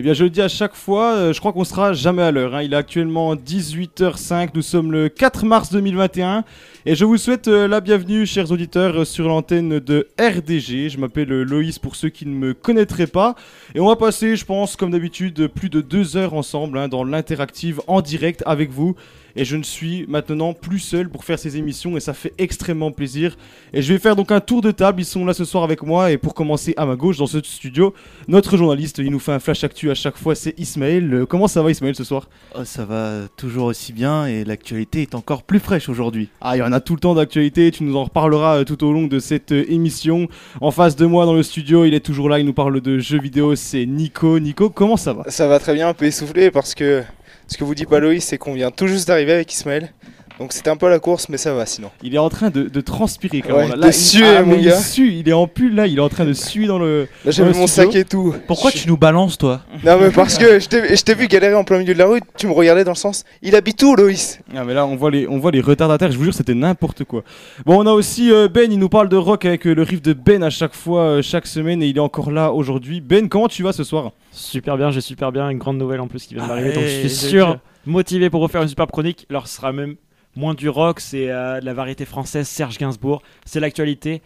Eh bien, je le dis à chaque fois, euh, je crois qu'on sera jamais à l'heure. hein. Il est actuellement 18h05, nous sommes le 4 mars 2021. Et je vous souhaite euh, la bienvenue, chers auditeurs, euh, sur l'antenne de RDG. Je m'appelle euh, Loïs pour ceux qui ne me connaîtraient pas. Et on va passer, je pense, comme d'habitude, plus de deux heures ensemble hein, dans l'interactive en direct avec vous. Et je ne suis maintenant plus seul pour faire ces émissions et ça fait extrêmement plaisir. Et je vais faire donc un tour de table. Ils sont là ce soir avec moi. Et pour commencer à ma gauche dans ce studio, notre journaliste, il nous fait un flash actu à chaque fois, c'est Ismaël. Comment ça va Ismaël ce soir? Oh, ça va toujours aussi bien et l'actualité est encore plus fraîche aujourd'hui. Ah, il y en a tout le temps d'actualité. Tu nous en reparleras euh, tout au long de cette euh, émission. En face de moi dans le studio, il est toujours là. Il nous parle de jeux vidéo. C'est Nico. Nico, comment ça va? Ça va très bien, un peu essoufflé parce que ce que vous dit pas Loïs, c'est qu'on vient tout juste d'arriver avec Ismaël. Donc c'était un peu la course, mais ça va sinon. Il est en train de, de transpirer quand Ouais, même. de il- suer, ah, mon mais gars. Il sue, il est en pull là, il est en train de suer dans le. Là j'ai mon sac et tout. Pourquoi Je- tu nous balances toi Non mais parce que je t'ai vu galérer en plein milieu de la rue, tu me regardais dans le sens. Il habite où Loïs? Ah mais là on voit les on voit les retardataires, je vous jure c'était n'importe quoi. Bon on a aussi euh, Ben, il nous parle de rock avec euh, le riff de Ben à chaque fois, euh, chaque semaine et il est encore là aujourd'hui. Ben comment tu vas ce soir? Super bien, j'ai super bien. Une grande nouvelle en plus qui vient Ah d'arriver. donc je suis sûr, motivé pour refaire une superbe chronique. Alors ce sera même moins du rock, c'est euh, de la variété française, Serge Gainsbourg. C'est l'actualité.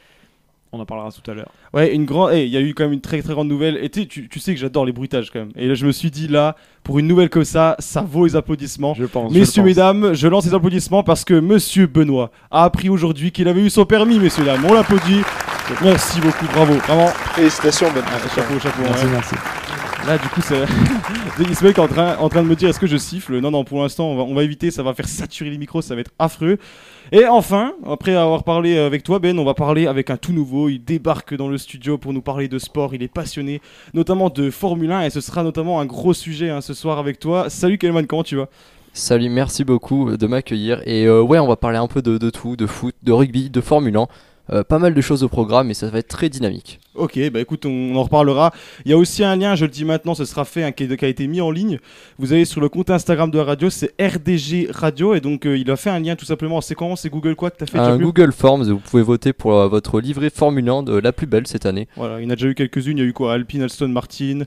On en parlera tout à l'heure. Ouais une grande, il y a eu quand même une très très grande nouvelle. Et tu, sais, tu tu sais que j'adore les bruitages quand même. Et là je me suis dit là pour une nouvelle comme ça, ça vaut les applaudissements. Je pense. Messieurs, mesdames, je lance les applaudissements parce que Monsieur Benoît a appris aujourd'hui qu'il avait eu son permis, messieurs, dames. On l'applaudit. Merci beaucoup, bravo. Vraiment, Félicitations Ben. ah, chapeau, chapeau. Merci, ouais. merci. Là, du coup, c'est. Ismaël qui en train, de me dire est-ce que je siffle? Non, non, pour l'instant, on va, éviter, ça va faire saturer les micros, ça va être affreux. Et enfin, après avoir parlé avec toi, Ben, on va parler avec un tout nouveau. Il débarque dans le studio pour nous parler de sport. Il est passionné, notamment de Formule 1, et ce sera notamment un gros sujet hein, ce soir avec toi. Salut Kelman, comment tu vas? Salut, merci beaucoup de m'accueillir. Et euh, ouais, on va parler un peu de, de tout, de foot, de rugby, de Formule 1. Euh, pas mal de choses au programme et ça va être très dynamique. Ok, bah écoute, on en reparlera. Il y a aussi un lien, je le dis maintenant, ce sera fait, hein, qui, a été mis en ligne. Vous allez sur le compte Instagram de la radio, c'est RDG Radio, et donc euh, il a fait un lien tout simplement. C'est comment C'est Google quoi que t'as fait Un Google Forms, vous pouvez voter pour euh, votre livret Formule 1 de la plus belle cette année. Voilà, il y en a déjà eu quelques-unes. Il y a eu quoi? Alpine, Aston Martin,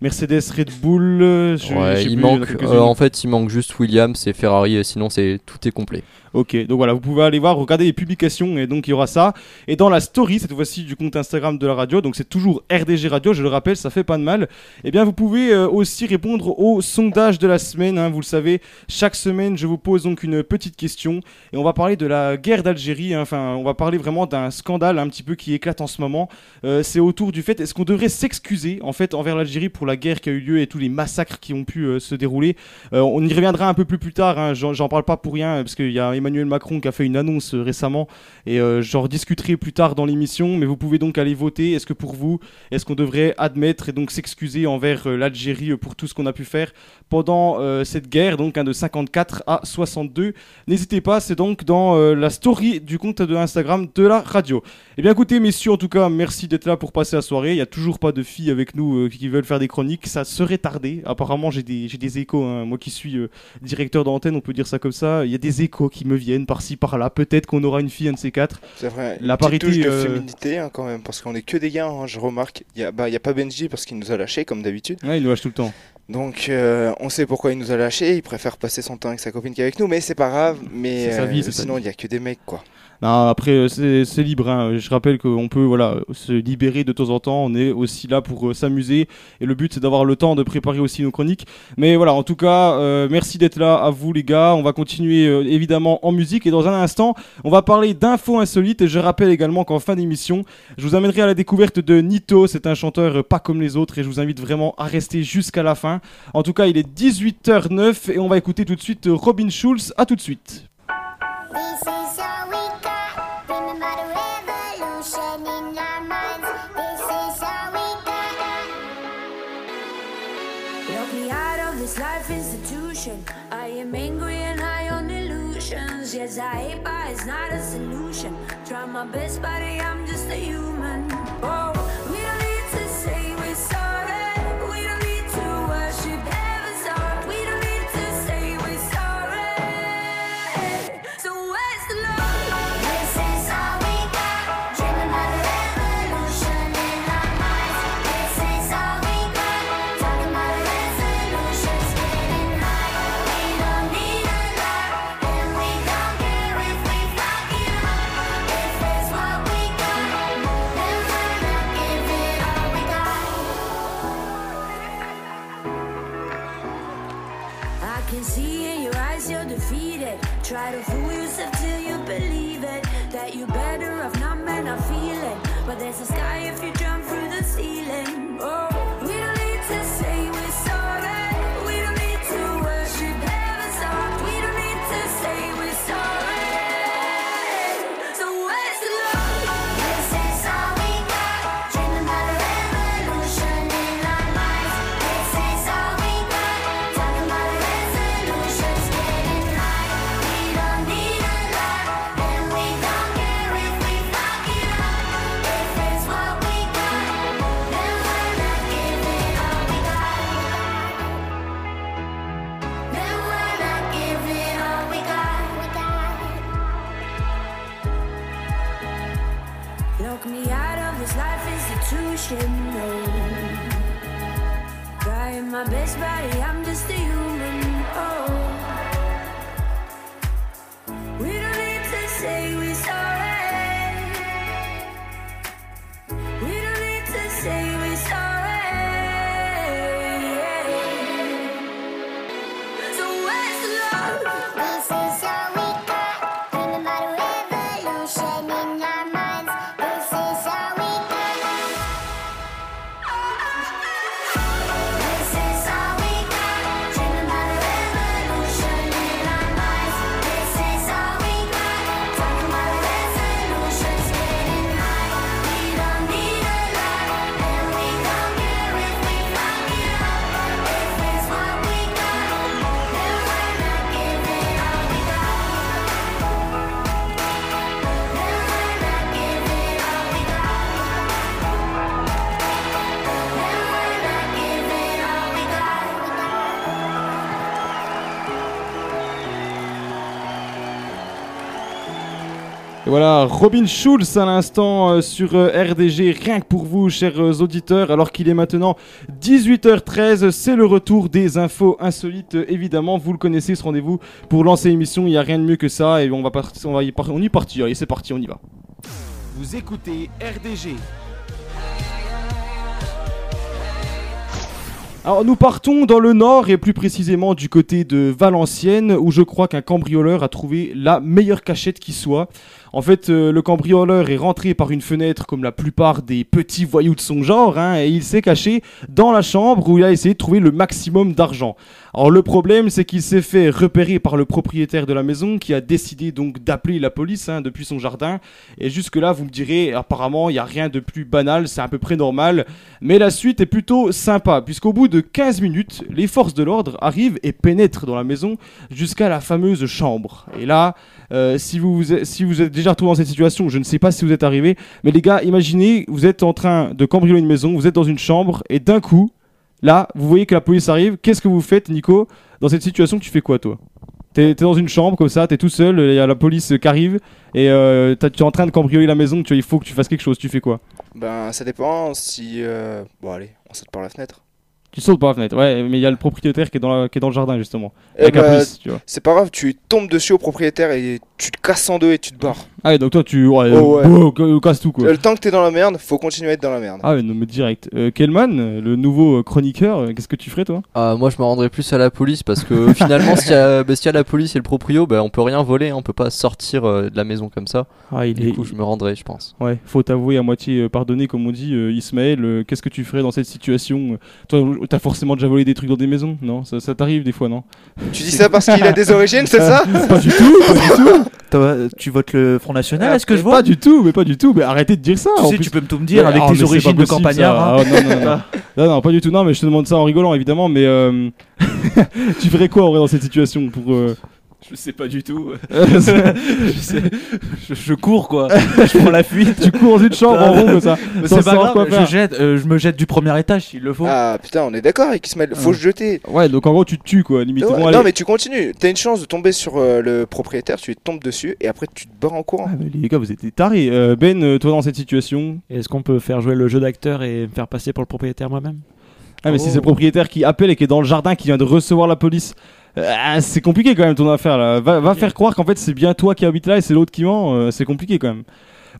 Mercedes, Red Bull. euh, je- je ouais, il plus, y en a manque, quelques-unes. euh, en fait, il manque juste Williams et Ferrari, et sinon c'est tout est complet. Ok, donc voilà, vous pouvez aller voir, regarder les publications et donc il y aura ça. Et dans la story, cette fois-ci du compte Instagram de la radio, donc c'est toujours RDG Radio, je le rappelle, ça fait pas de mal. Et bien vous pouvez euh, aussi répondre au sondage de la semaine, hein, vous le savez, chaque semaine je vous pose donc une petite question et on va parler de la guerre d'Algérie, hein. enfin on va parler vraiment d'un scandale un petit peu qui éclate en ce moment. Euh, c'est autour du fait, est-ce qu'on devrait s'excuser en fait envers l'Algérie pour la guerre qui a eu lieu et tous les massacres qui ont pu euh, se dérouler? On y reviendra un peu plus plus tard, hein, j'en parle pas pour rien, parce qu'il y a Emmanuel Macron qui a fait une annonce récemment, et j'en rediscuterai plus tard dans l'émission, mais vous pouvez donc aller voter, est-ce que pour vous, est-ce qu'on devrait admettre et donc s'excuser envers euh, l'Algérie euh, pour tout ce qu'on a pu faire pendant euh, cette guerre, donc hein, de 54 à 62 N'hésitez pas, c'est donc dans euh, la story du compte de Instagram de la radio. Eh bien écoutez messieurs, en tout cas, merci d'être là pour passer la soirée, il n'y a toujours pas de filles avec nous euh, qui veulent faire des chroniques, ça serait tardé, apparemment j'ai des, j'ai des échos, hein. moi qui suis directeur d'antenne, on peut dire ça comme ça. Il y a des échos qui me viennent par-ci par-là. Peut-être qu'on aura une fille, un de ces quatre. C'est vrai. La une parité, touche de féminité hein, quand même, parce qu'on est que des hein, je remarque. Il y a, bah, a pas Benji parce qu'il nous a lâchés comme d'habitude. Ouais, il nous lâche tout le temps. Donc euh, on sait pourquoi il nous a lâchés, il préfère passer son temps avec sa copine qu'avec nous, mais c'est pas grave. Mais sa vie, sa sinon il y a que des mecs quoi. Non, après, euh, c'est libre. hein. Je rappelle qu'on peut voilà, se libérer de temps en temps. On est aussi là pour euh, s'amuser. Et le but, c'est d'avoir le temps de préparer aussi nos chroniques. Mais voilà, en tout cas, euh, merci d'être là à vous, les gars. On va continuer évidemment en musique. Et dans un instant, on va parler d'infos insolites. Et je rappelle également qu'en fin d'émission, je vous amènerai à la découverte de Nito. C'est un chanteur pas comme les autres. Et je vous invite vraiment à rester jusqu'à la fin. En tout cas, il est 18h09. Et on va écouter tout de suite Robin Schulz. À tout de suite. This life institution. I am angry and high on illusions. Yes, I hate, but it's not a solution. Try my best, buddy, I'm just a human. Oh, Robin Schulz à l'instant euh, sur euh, RDG, rien que pour vous, chers euh, auditeurs, alors qu'il est maintenant 18h13, c'est le retour des infos insolites, évidemment, vous le connaissez, ce rendez-vous pour lancer l'émission, il n'y a rien de mieux que ça, et on va partir, on va y, par- on y partir, allez c'est parti, on y va. Vous écoutez RDG. Alors nous partons dans le nord et plus précisément du côté de Valenciennes où je crois qu'un cambrioleur a trouvé la meilleure cachette qui soit. En fait, euh, le cambrioleur est rentré par une fenêtre comme la plupart des petits voyous de son genre hein, et il s'est caché dans la chambre où il a essayé de trouver le maximum d'argent. Alors le problème c'est qu'il s'est fait repérer par le propriétaire de la maison qui a décidé donc d'appeler la police hein, depuis son jardin. Et jusque là vous me direz apparemment il n'y a rien de plus banal, c'est à peu près normal. Mais la suite est plutôt sympa puisqu'au bout de 15 minutes les forces de l'ordre arrivent et pénètrent dans la maison jusqu'à la fameuse chambre. Et là euh, si, vous, êtes- déjà retrouvé dans cette situation, je ne sais pas si vous êtes arrivé, mais les gars, imaginez, vous êtes en train de cambrioler une maison, vous êtes dans une chambre, et d'un coup, là, vous voyez que la police arrive. Qu'est-ce que vous faites, Nico Dans cette situation, tu fais quoi, toi? T'es dans une chambre comme ça, t'es tout seul, il y a la police qui arrive, et euh, tu es en train de cambrioler la maison, il faut que tu fasses quelque chose, tu fais quoi? Ben, ça dépend si. euh, Bon, allez, on saute par la fenêtre. Tu sautes par la fenêtre, ouais, mais il y a le propriétaire qui est dans, la- qui est dans le jardin, justement, Eh avec ben, police, tu vois. c'est pas grave, tu tombes dessus au propriétaire et tu te casses en deux et tu te barres. Ah, ouais, donc toi, tu. Ouais, Oh, ouais. euh, casse tout, quoi. Le temps que t'es dans la merde, faut continuer à être dans la merde. Ah ouais, non, mais direct. Euh, Kelman, euh, le nouveau euh, chroniqueur, euh, qu'est-ce que tu ferais toi? Ah, moi, je me rendrais plus à la police parce que finalement, s'il y, a- bah, s'il y a la police et le proprio, bah, on peut rien voler, on peut pas sortir euh, de la maison comme ça. Ah, il Du coup, je me rendrais, je pense. Ouais, faut t'avouer à moitié euh, pardonné, comme on dit. Euh, Ismaël, euh, qu'est-ce que tu ferais dans cette situation? Euh, Toi, t'as forcément déjà volé des trucs dans des maisons? Non Ça, ça t'arrive des fois, non? Tu dis ça parce qu'il a des origines, c'est ça? Pas du tout, pas du tout Toi, tu votes le Front National, est-ce que je Pas vois du tout, mais pas du tout. Mais arrêtez de dire ça Tu en sais, plus. tu peux me tout me dire avec ah, tes origines pas de campagnard. ça. hein. Ah, non, non, non. non, non, pas du tout. Non, mais je te demande ça en rigolant, évidemment. Mais euh, tu ferais quoi en vrai dans cette situation pour euh, Je sais pas du tout. je, sais- je- je cours quoi. je prends la fuite. Tu cours dans une chambre en rond comme ça. C'est pas grave, je, jette, euh, je me jette du premier étage s'il le faut. Ah putain, on est d'accord avec Ismaël, faut Ah. se jeter. Ouais, donc en gros, tu te tues quoi, limite. Ouais, Bon, non, mais tu continues. T'as une chance de tomber sur euh, le propriétaire, tu lui tombes dessus et après tu te barres en courant. Ah, mais les gars, vous êtes des tarés. Euh, ben, euh, toi dans cette situation. Est-ce qu'on peut faire jouer le jeu d'acteur et me faire passer pour le propriétaire moi-même? Ah, mais si Oh. c'est le propriétaire qui appelle et qui est dans le jardin, qui vient de recevoir la police. Euh, ah, c'est compliqué quand même ton affaire là. Va, va faire croire qu'en fait c'est bien toi qui habites là et c'est l'autre qui ment. euh, c'est compliqué quand même.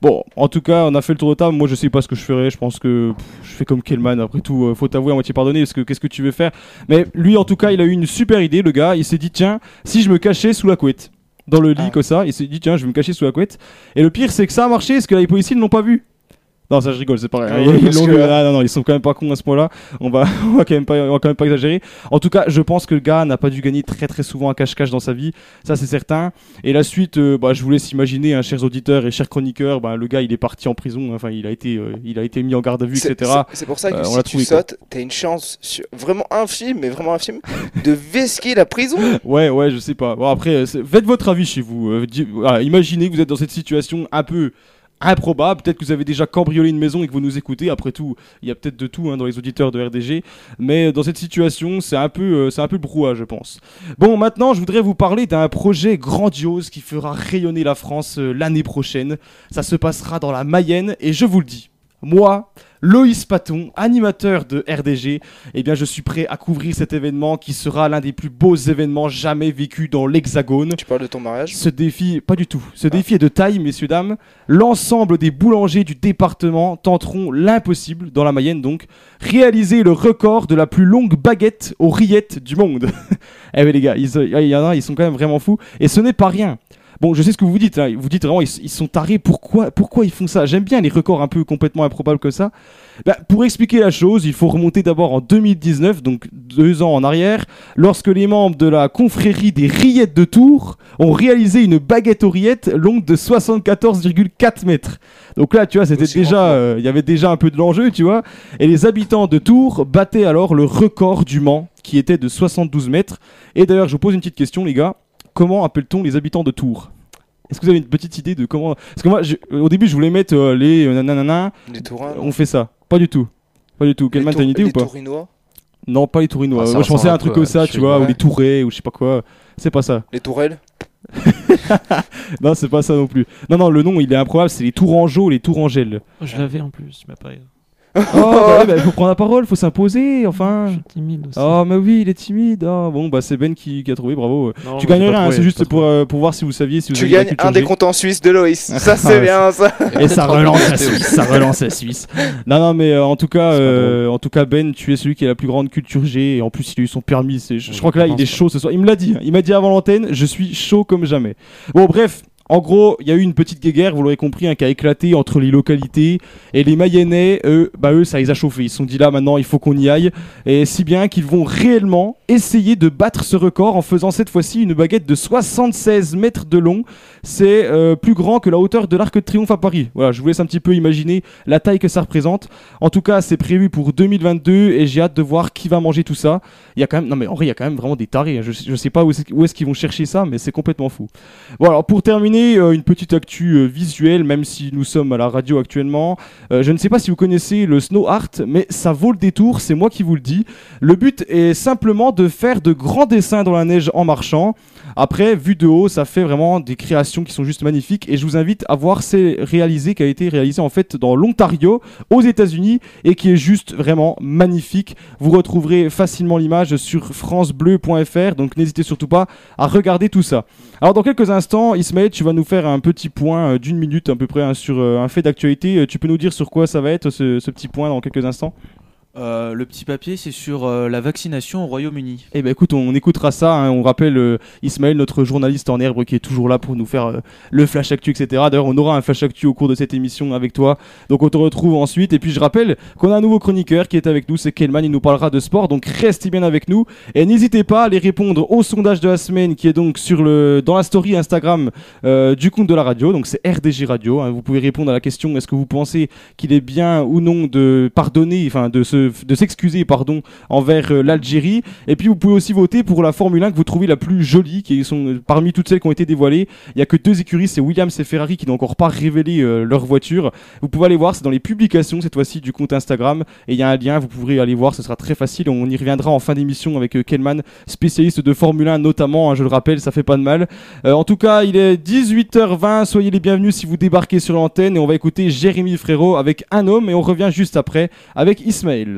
Bon, en tout cas, on a fait le tour de table. Moi, je sais pas ce que je ferais. Je pense que pff, je fais comme Kellman. Après tout, euh, faut t'avouer à moitié pardonner parce que qu'est-ce que tu veux faire? Mais lui, en tout cas, il a eu une super idée, le gars. Il s'est dit, tiens, si je me cachais sous la couette, dans le lit Ah. comme ça, il s'est dit, tiens, je vais me cacher sous la couette. Et le pire, c'est que ça a marché parce que les policiers ne l'ont pas vu. Non, ça je rigole, c'est pareil. Ah ouais, ils que- vu. Ah, non, non, ils sont quand même pas cons à ce point-là. On va, on va quand même pas, on va quand même pas exagérer. En tout cas, je pense que le gars n'a pas dû gagner très très souvent un cache-cache dans sa vie. Ça, c'est certain. Et la suite, euh, bah, je vous laisse imaginer, hein, chers auditeurs et chers chroniqueurs, bah, le gars, il est parti en prison. Enfin, il a été, euh, il a été mis en garde à vue, C'est- etc. c'est- pour ça que Euh, si l'a tu sautes, t'as une chance sur- vraiment infime, mais vraiment infime, de vesquer la prison. Ouais, ouais, je sais pas. Bon, après, euh, c'est- faites votre avis chez vous. Euh, di- voilà, imaginez que vous êtes dans cette situation un peu improbable. Peut-être que vous avez déjà cambriolé une maison et que vous nous écoutez. Après tout, il y a peut-être de tout hein, dans les auditeurs de RDG. Mais dans cette situation, c'est un peu, euh, c'est un peu brouhaha, je pense. Bon, maintenant, je voudrais vous parler d'un projet grandiose qui fera rayonner la France euh, l'année prochaine. Ça se passera dans la Mayenne et je vous le dis. Moi, Loïs Paton, animateur de RDG, eh bien je suis prêt à couvrir cet événement qui sera l'un des plus beaux événements jamais vécus dans l'Hexagone. Tu parles de ton mariage? Ce défi, pas du tout. Ce défi est de taille, messieurs, dames. L'ensemble des boulangers du département tenteront l'impossible, dans la Mayenne donc, réaliser le record de la plus longue baguette aux rillettes du monde. eh oui les gars, ils- il y en a, ils sont quand même vraiment fous. Et ce n'est pas rien. Bon, je sais ce que vous dites, hein. vous dites vraiment, ils, ils sont tarés, pourquoi, pourquoi ils font ça? J'aime bien les records un peu complètement improbables comme ça. Bah, pour expliquer la chose, il faut remonter d'abord en 2019, donc deux ans en arrière, lorsque les membres de la confrérie des rillettes de Tours ont réalisé une baguette aux rillettes longue de 74,4 mètres. Donc là, tu vois, c'était déjà, euh, il y avait déjà un peu de l'enjeu, tu vois. Et les habitants de Tours battaient alors le record du Mans, qui était de 72 mètres. Et d'ailleurs, je vous pose une petite question, les gars. Comment appelle-t-on les habitants de Tours? Est-ce que vous avez une petite idée de comment? Parce que moi, je- au début, je voulais mettre euh, les euh, nanana. Les Tourins On fait ça. Pas du tout. Pas du tout. Kelman, t'as une idée ou pas? Les Tourinois? Non, pas les Tourinois. Ah, Moi, je pensais à un truc comme ça, tu vois, ou les Tourets, ou je sais pas quoi. C'est pas ça. Les Tourelles? Non, c'est pas ça non plus. Non, non, le nom, il est improbable. C'est les Tourangeaux, les Tourangelles. Je l'avais en plus, mais pas. Oh, bah, ouais, bah, faut prendre la parole, faut s'imposer, Je enfin. suis timide aussi. Oh, mais oui, il est timide. Ah, bon, bah, c'est Ben qui, qui a trouvé, bravo. Non, tu gagnes rien, c'est juste pour, euh, pour voir si vous saviez, si vous Tu gagnes un des comptes en Suisse de Loïs. Ça, Ah, c'est bien, ça. Et ça relance la Suisse, ça relance la Suisse. Non, non, mais euh, en tout cas, euh, en tout cas, Ben, tu es celui qui a la plus grande culture G et en plus il a eu son permis. Je, je Je crois que là, il est chaud ce soir. Il me l'a dit. hein. Il m'a dit avant l'antenne, je suis chaud comme jamais. Bon, bref. En gros, il y a eu une petite guéguerre, vous l'aurez compris, hein, qui a éclaté entre les localités et les Mayennais. Eux, bah eux, ça les a chauffés. Ils se sont dit là, maintenant, il faut qu'on y aille. Et si bien qu'ils vont réellement essayer de battre ce record en faisant cette fois-ci une baguette de 76 mètres de long. C'est euh, plus grand que la hauteur de l'Arc de Triomphe à Paris. Voilà, je vous laisse un petit peu imaginer la taille que ça représente. En tout cas, c'est prévu pour 2022 et j'ai hâte de voir qui va manger tout ça. Il y a quand même, non mais en vrai, il y a quand même vraiment des tarés. hein. Je, je sais pas où, est-ce qu'ils vont chercher ça, mais c'est complètement fou. Bon, alors pour terminer, euh, une petite actu euh, visuelle, même si nous sommes à la radio actuellement. Euh, je ne sais pas si vous connaissez le Snow Art, mais ça vaut le détour, c'est moi qui vous le dis. Le but est simplement de faire de grands dessins dans la neige en marchant. Après, vu de haut, ça fait vraiment des créations qui sont juste magnifiques et je vous invite à voir ces réalisés qui a été réalisé en fait dans l'Ontario, aux États-Unis et qui est juste vraiment magnifique. Vous retrouverez facilement l'image sur francebleu.fr donc n'hésitez surtout pas à regarder tout ça. Alors dans quelques instants, Ismaël, tu vas nous faire un petit point euh, d'une minute à peu près hein, sur euh, un fait d'actualité. Euh, Tu peux nous dire sur quoi ça va être ce, ce petit point dans quelques instants? Euh, le petit papier, c'est sur euh, la vaccination au Royaume-Uni. Eh ben écoute, on écoutera ça. hein. On rappelle euh, Ismaël, notre journaliste en herbe, qui est toujours là pour nous faire le flash actu, etc. D'ailleurs, on aura un flash actu au cours de cette émission avec toi. Donc on te retrouve ensuite. Et puis je rappelle qu'on a un nouveau chroniqueur qui est avec nous, c'est Kelman. Il nous parlera de sport. Donc restez bien avec nous et n'hésitez pas à aller répondre au sondage de la semaine qui est donc sur le dans la story Instagram du compte de la radio. Donc c'est RDG Radio. hein. Vous pouvez répondre à la question est-ce que vous pensez qu'il est bien ou non de pardonner, enfin de se de s'excuser pardon envers euh, l'Algérie. Et puis vous pouvez aussi voter pour la Formule 1 que vous trouvez la plus jolie, qui sont euh, parmi toutes celles qui ont été dévoilées. Il y a que deux écuries, c'est Williams et Ferrari qui n'ont encore pas révélé euh, leur voiture. Vous pouvez aller voir, c'est dans les publications cette fois-ci du compte Instagram. Et il y a un lien, vous pourrez aller voir, ce sera très facile. On y reviendra en fin d'émission avec Kelman, spécialiste de Formule 1 notamment, hein, je le rappelle, ça fait pas de mal. En tout cas, il est 18h20, soyez les bienvenus si vous débarquez sur l'antenne et on va écouter Jérémy Frérot avec un homme et on revient juste après avec Ismaël.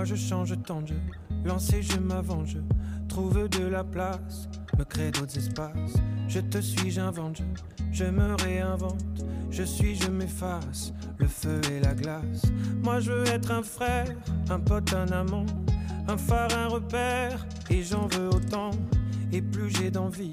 Moi je change tant de jeu, lancer je m'avance, trouve de la place, me crée d'autres espaces. Je te suis, j'invente, je me réinvente, je suis, je m'efface, le feu et la glace. Moi je veux être un frère, un pote, un amant, un phare, un repère, et j'en veux autant. Et plus j'ai d'envie,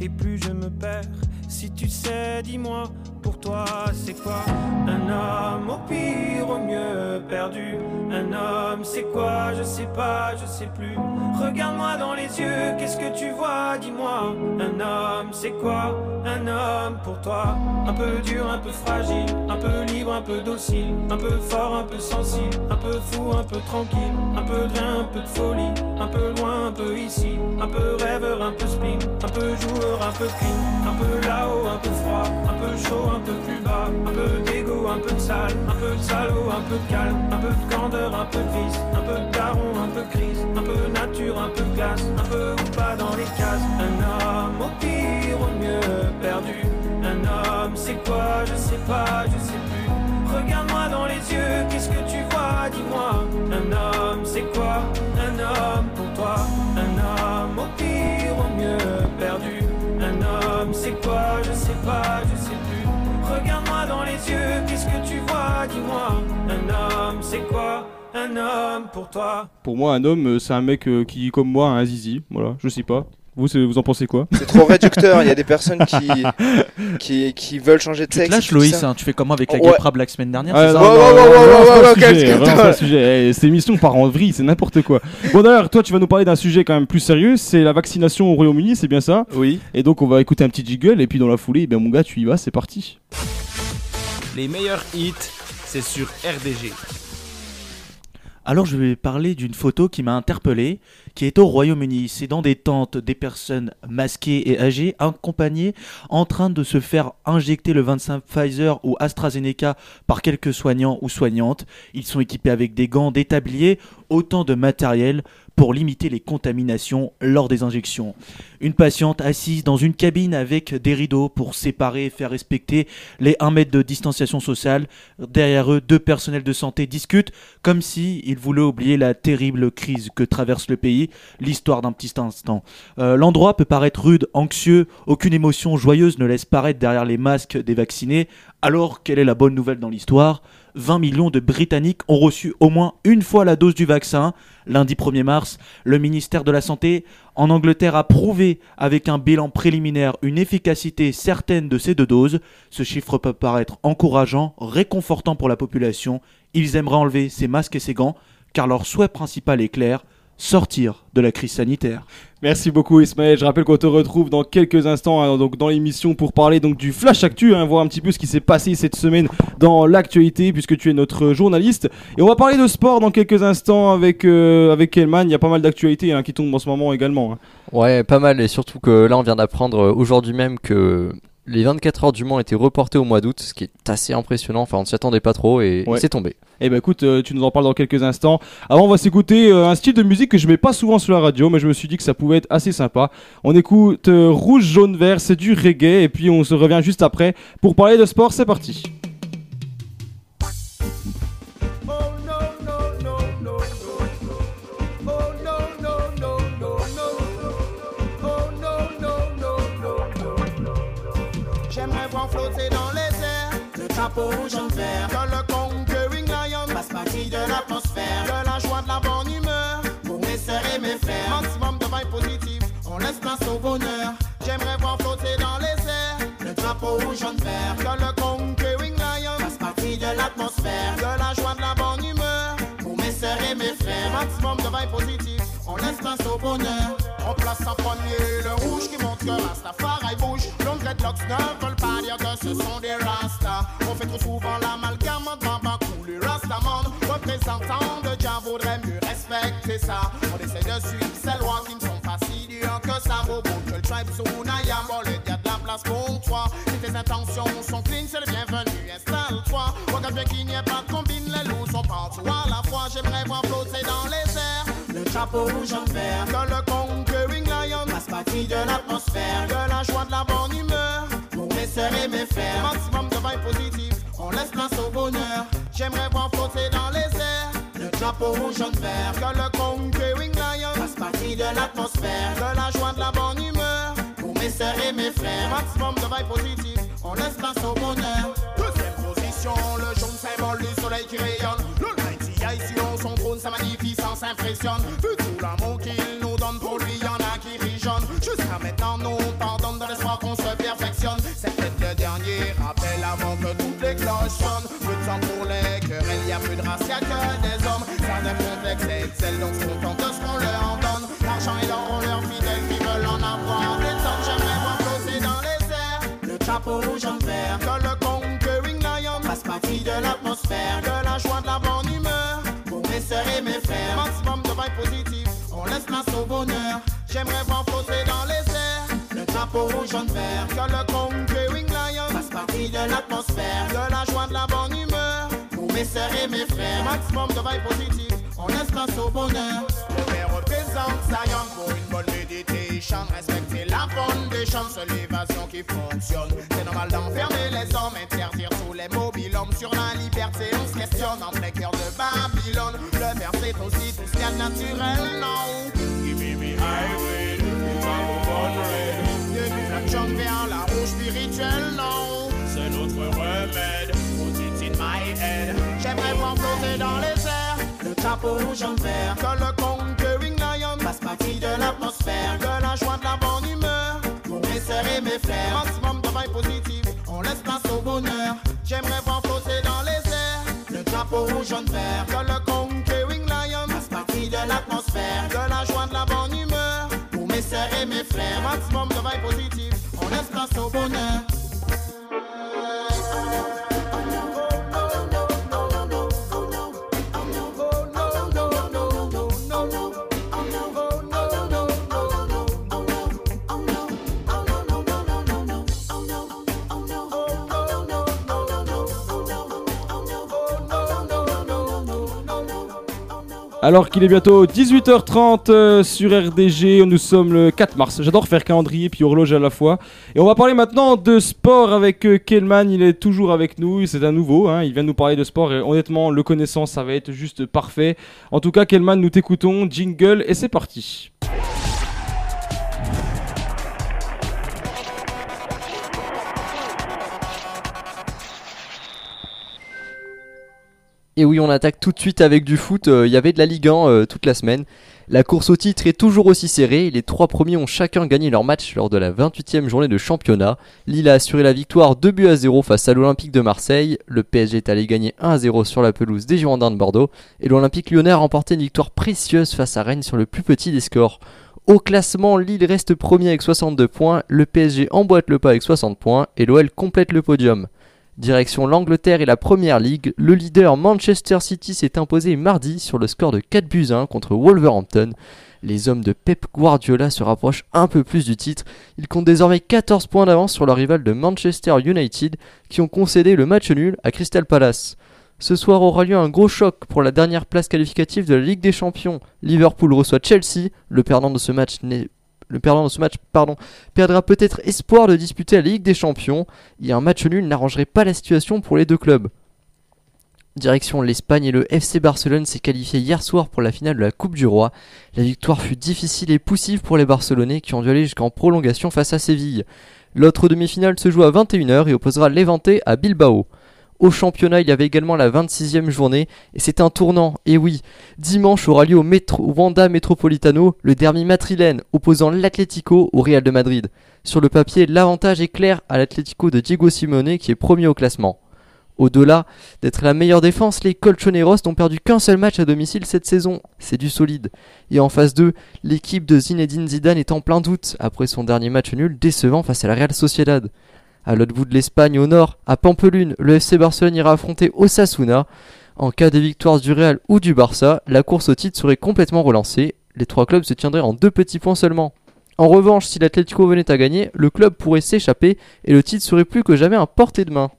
et plus je me perds. Si tu sais, dis-moi, pour toi c'est quoi Un homme au pire, au mieux perdu. Un homme c'est quoi Je sais pas, je sais plus. Regarde-moi dans les yeux, qu'est-ce que tu vois Dis-moi. Un homme c'est quoi Un homme pour toi. Un peu dur, un peu fragile, un peu libre, un peu docile, un peu fort, un peu sensible, un peu fou, un peu tranquille, un peu de un peu de folie, un peu loin, un peu ici, un peu rêveur, un peu spleen, un peu joueur, un peu clean, un peu là-haut, un peu froid, un peu chaud, un peu plus bas, un peu d'égo, un peu de sale, un peu de salaud, un peu de calme, un peu de candeur, un peu de vice, un peu de daron, un peu crise, un peu nature, un peu de glace, un peu ou pas dans les cases. Un homme au pire, au mieux perdu. Un homme, c'est quoi? Je sais pas, je sais plus. Regarde-moi dans les yeux, qu'est-ce que tu vois? Dis-moi. Un homme, c'est quoi? Un homme pour toi. Homme, c'est quoi Je sais pas, je sais plus. Regarde-moi dans les yeux, qu'est-ce que tu vois Dis-moi. Un homme, c'est quoi Un homme pour toi? Pour moi, un homme, euh, c'est un mec euh, qui, comme moi, a un zizi. Voilà, je sais pas. Vous, en pensez quoi C'est trop réducteur, il y a des personnes qui, qui, qui veulent changer de Tu te sexe. lâches Loïs, hein, tu fais comme avec la Ouais. La semaine dernière, Ah, c'est sujet. Eh, Cette émission part en vrille, c'est n'importe quoi. Bon d'ailleurs, toi tu vas nous parler d'un sujet quand même plus sérieux, c'est la vaccination au Royaume-Uni, c'est bien ça Oui. Et donc on va écouter un petit jiggle et puis dans la foulée, eh bien mon gars tu y vas, c'est parti. Les meilleurs hits, c'est sur RDG. Alors je vais parler d'une photo qui m'a interpellé, qui est au Royaume-Uni. C'est dans des tentes des personnes masquées et âgées, accompagnées, en train de se faire injecter le 25 Pfizer ou AstraZeneca par quelques soignants ou soignantes. Ils sont équipés avec des gants, des tabliers, autant de matériel pour limiter les contaminations lors des injections. Une patiente assise dans une cabine avec des rideaux pour séparer et faire respecter les 1 mètre de distanciation sociale. Derrière eux, deux personnels de santé discutent comme si ils voulaient oublier la terrible crise que traverse le pays, l'histoire d'un petit instant. Euh, L'endroit peut paraître rude, anxieux, aucune émotion joyeuse ne laisse paraître derrière les masques des vaccinés. Alors, quelle est la bonne nouvelle dans l'histoire? 20 millions de Britanniques ont reçu au moins une fois la dose du vaccin. Lundi 1er mars, le ministère de la Santé en Angleterre a prouvé avec un bilan préliminaire une efficacité certaine de ces deux doses. Ce chiffre peut paraître encourageant, réconfortant pour la population. Ils aimeraient enlever ces masques et ces gants car leur souhait principal est clair, sortir de la crise sanitaire. Merci beaucoup Ismaël. Je rappelle qu'on te retrouve dans quelques instants hein, donc dans l'émission pour parler donc du flash actu, hein, voir un petit peu ce qui s'est passé cette semaine dans l'actualité puisque tu es notre journaliste. Et on va parler de sport dans quelques instants avec euh, avec Kelman. Il y a pas mal d'actualités hein, qui tombent en ce moment également. hein. Ouais, pas mal, et surtout que là on vient d'apprendre euh, aujourd'hui même que les 24 heures du Mans étaient reportées au mois d'août, ce qui est assez impressionnant, enfin on ne s'y attendait pas trop et Ouais. c'est tombé. Eh ben écoute, euh, tu nous en parles dans quelques instants. Avant, on va s'écouter euh, un style de musique que je mets pas souvent sur la radio, mais je me suis dit que ça pouvait être assez sympa. On écoute euh, Rouge, Jaune, Vert, c'est du reggae, et puis on se revient juste après pour parler de sport. C'est parti. Drapeau rouge en vert. Que le conquering lion fasse partie de l'atmosphère. De la joie, de la bonne humeur pour mes sœurs et mes frères. Maximum de vibes positives, on laisse place au bonheur. J'aimerais voir flotter dans rouge, jaune, vert. Que le conquering lion fasse partie de l'atmosphère. De la joie, de la bonne humeur. Pour mes sœurs et mes frères. Maximum de vibes positives. On laisse place au bonheur. On place en premier le rouge qui montre que Rastafari bouge. Longs dreadlocks ne veulent pas dire que ce sont des Rastas. On fait trop souvent l'amalgame Baba Cool et Rastaman. Représentant de Jah vaudrait mieux respecter ça. On essaie de suivre ces lois qui ne sont pas si dures que ça. Que le tribe am. Bon, le gars de la place pour toi. Si tes intentions sont clean, c'est le bienvenu. Installe-toi. Regarde bien qu'il n'y ait pas de combine. Les loups sont partout à la fois. J'aimerais voir flotter dans les airs. Le chapeau rouge en vert. Que le conquering partie de l'atmosphère. De la joie, de la bonne humeur. Pour mes sœurs et mes frères. Maximum de vibes positives. On laisse place au bonheur. J'aimerais voir flotter dans les airs. Le chapeau rouge en vert. Que le conquering lion fasse partie de l'atmosphère. De la joie, de la bonne humeur. Pour mes sœurs et mes frères. Maximum de vibes positives. On laisse place au bonheur. Deuxième position, le jaune symbole du soleil qui rayonne. Le mighty ici sur son trône, sa magnificence impressionne. Vu tout l'amour qu'il complexes excellent, donc se contentent de ce qu'on leur donne. L'argent et l'or ont leurs fidèles qui veulent en avoir. Des tonnes, j'aimerais voir flotter dans les airs. Le chapeau rouge en vert. Que le conquering lion fasse partie de l'atmosphère. De la joie, de la bonne humeur. Pour mes sœurs et mes frères. Maximum de vibes positives. On laisse place au bonheur. J'aimerais voir flotter dans les airs. Le chapeau rouge en vert. Que le conquering lion fasse partie de l'atmosphère. De la joie, de la bonne humeur. Pour mes sœurs et mes frères. Maximum de vibes positives. On laisse place au bonheur. Père représente Zion pour une bonne méditation. Respecter la foundation, c'est l'évasion qui fonctionne. C'est normal d'enfermer les hommes, interdire tous les mobiles hommes sur la liberté. On se questionne en plein cœur de Babylone. Le verre c'est aussi tout ce qu'il y a de naturel, non? Give me me highway, Give me la jaune vers la rouge spirituelle, non? C'est notre remède. Put it my head. J'aimerais voir flotter dans les. Le chapeau rouge en vert. Que le conquering lion fasse partie de l'atmosphère. De la joie, de la bonne humeur. Pour mes sœurs et mes frères. Maximum de vibes positives. On laisse place au bonheur. J'aimerais voir flotter dans les airs. Le chapeau rouge en vert. Que le conquering lion fasse partie de l'atmosphère. De la joie, de la bonne humeur. Pour mes sœurs et mes frères. Maximum de vibes positives. On laisse place au bonheur. Alors qu'il est bientôt 18h30 euh, sur RDG, nous sommes le 4 mars. J'adore faire calendrier puis horloge à la fois. Et on va parler maintenant de sport avec euh, Kelman, il est toujours avec nous, c'est un nouveau, hein. il vient nous parler de sport et honnêtement, le connaissant, ça va être juste parfait. En tout cas, Kelman, nous t'écoutons, jingle et c'est parti. Et oui, on attaque tout de suite avec du foot. Euh, Il y avait de la Ligue 1 euh, toute la semaine. La course au titre est toujours aussi serrée. Les trois premiers ont chacun gagné leur match lors de la 28e journée de championnat. Lille a assuré la victoire 2 buts à 0 face à l'Olympique de Marseille. Le PSG est allé gagner 1 à 0 sur la pelouse des Girondins de Bordeaux. Et l'Olympique lyonnais a remporté une victoire précieuse face à Rennes sur le plus petit des scores. Au classement, Lille reste premier avec 62 points, le PSG emboîte le pas avec 60 points et l'OL complète le podium. Direction l'Angleterre et la Première Ligue, le leader Manchester City s'est imposé mardi sur le score de 4 buts à 1 contre Wolverhampton. Les hommes de Pep Guardiola se rapprochent un peu plus du titre. Ils comptent désormais 14 points d'avance sur leur rival de Manchester United qui ont concédé le match nul à Crystal Palace. Ce soir aura lieu un gros choc pour la dernière place qualificative de la Ligue des Champions. Liverpool reçoit Chelsea. Le perdant de ce match n'est le perdant de ce match pardon, perdra peut-être espoir de disputer la Ligue des Champions et un match nul n'arrangerait pas la situation pour les deux clubs. Direction l'Espagne et le FC Barcelone s'est qualifié hier soir pour la finale de la Coupe du Roi. La victoire fut difficile et poussive pour les Barcelonais qui ont dû aller jusqu'en prolongation face à Séville. L'autre demi-finale se joue à 21h et opposera Levante à Bilbao. Au championnat, il y avait également la 26e journée et c'est un tournant. Et oui, dimanche aura lieu au, Wanda Metropolitano le derby madrilène opposant l'Atlético au Real de Madrid. Sur le papier, l'avantage est clair à l'Atlético de Diego Simeone qui est premier au classement. Au-delà d'être la meilleure défense, les Colchoneros n'ont perdu qu'un seul match à domicile cette saison. C'est du solide. Et en phase 2, l'équipe de Zinedine Zidane est en plein doute après son dernier match nul décevant face à la Real Sociedad. À l'autre bout de l'Espagne, au nord, à Pampelune, le FC Barcelone ira affronter Osasuna. En cas de victoire du Real ou du Barça, la course au titre serait complètement relancée. Les trois clubs se tiendraient en deux petits points seulement. En revanche, si l'Atlético venait à gagner, le club pourrait s'échapper et le titre serait plus que jamais à portée de main.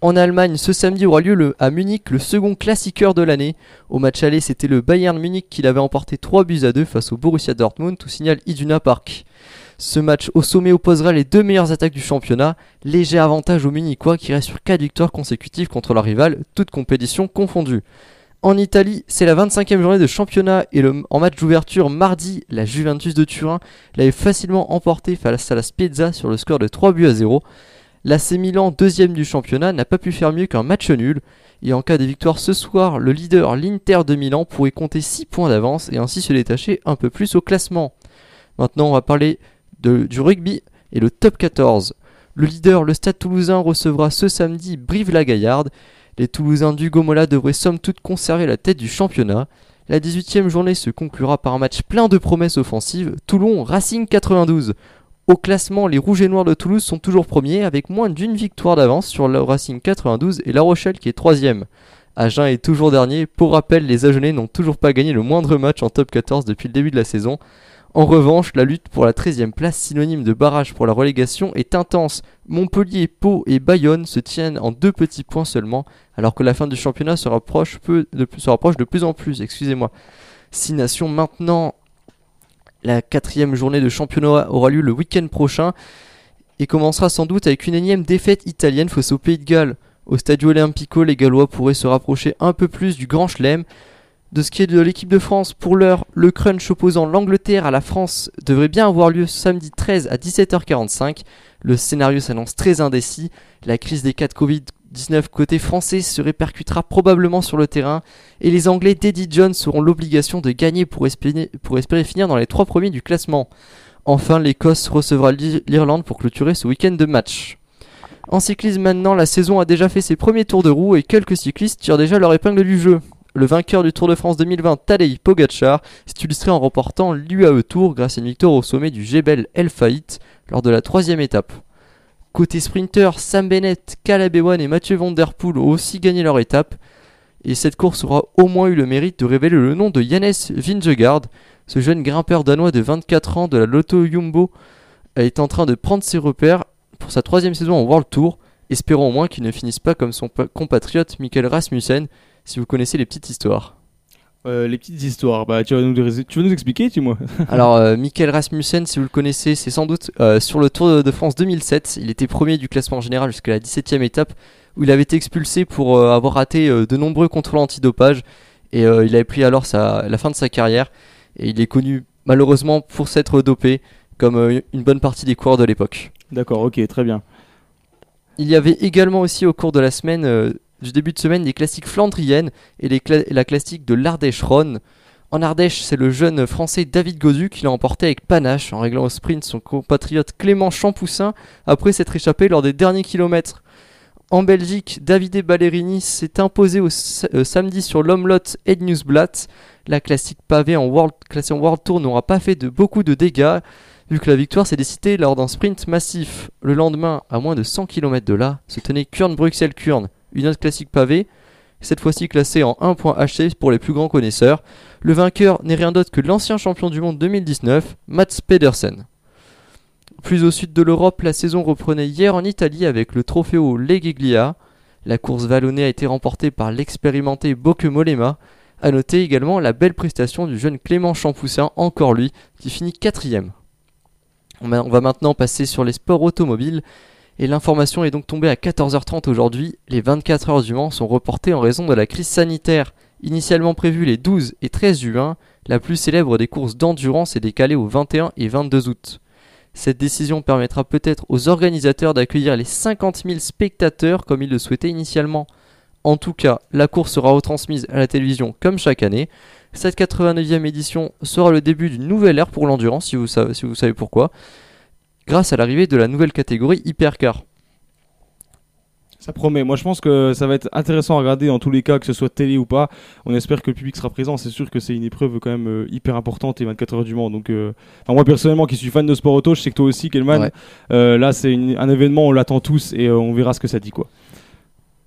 En Allemagne, ce samedi aura lieu le- à Munich le second classiqueur de l'année. Au match aller, c'était le Bayern Munich qui l'avait emporté 3 buts à 2 face au Borussia Dortmund, tout signale Iduna Park. Ce match au sommet opposera les deux meilleures attaques du championnat, léger avantage aux Munichois qui restent sur 4 victoires consécutives contre leur rival, toutes compétitions confondues. En Italie, c'est la 25e journée de championnat et le- en match d'ouverture mardi, la Juventus de Turin l'avait facilement emporté face à la Spezia sur le score de 3 buts à 0. L'AC Milan, deuxième du championnat, n'a pas pu faire mieux qu'un match nul. Et en cas de victoire ce soir, le leader, l'Inter de Milan, pourrait compter 6 points d'avance et ainsi se détacher un peu plus au classement. Maintenant, on va parler du rugby et le top 14. Le leader, le Stade toulousain, recevra ce samedi Brive-la-Gaillarde. Les Toulousains d'Hugo Mola devraient somme toute conserver la tête du championnat. La 18e journée se conclura par un match plein de promesses offensives, Toulon-Racing 92. Au classement, les Rouges et Noirs de Toulouse sont toujours premiers avec moins d'une victoire d'avance sur le Racing 92 et La Rochelle qui est troisième. Agen est toujours dernier. Pour rappel, les Agenais n'ont toujours pas gagné le moindre match en top 14 depuis le début de la saison. En revanche, la lutte pour la 13e place, synonyme de barrage pour la relégation, est intense. Montpellier, Pau et Bayonne se tiennent en deux petits points seulement, alors que la fin du championnat se rapproche, de plus en plus. Excusez-moi. Six nations maintenant. La quatrième journée de championnat aura lieu le week-end prochain et commencera sans doute avec une énième défaite italienne face au Pays de Galles. Au Stadio Olimpico, les Gallois pourraient se rapprocher un peu plus du Grand Chelem. De ce qui est de l'équipe de France, pour l'heure, le crunch opposant l'Angleterre à la France devrait bien avoir lieu samedi 13 à 17h45. Le scénario s'annonce très indécis. La crise des cas de Covid-19 côté français se répercutera probablement sur le terrain et les Anglais d'Eddie Jones auront l'obligation de gagner pour espérer, finir dans les trois premiers du classement. Enfin, l'Écosse recevra l'I- l'Irlande pour clôturer ce week-end de match. En cyclisme maintenant, la saison a déjà fait ses premiers tours de roue et quelques cyclistes tirent déjà leur épingle du jeu. Le vainqueur du Tour de France 2020, Tadej Pogacar, s'est illustré en remportant l'UAE Tour grâce à une victoire au sommet du Jebel El Faït lors de la troisième étape. Côté sprinter, Sam Bennett, Caleb Ewan et Mathieu Van ont aussi gagné leur étape. Et cette course aura au moins eu le mérite de révéler le nom de Jannes Vingegaard. Ce jeune grimpeur danois de 24 ans de la Lotto Jumbo est en train de prendre ses repères pour sa troisième saison en World Tour. Espérons au moins qu'il ne finisse pas comme son pa- compatriote Michael Rasmussen, si vous connaissez les petites histoires. Euh, les petites histoires, bah tu vas nous, les- tu vas nous expliquer, dis-moi. Alors, euh, Michael Rasmussen, si vous le connaissez, c'est sans doute euh, sur le Tour de France 2007. Il était premier du classement général jusqu'à la 17ème étape, où il avait été expulsé pour euh, avoir raté de nombreux contrôles antidopage. Et il avait pris alors sa, la fin de sa carrière. Et il est connu malheureusement pour s'être dopé, comme une bonne partie des coureurs de l'époque. D'accord, ok, très bien. Il y avait également aussi au cours de la semaine, du début de semaine, les classiques flandriennes et la classique de l'Ardèche-Rhône. En Ardèche, c'est le jeune français David Godu qui l'a emporté avec panache en réglant au sprint son compatriote Clément Champoussin après s'être échappé lors des derniers kilomètres. En Belgique, Davide Ballerini s'est imposé euh, samedi sur l'Omlot et Newsblatt. La classique pavée en World, World Tour n'aura pas fait de beaucoup de dégâts, vu que la victoire s'est décidée lors d'un sprint massif. Le lendemain, à moins de 100 km de là, se tenait Kurn-Bruxelles-Kurn, une autre classique pavée, cette fois-ci classée en 1.HC pour les plus grands connaisseurs. Le vainqueur n'est rien d'autre que l'ancien champion du monde 2019, Mats Pedersen. Plus au sud de l'Europe, la saison reprenait hier en Italie avec le Trofeo Legiglia. La course vallonnée a été remportée par l'expérimenté Bocke Molema. A noter également la belle prestation du jeune Clément Champoussin, encore lui, qui finit quatrième. On va maintenant passer sur les sports automobiles. Et l'information est donc tombée à 14h30 aujourd'hui. Les 24 heures du Mans sont reportées en raison de la crise sanitaire. Initialement prévues les 12 et 13 juin, la plus célèbre des courses d'endurance est décalée au 21 et 22 août. Cette décision permettra peut-être aux organisateurs d'accueillir les 50 000 spectateurs comme ils le souhaitaient initialement. En tout cas, la course sera retransmise à la télévision comme chaque année. Cette 89e édition sera le début d'une nouvelle ère pour l'endurance, si vous savez pourquoi. Grâce à l'arrivée de la nouvelle catégorie Hypercar. Ça promet. Moi, je pense que ça va être intéressant à regarder dans tous les cas, que ce soit télé ou pas. On espère que le public sera présent. C'est sûr que c'est une épreuve quand même euh, hyper importante et 24 heures du Mans. Donc, euh, enfin, moi personnellement, qui suis fan de sport auto, je sais que toi aussi, Kelman. Ouais. euh, là, c'est une- un événement, on l'attend tous et on verra ce que ça dit, quoi.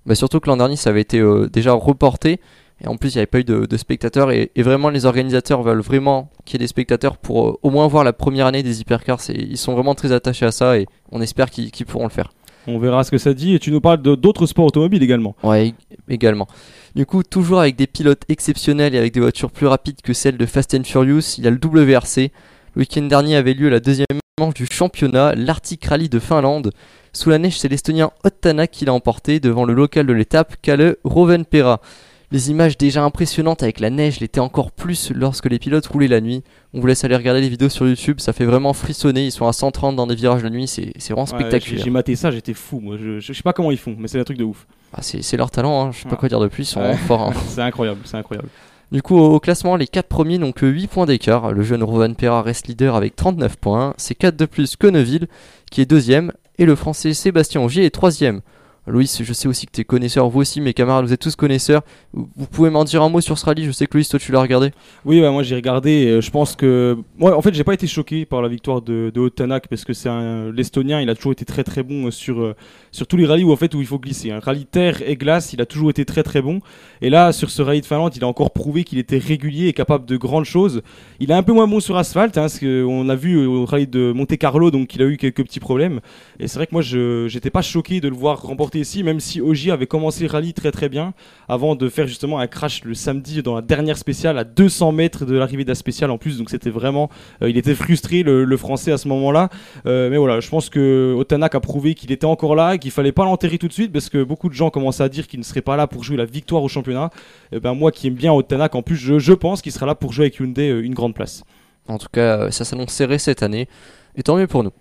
Bah, surtout que l'an dernier, ça avait été déjà reporté. Et en plus, il n'y avait pas eu de, de spectateurs. Et, et vraiment, les organisateurs veulent vraiment qu'il y ait des spectateurs pour euh, au moins voir la première année des hypercars. Ils sont vraiment très attachés à ça et on espère qu'ils pourront le faire. On verra ce que ça dit. Et tu nous parles d'autres sports automobiles également. Ouais, ég- également. Du coup, toujours avec des pilotes exceptionnels et avec des voitures plus rapides que celles de Fast and Furious, il y a le WRC. Le week-end dernier avait lieu la deuxième manche du championnat, l'Arctic Rally de Finlande. Sous la neige, c'est l'Estonien Ottanak qui l'a emporté devant le local de l'étape, Kalle Rovenpera. Les images déjà impressionnantes avec la neige l'étaient encore plus lorsque les pilotes roulaient la nuit. On vous laisse aller regarder les vidéos sur YouTube, ça fait vraiment frissonner. Ils sont à 130 dans des virages de nuit, c'est vraiment Ouais, spectaculaire. J'ai maté ça, j'étais fou. Moi, je, je sais pas comment ils font, mais c'est un truc de ouf. Ah, c'est leur talent, hein, je sais pas Ouais. quoi dire de plus, ils sont Ouais. forts. hein. c'est incroyable, c'est incroyable. Du coup, au classement, les 4 premiers n'ont que 8 points d'écart. Le jeune Rovan Pera reste leader avec 39 points. C'est 4 de plus que Neuville, qui est deuxième. Et le français Sébastien Ogier est troisième. Louis, je sais aussi que tu es connaisseur, vous aussi, mes camarades, vous êtes tous connaisseurs. Vous pouvez m'en dire un mot sur ce rallye Je sais que Louis, toi, tu l'as regardé. Oui, bah, moi j'ai regardé. euh, je pense que. Moi, en fait, j'ai pas été choqué par la victoire de, de parce que c'est un- l'Estonien. Il a toujours été très très bon euh, sur, euh, sur tous les rallyes où, en fait, où il faut glisser. Un rallye terre et glace, il a toujours été très très bon. Et là, sur ce rallye de Finlande, il a encore prouvé qu'il était régulier et capable de grandes choses. Il est un peu moins bon sur asphalte, hein, qu'on a vu au rallye de Monte Carlo, donc il a eu quelques petits problèmes. Et c'est vrai que moi, je j'étais pas choqué de le voir remporter ici, même si Ogier avait commencé rallye très très bien avant de faire justement un crash le samedi dans la dernière spéciale à 200 mètres de l'arrivée de la spéciale en plus donc c'était vraiment euh, il était frustré le, français à ce moment là mais voilà je pense que Otanak a prouvé qu'il était encore là qu'il fallait pas l'enterrer tout de suite parce que beaucoup de gens commençaient à dire qu'il ne serait pas là pour jouer la victoire au championnat et ben moi qui aime bien Otanak en plus je, je pense qu'il sera là pour jouer avec Hyundai euh, une grande place En tout cas, euh, ça s'annonce serré cette année. Et tant mieux pour nous.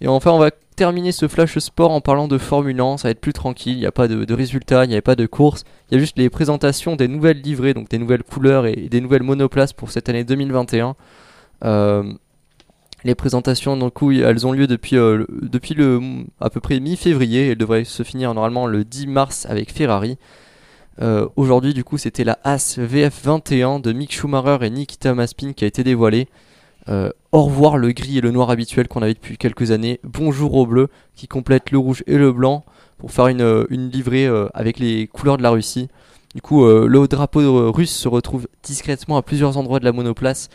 Et enfin, on va terminer ce flash sport en parlant de Formule 1. Ça va être plus tranquille. Il n'y a pas de, de résultats, il n'y avait pas de course. Il y a juste les présentations des nouvelles livrées, donc des nouvelles couleurs et des nouvelles monoplaces pour cette année 2021. Euh, les présentations, elles ont lieu depuis, euh, depuis le, à peu près mi-février. Elles devraient se finir normalement le 10 mars avec Ferrari. Euh, Aujourd'hui, du coup, c'était la As VF21 de Mick Schumacher et Nikita Maspin qui a été dévoilée. Euh, au revoir le gris et le noir habituel qu'on avait depuis quelques années. Bonjour au bleu qui complète le rouge et le blanc pour faire une, euh, une livrée euh, avec les couleurs de la Russie. Du coup, euh, le drapeau russe se retrouve discrètement à plusieurs endroits de la monoplace.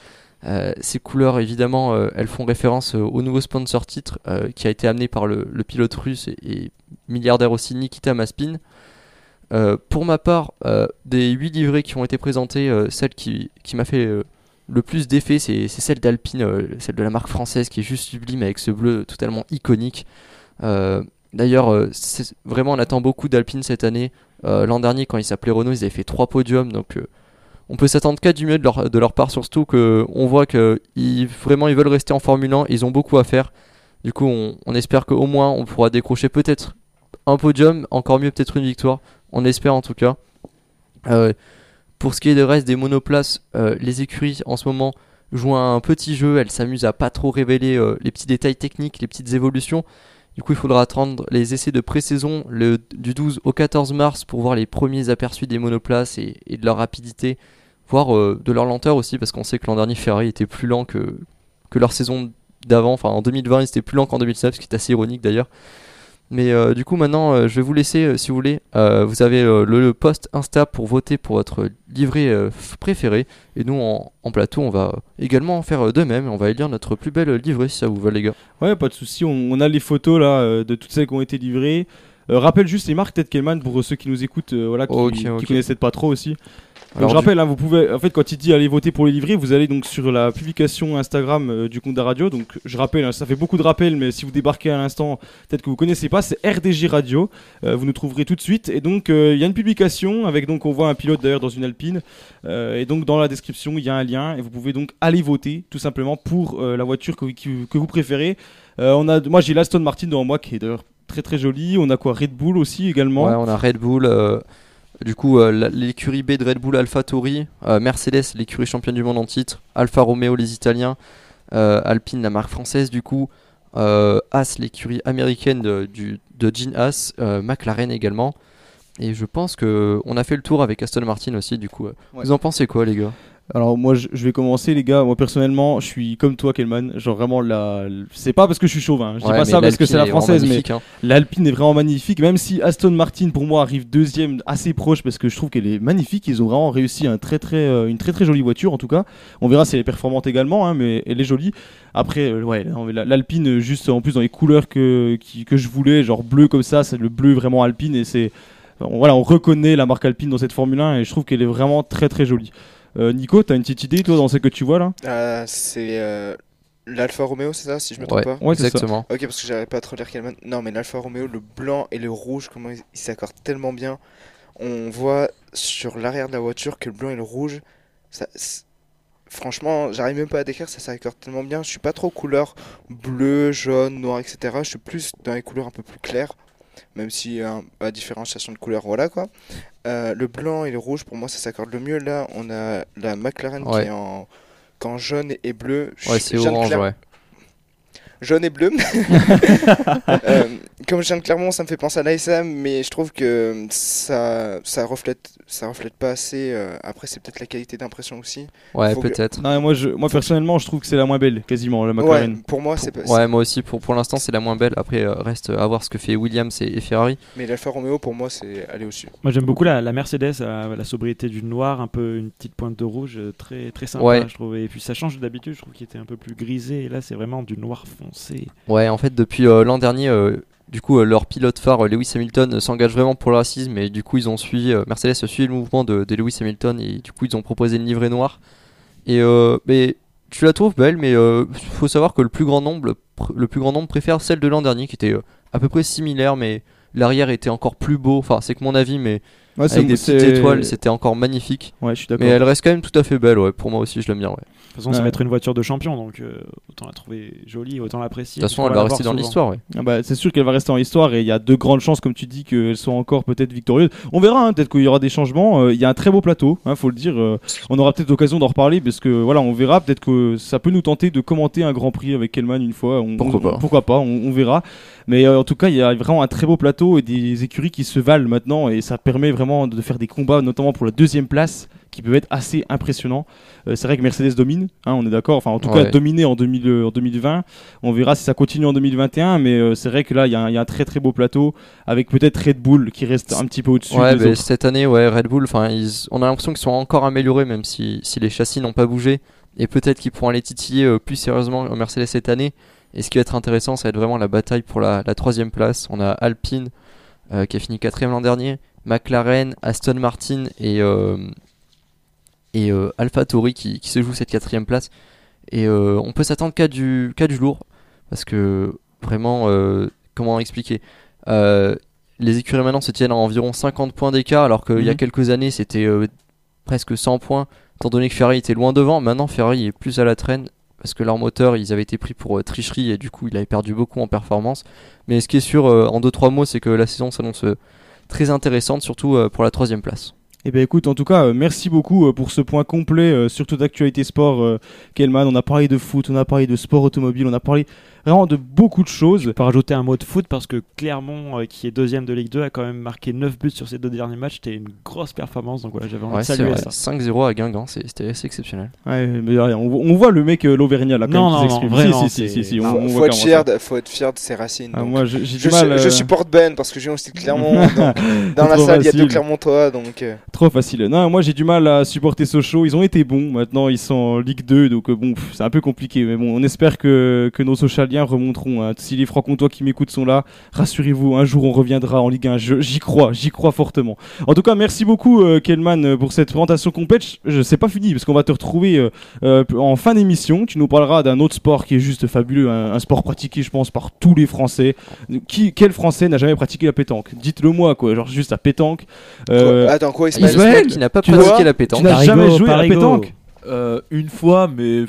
Ces couleurs, évidemment, elles font référence au nouveau sponsor titre qui a été amené par le, pilote russe et, milliardaire aussi Nikita Maspin. Pour ma part, des 8 livrées qui ont été présentées, celle qui, qui m'a fait le plus d'effet, c'est celle d'Alpine, euh, celle de la marque française qui est juste sublime avec ce bleu totalement iconique. Euh, D'ailleurs, euh, vraiment, on attend beaucoup d'Alpine cette année. L'an dernier, quand ils s'appelaient Renault, ils avaient fait 3 podiums, donc on peut s'attendre qu'à du mieux de leur, de leur part, surtout qu'on voit que ils, vraiment ils veulent rester en Formule 1, ils ont beaucoup à faire. Du coup, on espère qu'au moins on pourra décrocher peut-être un podium, encore mieux peut-être une victoire. On espère en tout cas. Pour ce qui est de reste des monoplaces, euh, les écuries en ce moment jouent un petit jeu, elles s'amusent à pas trop révéler euh, les petits détails techniques, les petites évolutions. Du coup, il faudra attendre les essais de pré-saison du 12 au 14 mars pour voir les premiers aperçus des monoplaces et, de leur rapidité, voire euh, de leur lenteur aussi, parce qu'on sait que l'an dernier Ferrari était plus lent que, leur saison d'avant. Enfin, en 2020, ils étaient plus lents qu'en 2019, ce qui est assez ironique d'ailleurs. Mais euh, du coup, maintenant, euh, je vais vous laisser, euh, si vous voulez. Vous avez le, post Insta pour voter pour votre livret préféré. Et nous, en, plateau, on va également en faire de même. On va élire notre plus belle livret, si ça vous va, les gars. Ouais, pas de souci. On, a les photos là de toutes celles qui ont été livrées. Euh, rappelle juste les marques peut-être Kelman pour ceux qui nous écoutent, euh, voilà, qui, Ok, qui ok. connaissent peut-être pas trop aussi. Donc, Alors, je du- rappelle, hein, vous pouvez, en fait, quand il dit aller voter pour les livrets, vous allez donc sur la publication Instagram euh, du compte de radio. Donc, je rappelle, hein, ça fait beaucoup de rappels, mais si vous débarquez à l'instant, peut-être que vous connaissez pas, c'est RDJ Radio. Euh, vous nous trouverez tout de suite. Et donc, euh, il y a une publication avec donc on voit un pilote d'ailleurs dans une Alpine. Et donc, dans la description, il y a un lien et vous pouvez donc aller voter tout simplement pour la voiture que, que vous préférez. On a, moi, j'ai l'Aston Martin devant moi qui est d'ailleurs très très jolie. On a quoi Red Bull aussi également. Ouais, on a Red Bull. euh, du coup, euh, l'écurie B de Red Bull AlphaTauri, euh, Mercedes, l'écurie championne du monde en titre, Alfa Romeo, les Italiens, euh, Alpine, la marque française, du coup, euh, Haas, l'écurie américaine de, du, de Gene Haas, euh, McLaren également. Et je pense que on a fait le tour avec Aston Martin aussi, du coup. Ouais. Vous en pensez quoi, les gars? Alors moi je, vais commencer les gars, moi personnellement je suis comme toi Kelman, genre vraiment la... c'est pas parce que je suis chauvin, je dis Ouais, pas ça parce que c'est la française mais hein. l'Alpine est vraiment magnifique, même si Aston Martin pour moi arrive deuxième assez proche parce que je trouve qu'elle est magnifique, ils ont vraiment réussi un très, très, euh, une très très jolie voiture en tout cas, on verra si elle est performante également hein, mais elle est jolie, après euh, ouais l'Alpine juste en plus dans les couleurs que, qui- que je voulais, genre bleu comme ça, c'est le bleu vraiment Alpine et c'est... Voilà, on reconnaît la marque Alpine dans cette Formule 1 et je trouve qu'elle est vraiment très très jolie. Euh, Nico, t'as une petite idée toi dans ce que tu vois là? Euh, c'est euh, l'Alfa Romeo, c'est ça, si je me trompe Ouais, pas? Ouais, ça. exactement. Ok, parce que j'arrive pas à trop lire Kelman. Non, mais l'Alfa Romeo, le blanc et le rouge, comment ils s'accordent tellement bien. On voit sur l'arrière de la voiture que le blanc et le rouge, ça, franchement, j'arrive même pas à décrire, ça s'accorde tellement bien. Je suis pas trop couleur bleu, jaune, noir, etc. Je suis plus dans les couleurs un peu plus claires, même si euh, à différenciation de couleurs, voilà quoi. Euh, le blanc et le rouge, pour moi, ça s'accorde le mieux. Là, on a la McLaren Ouais. qui est en, qu'en jaune et bleu. Ouais, c'est orange, ouais. Jaune et bleu. Euh, comme je viens de Clermont, ça me fait penser à l'ASM, mais je trouve que ça, ça reflète, ça reflète pas assez. euh, après, c'est peut-être la qualité d'impression aussi. Ouais, que- peut-être. Moi, je, moi personnellement, je trouve que c'est la moins belle, quasiment, la McLaren. Ouais, pour moi, c'est pas. Ouais, moi aussi, pour, pour l'instant, c'est la moins belle. Après, euh, reste à voir ce que fait Williams et, et Ferrari. Mais l'Alfa Romeo, pour moi, c'est aller au-dessus. Moi j'aime beaucoup la, la Mercedes, la, la sobriété du noir, un peu une petite pointe de rouge, très très sympa Ouais. je trouve. Et puis ça change d'habitude, je trouve qu'il était un peu plus grisé. Et là c'est vraiment du noir Ouais, en fait, depuis euh, l'an dernier, euh, du coup, euh, leur pilote phare, Lewis Hamilton, s'engage vraiment pour le racisme. Et du coup, ils ont suivi, Mercedes a suivi le mouvement de, Lewis Hamilton. Et du coup, ils ont proposé une livrée noire. Et mais tu la trouves belle, mais faut savoir que le plus grand nombre, le plus grand nombre préfère celle de l'an dernier, qui était à peu près similaire, mais l'arrière était encore plus beau. Enfin, c'est que mon avis, mais Ouais, avec des petites étoiles, c'était encore magnifique. Ouais, je suis d'accord. Mais elle reste quand même tout à fait belle, ouais. Pour moi aussi, je l'aime bien, ouais. De toute façon, ça Ouais. va être une voiture de champion, donc euh, autant la trouver jolie, autant l'apprécier. De toute façon, elle va rester dans l'histoire, ouais. Ah bah, c'est sûr qu'elle va rester en histoire et il y a de grandes chances, comme tu dis, qu'elle soit encore peut-être victorieuse. On verra, hein, peut-être qu'il y aura des changements. Euh, Il y a un très beau plateau, hein, faut le dire. Euh, on aura peut-être l'occasion d'en reparler parce que voilà, on verra. Peut-être que ça peut nous tenter de commenter un Grand Prix avec Kelman une fois. On- Pourquoi on- pas. Pourquoi pas on, on verra. Mais euh, en tout cas, il y a vraiment un très beau plateau et des écuries qui se valent maintenant et ça permet vraiment de faire des combats, notamment pour la deuxième place, qui peuvent être assez impressionnants. Euh, c'est vrai que Mercedes domine, hein, on est d'accord. Enfin, en tout cas, dominé en, 2000, euh, en 2020. On verra si ça continue en 2021, mais euh, c'est vrai que là, il y, a un- il y a un très très beau plateau avec peut-être Red Bull qui reste un petit peu au-dessus Ouais, des bah, autres. cette année, ouais, Red Bull, ils- on a l'impression qu'ils sont encore améliorés, même si, si les châssis n'ont pas bougé. Et peut-être qu'ils pourront aller titiller plus sérieusement en Mercedes cette année. Et ce qui va être intéressant, ça va être vraiment la bataille pour la, la troisième place. On a Alpine euh, qui a fini quatrième l'an dernier, McLaren, Aston Martin et, euh, et euh, AlphaTauri qui, qui se joue cette quatrième place. Et on peut s'attendre qu'à du, qu'à du lourd. Parce que vraiment, comment expliquer Les écuries maintenant se tiennent à environ 50 points d'écart, alors qu'il y a Mhm. quelques années c'était presque 100 points, étant donné que Ferrari était loin devant. Maintenant, Ferrari est plus à la traîne parce que leur moteur, ils avaient été pris pour euh, tricherie et du coup, il avait perdu beaucoup en performance. Mais ce qui est sûr, euh, en 2-3 mots, c'est que la saison s'annonce euh, très intéressante, surtout pour la troisième place. Eh ben écoute, en tout cas, merci beaucoup pour ce point complet, surtout d'actualité sport, Kelman. On a parlé de foot, on a parlé de sport automobile, on a parlé vraiment de beaucoup de choses. Je peux rajouter un mot de foot parce que Clermont, euh, qui est deuxième de Ligue 2, a quand même marqué 9 buts sur ses deux derniers matchs. C'était une grosse performance, donc voilà, j'avais envie Ouais, de saluer ça. 5-0 à Guingamp, c'était assez exceptionnel. Ouais, mais rien, on, voit- on voit le mec euh, l'Auvergnat là quand Non, même qui non, s'exprime. non, vraiment, si, si, si, si, on, faut, on faut voit être fier de, faut être fier de ses racines. Ah, moi, je, du mal. je euh, supporte Ben parce que j'ai aussi de Clermont. donc, dans la Trop salle, il y a deux facile. Clermontois, donc. Trop facile. Non, moi j'ai du mal à supporter Sochaux. Ils ont été bons. Maintenant ils sont en Ligue 2, donc bon, c'est un peu compliqué. Mais bon, on espère que, que nos Remonteront. hein. Si les Francs-Comtois qui m'écoutent sont là, rassurez-vous, un jour on reviendra en Ligue 1. Je- J'y crois, j'y crois fortement. En tout cas, merci beaucoup euh, Kelman euh, pour cette présentation complète. Je, je sais pas fini parce qu'on va te retrouver euh, euh, en fin d'émission. Tu nous parleras d'un autre sport qui est juste fabuleux, un, un sport pratiqué, je pense, par tous les Français. Qui, quel Français n'a jamais pratiqué la pétanque? Dites-le moi, quoi. Genre juste la pétanque. Euh, quoi- Attends, quoi, Ismaël? Ismaël, qui n'a pas pratiqué vois, la pétanque. tu n'as jamais joué à la pétanque? Euh, une fois, mais.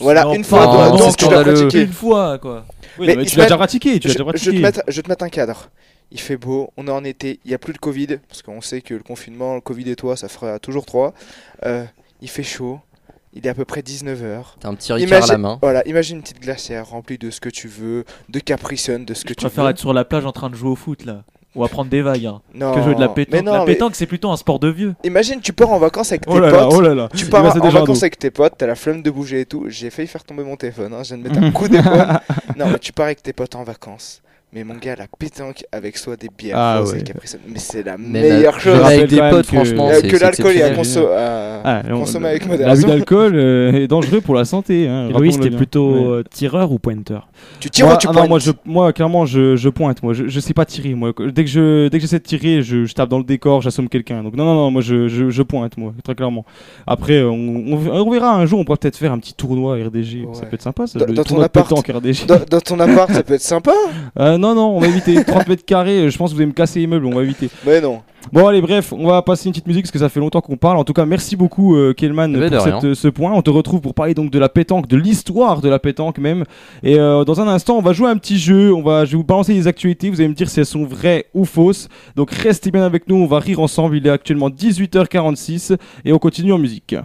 Voilà, Non, une fois, tu pratiqué. Une fois, quoi. Oui, Mais mais tu l'as déjà pratiqué, tu je, déjà je pratiqué. te mettre, je vais te mettre un cadre. Il fait beau, on est en été, il n'y a plus de Covid, parce qu'on sait que le confinement, le Covid et toi, ça fera toujours trois. Euh, il fait chaud, Il est à peu près 19h. T'as un petit ricard à la main. Voilà, imagine une petite glacière remplie de ce que tu veux, de Capri Sun, de ce que Je tu préfère veux. être sur la plage en train de jouer au foot là. Ou à prendre des vagues. hein, Non, que jouer de la mais pétanque. non, la mais- pétanque, c'est plutôt un sport de vieux. Imagine, tu pars en vacances avec tes Oh là là, potes. oh là là. Tu Il pars va en vacances avec tes potes, t'as la flemme de bouger et tout. J'ai failli faire tomber mon téléphone, hein. je viens de mettre un coup d'épaule. non, mais tu pars avec tes potes en vacances. Mais mon gars, la pétanque avec soit des bières Ah ouais. Mais c'est la Mais meilleure la- chose. avec des potes, que- franchement, Euh, que l'alcool est à, exceptionnel. conso- à Ah, consommer avec L'abus modération. d'alcool euh, est dangereux pour la santé. Hein, Louis, bien. plutôt Ouais. euh, tireur ou pointeur Tu tires moi, ou tu ah non, moi, je, moi, clairement, je, je pointe. Moi, je, je sais pas tirer. Moi, dès que je, dès que j'essaie de tirer, je, je tape dans le décor, j'assomme quelqu'un. Donc non, non, non, moi, je, je, je pointe, moi, très clairement. Après, on, on, on verra un jour. On pourra peut-être faire un petit tournoi RDG. Ça Ouais. peut être sympa. Ça, Dans- le dans ton appart. pétanque RDG. dans, dans ton appart, ça peut être sympa. Euh, non, non, on va éviter 30 mètres carrés. Je pense que vous allez me casser les meubles. On va éviter. Mais non. Bon, allez, bref, on va passer une petite musique parce que ça fait longtemps qu'on parle. En tout cas, merci beaucoup, euh, Kelman, Eh ben, de pour cette- ce point. On te retrouve pour parler donc de la pétanque, de l'histoire de la pétanque même. Et euh, dans un instant, on va jouer à un petit jeu. On va, je vais vous balancer des actualités. Vous allez me dire si elles sont vraies ou fausses. Donc restez bien avec nous. On va rire ensemble. Il est actuellement 18h46 et on continue en musique.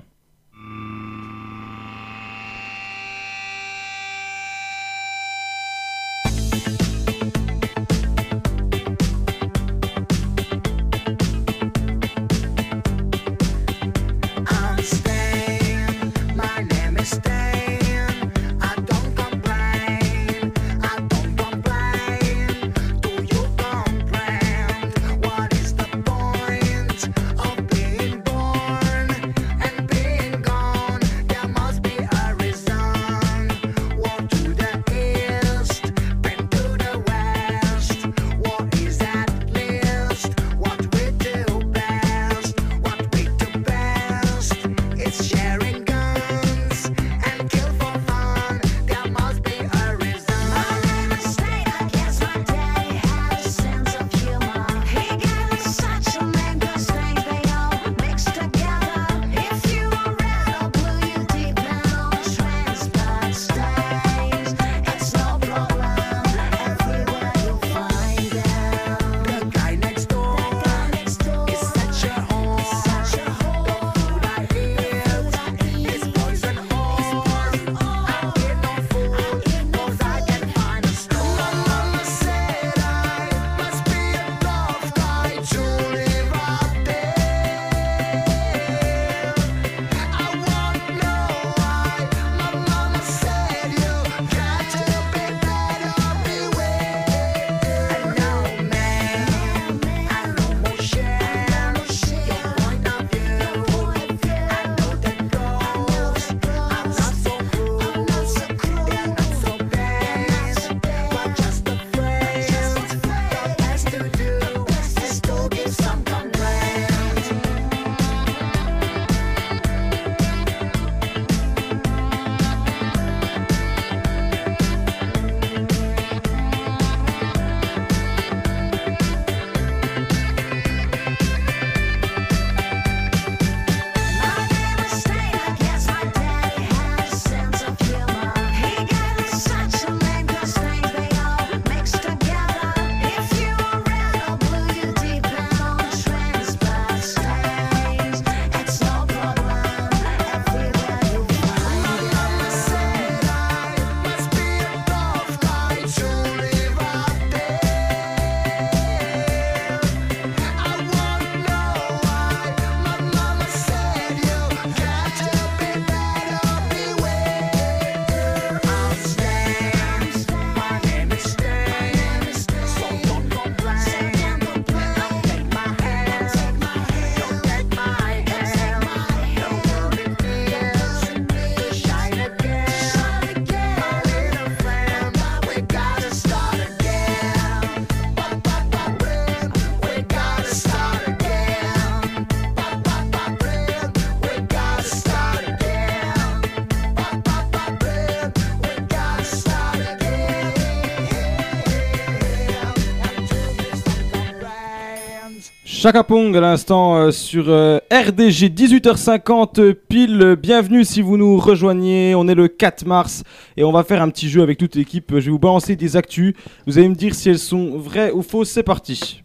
Again. Chaka Pong à l'instant euh, sur euh, RDG 18h50 euh, pile. Bienvenue si vous nous rejoignez. On est le 4 mars et on va faire un petit jeu avec toute l'équipe. Je vais vous balancer des actus. Vous allez me dire si elles sont vraies ou fausses. C'est parti.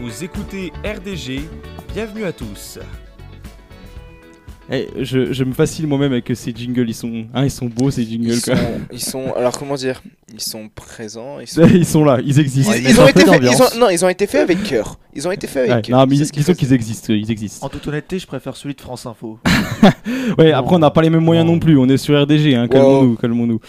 Vous écoutez RDG, bienvenue à tous. Eh, je, je me fascine moi-même avec ces jingles, ils sont, hein, ils sont beaux ces jingles. Ils quoi. sont, ils sont, alors comment dire, ils sont présents. Ils, sont... Ils sont là, ils existent. ils, ils ont été ils ont, non, ils ont été faits avec cœur. Ils ont été faits avec Ouais, cœur. non, mais disons qu'ils existent, ils existent. En toute honnêteté, je préfère celui de France Info. Ouais, après on n'a pas les mêmes moyens non plus, on est sur RDG, hein, calmons-nous, calmons-nous.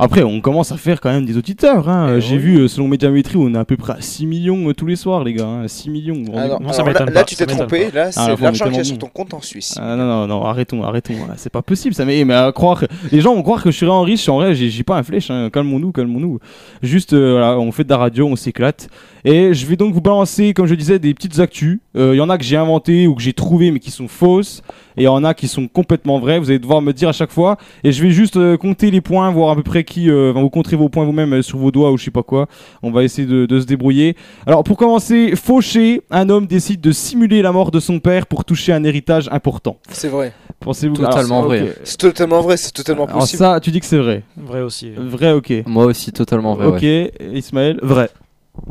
Après, on commence à faire quand même des auditeurs. Hein. Eh J'ai oui. vu, euh, selon Médiamétrie, on est à peu près à 6 millions euh, tous les soirs, les gars. hein, 6 millions. Ah non, alors là, là, tu t'es trompé. Là, c'est Ah, faut l'argent qu'il y a sur ton compte en Suisse. Ah non, non, non, arrêtons, arrêtons. voilà, C'est pas possible, ça. Mais, mais à croire. Les gens vont croire que je suis vraiment riche. En vrai, j'ai j'ai pas un flèche. hein, Calmons-nous, calmons-nous. Juste, euh, voilà, on fait de la radio, on s'éclate. Et je vais donc vous balancer, comme je disais, des petites actus. Il y en a que j'ai inventé ou que j'ai trouvé, mais qui sont fausses. Et il y en a qui sont complètement vraies. Vous allez devoir me dire à chaque fois. Et je vais juste euh, compter les points, voir à peu près qui. euh, enfin, vous compterez vos points vous-même euh, sur vos doigts ou je sais pas quoi. On va essayer de, de se débrouiller. Alors, pour commencer, fauché, un homme décide de simuler la mort de son père pour toucher un héritage important. C'est vrai. Pensez-vous Totalement Alors, vrai. ok. C'est totalement vrai, c'est totalement Alors possible. ça, tu dis que c'est vrai. Vrai aussi. Vrai, ok. Moi aussi, totalement vrai. ok, ouais. Ismaël. Vrai.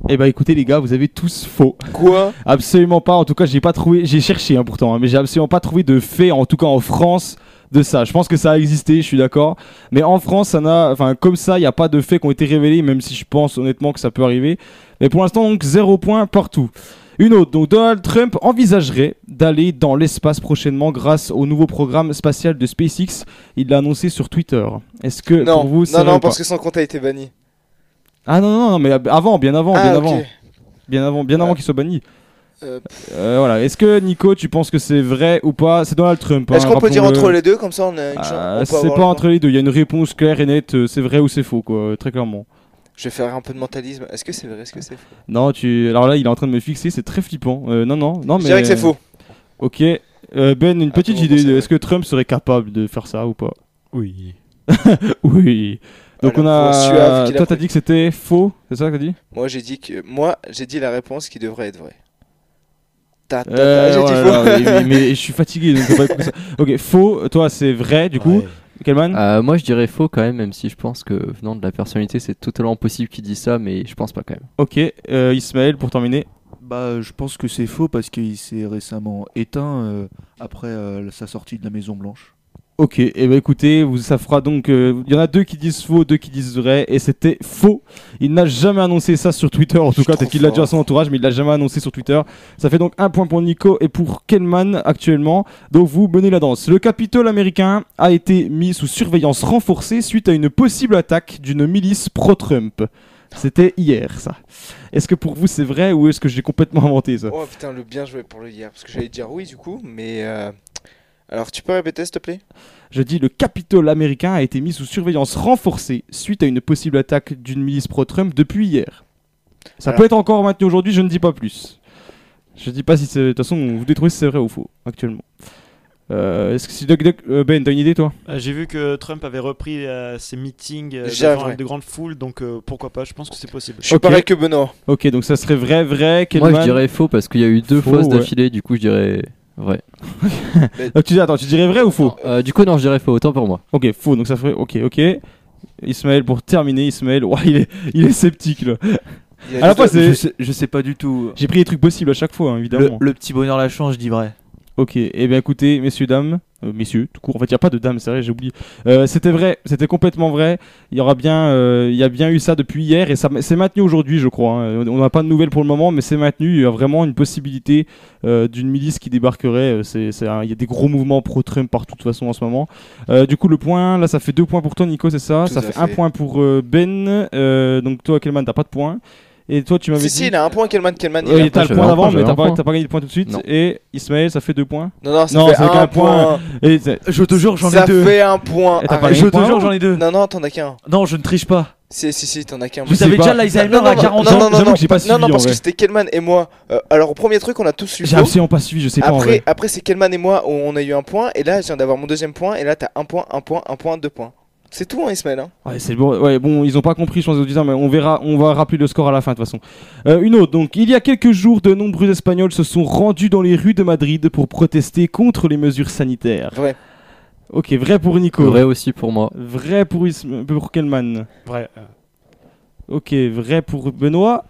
Eh ben écoutez les gars, vous avez tous faux. Quoi Absolument pas. En tout cas, j'ai pas trouvé. J'ai cherché hein, pourtant, hein, mais j'ai absolument pas trouvé de fait, en tout cas en France, de ça. Je pense que ça a existé, je suis d'accord. Mais en France, ça n'a, enfin comme ça, il n'y a pas de faits qui ont été révélés, même si je pense honnêtement que ça peut arriver. Mais pour l'instant, donc zéro point partout. Une autre, donc Donald Trump envisagerait d'aller dans l'espace prochainement grâce au nouveau programme spatial de SpaceX. Il l'a annoncé sur Twitter. Est-ce que Non, pour vous, c'est non, non, parce que son compte a été banni. Ah non, non, non, mais avant, bien avant, Ah, bien avant. Bien avant, bien avant qu'il soit banni. Euh, Euh, voilà. Est-ce que Nico, tu penses que c'est vrai ou pas? C'est Donald Trump. Est-ce hein, qu'on peut dire entre les deux comme ça on a une chance Ah, C'est pas le entre les deux. Il y a une réponse claire et nette. euh, C'est vrai ou c'est faux, quoi. euh, Très clairement. Je vais faire un peu de mentalisme. Est-ce que c'est vrai? Est-ce que c'est faux? Non, tu. Alors là, il est en train de me fixer. C'est très flippant. Euh, non, non, non, mais. Je dirais que c'est faux. Ok. Euh, ben, une petite idée. Est-ce que Trump serait capable de faire ça ou pas? Oui. Oui. Donc Voilà, on suave a. Toi, t'as dit que c'était faux. C'est ça que t'as dit? Moi j'ai dit que moi j'ai dit la réponse qui devrait être vraie. Ta, ta, ta, Euh, j'ai ouais, dit faux. non, mais, mais- mais je suis fatigué donc on pas ça. Ok, faux. Toi, c'est vrai du coup. Ouais. Kelman? Euh, moi, je dirais faux quand même, même si je pense que venant de la personnalité, c'est totalement possible qu'il dise ça, mais je pense pas quand même. Ok. Euh, Ismaël, pour terminer. Bah, je pense que c'est faux parce qu'il s'est récemment éteint euh, après euh, sa sortie de la Maison Blanche. Ok, et eh ben écoutez, vous, ça fera donc. euh, Il y en a deux qui disent faux, deux qui disent vrai, et c'était faux. Il n'a jamais annoncé ça sur Twitter, en tout cas, peut-être qu'il l'a dit à son entourage, mais il l'a jamais annoncé sur Twitter. Ça fait donc un point pour Nico et pour Kelman actuellement. Donc vous menez la danse. Le Capitole américain a été mis sous surveillance renforcée suite à une possible attaque d'une milice pro-Trump. C'était hier, ça. Est-ce que pour vous c'est vrai ou est-ce que j'ai complètement inventé ça? Oh putain, le bien joué pour le hier. Parce que j'allais dire oui du coup, mais. euh, Alors tu peux répéter s'il te plaît? Je dis le Capitole américain a été mis sous surveillance renforcée suite à une possible attaque d'une milice pro-Trump depuis hier. Ça Alors- peut être encore maintenu aujourd'hui, je ne dis pas plus. Je dis pas si c'est. De toute façon, vous détruisez si c'est vrai ou faux actuellement. Euh, Est-ce que si Doc, Doc- euh, Ben, t'as une idée toi? Euh, J'ai vu que Trump avait repris euh, ses meetings euh, devant de grandes foules, donc euh, pourquoi pas, je pense que c'est possible. Je suis Ok. pareil que Benoît. Ok, donc ça serait vrai, vrai. Moi, Kelman je dirais faux parce qu'il y a eu deux fausses ouais. d'affilée, du coup, je dirais vrai. Donc, tu dis, attends, tu dirais vrai ou faux? Euh, du coup, non, je dirais faux, autant pour moi. Ok, faux, donc ça ferait. Ok, ok. Ismaël, pour terminer, Ismaël, ouais, il, est, il est sceptique là. Il y a À la fois, c'est- Je sais, je sais pas du tout. J'ai pris les trucs possibles à chaque fois, hein, Le, évidemment. le petit bonheur la chance, je dis vrai. Ok, et bien écoutez, messieurs, dames, euh, messieurs, tout court, en fait, il n'y a pas de dames, c'est vrai, j'ai oublié. Euh, c'était vrai, c'était complètement vrai. Il y aura bien, euh, y a bien eu ça depuis hier et ça c'est maintenu aujourd'hui, je crois. hein. On n'a pas de nouvelles pour le moment, mais c'est maintenu. Il y a vraiment une possibilité d'une milice qui débarquerait. C'est, il y a des gros mouvements pro-Trump partout de toute façon en ce moment. Du coup, le point, là, ça fait deux points pour toi, Nico, c'est ça? Tout ça fait, fait. un point pour Ben. Donc toi, Kelman, t'as pas de point. Et toi, tu m'avais Si, dit. si, il a un point, Kelman, Kelman. il Ouais, a- t'as le point point, mais t'as un pas, point. t'as pas gagné de point tout de suite. Non. Et Ismaël, ça fait deux points. Non, non, ça Non, fait c'est un point. point. Et c'est- Je te jure, j'en ai Ça deux. fait un point. Je te jure, j'en ai deux. Non, non, t'en as qu'un. Non, je ne triche pas. Si, si, si, t'en as qu'un. Vous avez déjà l'Alzheimer Non, non, à non, 40 non, ans. non, non, non, non, non, parce que c'était Kelman et moi. Euh, alors, au premier truc, on a tous suivi. J'ai absolument pas suivi, je sais pas en Après, vrai. après c'est Kelman et moi où on a eu un point. Et là, je viens d'avoir mon deuxième point. Et là, t'as un point, un point, un point, deux points. C'est tout, hein, Ismaël. Hein. Ouais, c'est bon. Ouais, bon, ils ont pas compris, je pense, les auditeurs, mais on verra, on va rappeler le score à la fin, de toute façon. Euh, une autre, donc, il y a quelques jours, de nombreux Espagnols se sont rendus dans les rues de Madrid pour protester contre les mesures sanitaires. Vrai. Ok, vrai pour Nico. Vrai aussi pour moi. Vrai pour, Ism- pour Kelman. Vrai. euh, Ok, vrai pour Benoît.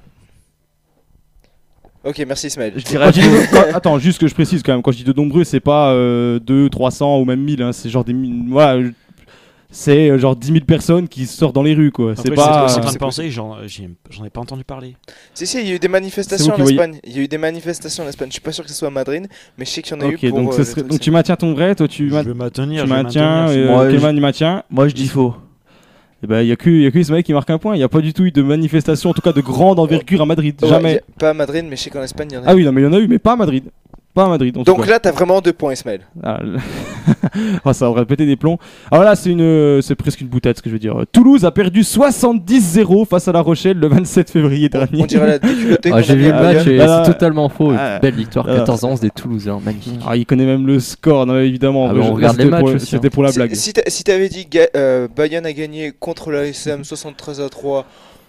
Ok, merci Ismaël. Je Quand dirais je dis de- quand- attends, juste que je précise quand même, quand je dis de nombreux, c'est pas euh, 2, 300 ou même 1000, hein, c'est genre des. Voilà, c'est euh, genre 10 000 personnes qui sortent dans les rues, quoi. C'est pas. en train c'est de penser, j'en j'y- j'en ai pas entendu parler. Si, si, il y a eu des manifestations C'est en. Espagne. Il y a eu des manifestations en Espagne. Je suis pas sûr que ce soit à Madrid, mais je sais qu'il y en a eu pour. donc, euh, donc tu maintiens ton vrai, toi tu, Je ma- vais maintenir. tu maintiens, euh, il maintient. Moi, je dis faux. Et ben, il y a que, il y a que Ismaël qui marque un point. Il n'y a pas du tout eu de manifestation, en tout cas de grande envergure à Madrid. Ouais, Jamais. Pas à Madrid, mais je sais qu'en Espagne, il y en a Ah eu. oui, non, mais il y en a eu, mais pas à Madrid. Pas à Madrid. en tout Donc cas. là, t'as vraiment deux points, Ismaël. Ah, Oh, ça aurait pété des plombs. Alors là, c'est une, euh, c'est presque une boutade ce que je veux dire. Toulouse a perdu 70-0 face à La Rochelle le 27 février dernier. On dirait la Ah, j'ai vu le match Lyon. et Ah, c'est totalement faux. ah, Belle victoire, ah, 14 11 des Toulousains, magnifique. Ah, il connaît même le score, non, évidemment. Ah, bah, on regarde les matchs pour- aussi, C'était hein. pour la blague. Si t'a- si t'avais dit euh, Bayonne a gagné contre la SM 73 à 3,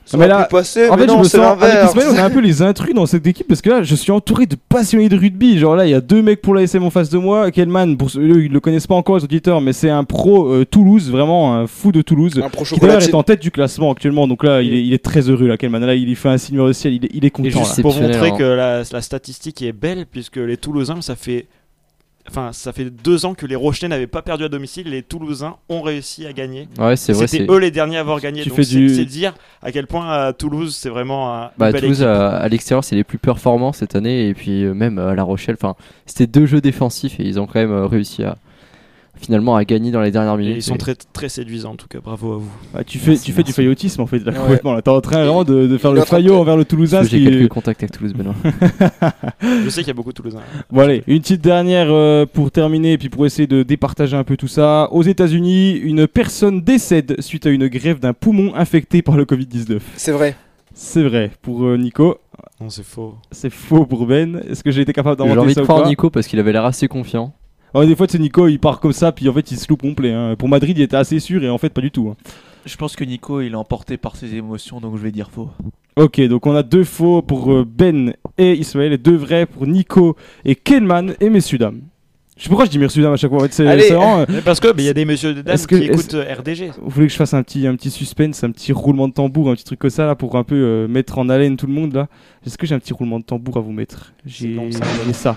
ça Mais là, passer, En mais fait, je me sens avec l'inverse. Ismaël, on est un peu les intrus dans cette équipe parce que là, je suis entouré de passionnés de rugby. Genre là, il y a deux mecs pour la SM en face de moi. Kelman, pour ceux eux, ils le connaissent pas encore les auditeurs, mais c'est un pro euh, Toulouse, vraiment un fou de Toulouse. Un pro Qui d'ailleurs est en tête du classement actuellement, donc là il est, il est très heureux là, Kelman. Là il fait un signe vers le ciel, il est, il est Et content. là. juste pour montrer hein. que la, la statistique est belle, puisque les Toulousains, ça fait. Enfin, ça fait deux ans que les Rochelais n'avaient pas perdu à domicile. Les Toulousains ont réussi à gagner. Ouais, c'est vrai. C'était eux les derniers à avoir gagné. Tu donc c'est du- dire à quel point à Toulouse c'est vraiment Bah, belle Toulouse équipe. à, à l'extérieur, c'est les plus performants cette année. Et puis euh, même à La Rochelle, enfin, c'était deux jeux défensifs et ils ont quand même euh, réussi à finalement à gagner dans les dernières Et minutes. ils sont très très séduisants en tout cas. Bravo à vous. Ah, tu fais, tu fais du faillotisme en fait, là, Ouais. complètement. Là, t'es en train vraiment de, de faire le faillot envers le Toulousain. J'ai qui- quelques contacts avec Toulouse, Benoît. Je sais qu'il y a beaucoup de Toulousains. Bon allez, une petite dernière euh, pour terminer et puis pour essayer de départager un peu tout ça. Aux États-Unis, une personne décède suite à une grève d'un poumon infecté par le Covid-19. C'est vrai. C'est vrai pour euh, Nico, Non, c'est faux. c'est faux pour Ben. Est-ce que j'ai été capable J'ai d'inventer envie ça de croire pas Nico parce qu'il avait l'air assez confiant. Des fois, c'est Nico, il part comme ça puis en fait il se loupe complet. hein. Pour Madrid, il était assez sûr et en fait pas du tout. hein. Je pense que Nico, il est emporté par ses émotions, donc je vais dire faux. Ok, donc on a deux faux pour euh, Ben et Ismaël et deux vrais pour Nico et Kelman et messieurs dames. Je sais pourquoi je dis messieurs dames à chaque fois. En fait, c'est Allez. c'est vraiment, euh, Mais parce que il y a des messieurs des dames Est-ce que- qui écoutent euh, RDG. Vous voulez que je fasse un petit, un petit suspense, un petit roulement de tambour, un petit truc comme ça là pour un peu euh, mettre en haleine tout le monde là? Est-ce que j'ai un petit roulement de tambour à vous mettre? J'ai ça.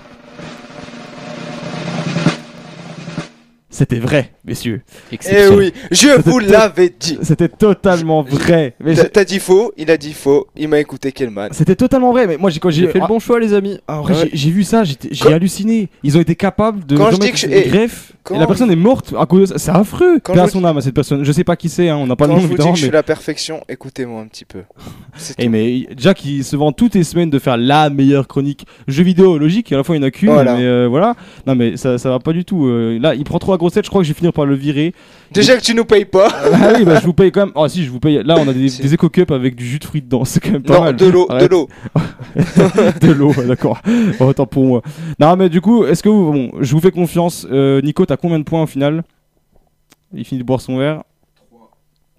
C'était vrai, messieurs. Eh oui, je vous l'avais dit. C'était totalement vrai. Mais T'as j'ai- dit faux, il a dit faux, il m'a écouté Kelman. c'était totalement vrai. Mais moi, j'ai quand J'ai j'ai fait le ah, bon choix, les amis. Ouais. j'ai- j'ai vu ça, j'ai Quand- halluciné. Ils ont été capables de Quand je remettre dis que je- des greffes. quand et la personne est morte à cause de ça. C'est affreux. Quand à je- son âme à cette personne. Je sais pas qui c'est. hein, on n'a pas Quand le je nom vous dis que je suis la perfection, écoutez-moi un petit peu. C'est Eh mais Jack il se vend toutes les semaines de faire la meilleure chronique jeux vidéo logique à la fois il y en a qu'une Voilà. mais euh, voilà non mais ça, ça va pas du tout euh, là il prend trop grossette je crois que je vais finir par le virer. Déjà que tu nous payes pas. ah oui bah je vous paye quand même. Oh si je vous paye. Là on a des, des éco cups avec du jus de fruits dedans. C'est quand même pas Non, mal. de l'eau, de l'eau. de l'eau d'accord. Autant pour moi. Non mais du coup est-ce que vous bon je vous fais confiance. Euh, Nico t'as combien de points au final? Il finit de boire son verre.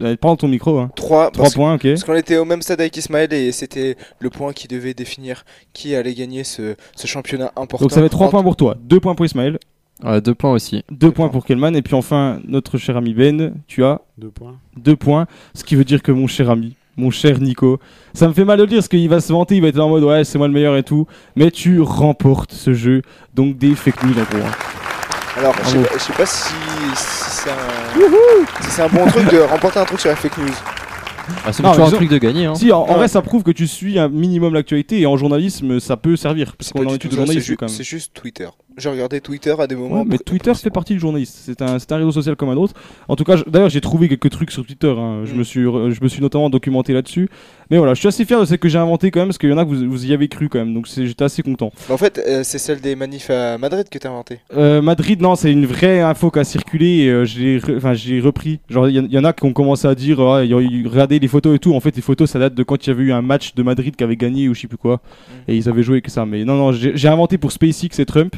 Euh, Prends ton micro hein. 3 3 points ok. Parce qu'on était au même stade avec Ismaël et c'était le point qui devait définir qui allait gagner ce, ce championnat important. donc ça fait 3 Entre- points pour toi 2 points pour Ismaël Ouais, deux points aussi. 2 points pour Kelman et puis enfin notre cher ami Ben tu as Deux points. deux points, ce qui veut dire que mon cher ami, mon cher Nico, ça me fait mal de le dire parce qu'il va se vanter, il va être en mode ouais c'est moi le meilleur et tout, mais tu remportes ce jeu, donc des fake news en gros. hein. Alors, je sais, Bravo. pas- je sais pas si, si c'est un, si c'est un bon truc de remporter un truc sur la fake news. Ah, c'est Non, toujours un disons- truc de gagner. Hein. Si en, vrai ça prouve que tu suis un minimum l'actualité et en journalisme ça peut servir, parce C'est qu'on pas est en du études tout de ça, c'est journalisme ju- quand même. c'est juste Twitter. J'ai regardé Twitter à des moments. Ouais, mais Twitter fait partie du journaliste. C'est un, un réseau social comme un autre. En tout cas, d'ailleurs, j'ai trouvé quelques trucs sur Twitter. hein. Je, Mm. me suis, je me suis notamment documenté là-dessus. Mais voilà, je suis assez fier de ce que j'ai inventé quand même, parce qu'il y en a que vous, vous y avez cru quand même. Donc j'étais assez content. En fait, euh, c'est celle des manifs à Madrid que t'as inventé. Euh, Madrid, non, c'est une vraie info qui a circulé. et, euh, j'ai re- repris. Genre, il y, en- il y en a qui ont commencé à dire, ah, regardez les photos et tout. En fait, les photos, ça date de quand il y avait eu un match de Madrid qui avait gagné ou je sais plus quoi. Et ils avaient joué que ça. Mais non, non, j'ai inventé pour SpaceX et Trump.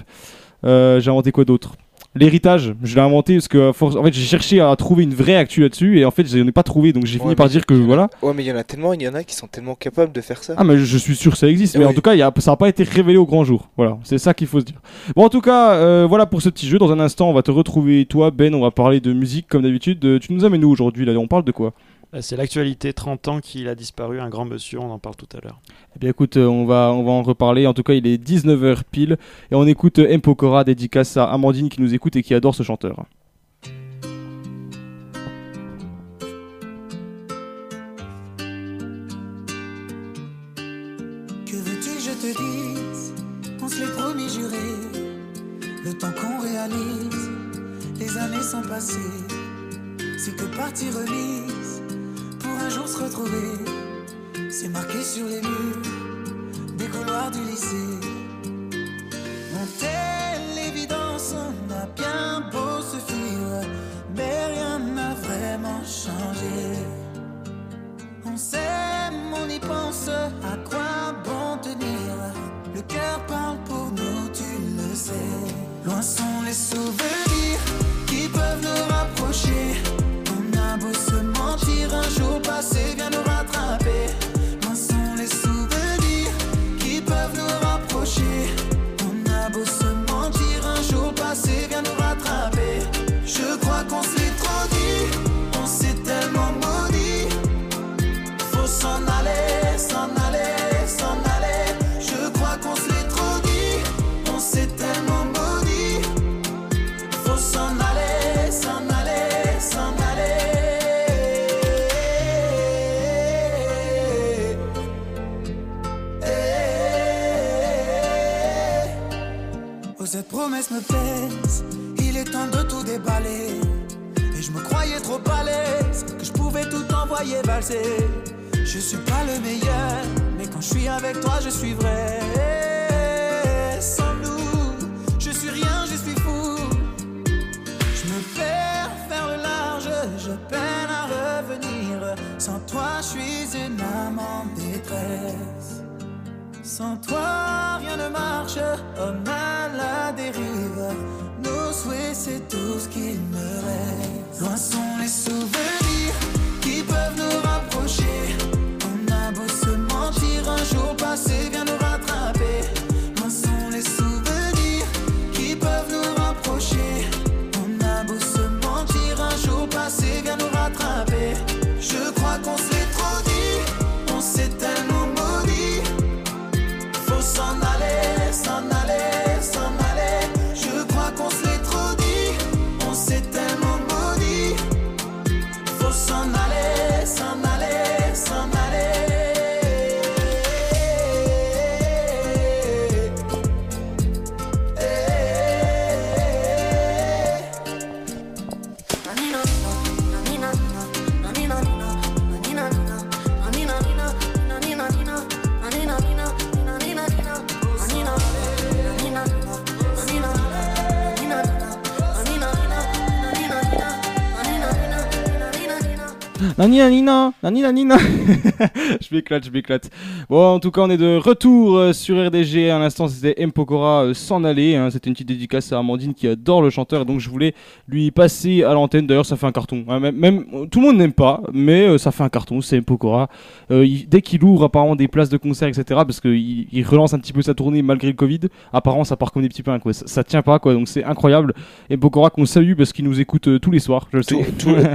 Euh, j'ai inventé quoi d'autre? L'héritage, je l'ai inventé parce que force, en fait, j'ai cherché à trouver une vraie actu là-dessus et en fait, je n'en ai pas trouvé. Donc j'ai fini par dire que voilà. Ouais, mais il y en a tellement, il y en a qui sont tellement capables de faire ça. Ah mais je suis sûr que ça existe, mais en tout cas il y a- ça n'a pas été révélé au grand jour. Voilà, c'est ça qu'il faut se dire. Bon en tout cas, euh, voilà pour ce petit jeu. Dans un instant, on va te retrouver toi Ben, on va parler de musique comme d'habitude. Euh, tu nous amènes où aujourd'hui là? On parle de quoi? C'est l'actualité, 30 ans qu'il a disparu, un grand monsieur, on en parle tout à l'heure. Eh bien écoute, euh, on va, on va en reparler. En tout cas, il est 19h pile. Et on écoute euh, M. Pokora, dédicace à Amandine qui nous écoute et qui adore ce chanteur. Que veux-tu que je te dise? On se l'est promis juré Le temps qu'on réalise Les années sont passées C'est que partie remise Un jour se retrouver C'est marqué sur les murs Des couloirs du lycée On telle l'évidence On a bien beau se fuir Mais rien n'a vraiment changé on s'aime, on y pense, à quoi bon tenir? Le cœur parle pour nous, tu le sais. Loin sont les souvenirs qui peuvent nous rapprocher. A beau se mentir, un jour passé vient nous rattraper. Oh, cette promesse me pèse. Il est temps de tout déballer. Et je me croyais trop à l'aise que je pouvais tout envoyer valser. Je suis pas le meilleur, mais quand je suis avec toi, je suis vrai. Sans nous, je suis rien, je suis fou. Je me perds faire le large, je peine à revenir. Sans toi, je suis une âme en détresse. Sans toi, rien ne marche, homme à la dérive. Nos souhaits, c'est tout ce qu'il me reste. Loin sont les souvenirs qui peuvent nous rapprocher. On a beau se mentir, un jour passé vient nous Nani nanina, nani nanina. je m'éclate, je m'éclate. Bon, en tout cas, on est de retour euh, sur RDG. À l'instant, c'était M. Pokora euh, s'en aller. hein. C'était une petite dédicace à Amandine qui adore le chanteur. Et donc, je voulais lui passer à l'antenne. D'ailleurs, ça fait un carton. hein. Même, même- tout le monde n'aime pas, mais euh, ça fait un carton. C'est M. Pokora. Euh, il- dès qu'il ouvre apparemment des places de concert, etc., parce qu'il il relance un petit peu sa tournée malgré le Covid, apparemment, ça part comme des petits pains. Quoi. Ça, ça tient pas, quoi. Donc, c'est incroyable. Et Pokora qu'on salue parce qu'il nous écoute tous les soirs. Je le sais. Tous- les-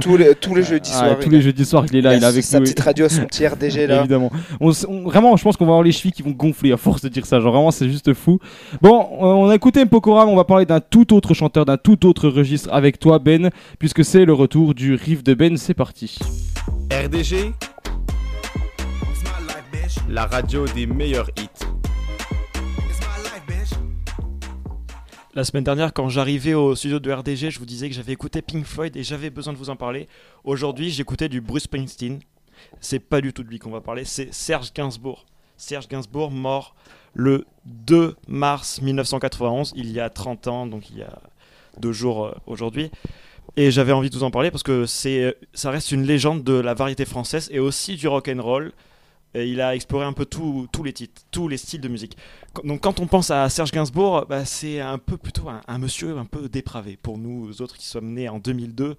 jeudis soirs, tous les a- jeudis soirs, il est là. il est avec sa nous. petite radio, son petit RDG, là. Évidemment. On s- on- vraiment, je pense qu'on va avoir les chevilles qui vont gonfler à force de dire ça. Genre, vraiment, c'est juste fou. Bon, on a écouté Mpokora, mais on va parler d'un tout autre chanteur, d'un tout autre registre avec toi, Ben, puisque c'est le retour du riff de Ben. C'est parti. RDG, la radio des meilleurs La semaine dernière, quand j'arrivais au studio de RDG, je vous disais que j'avais écouté Pink Floyd et j'avais besoin de vous en parler. Aujourd'hui, j'écoutais du Bruce Springsteen. C'est pas du tout de lui qu'on va parler, c'est Serge Gainsbourg. Serge Gainsbourg, mort le 2 mars 1991, il y a 30 ans, donc il y a deux jours euh, aujourd'hui. Et j'avais envie de vous en parler parce que c'est, ça reste une légende de la variété française et aussi du rock and roll. Il a exploré un peu tous les titres, tous les styles de musique. Donc quand on pense à Serge Gainsbourg, bah, c'est un peu plutôt un, monsieur un peu dépravé pour nous autres qui sommes nés en 2002.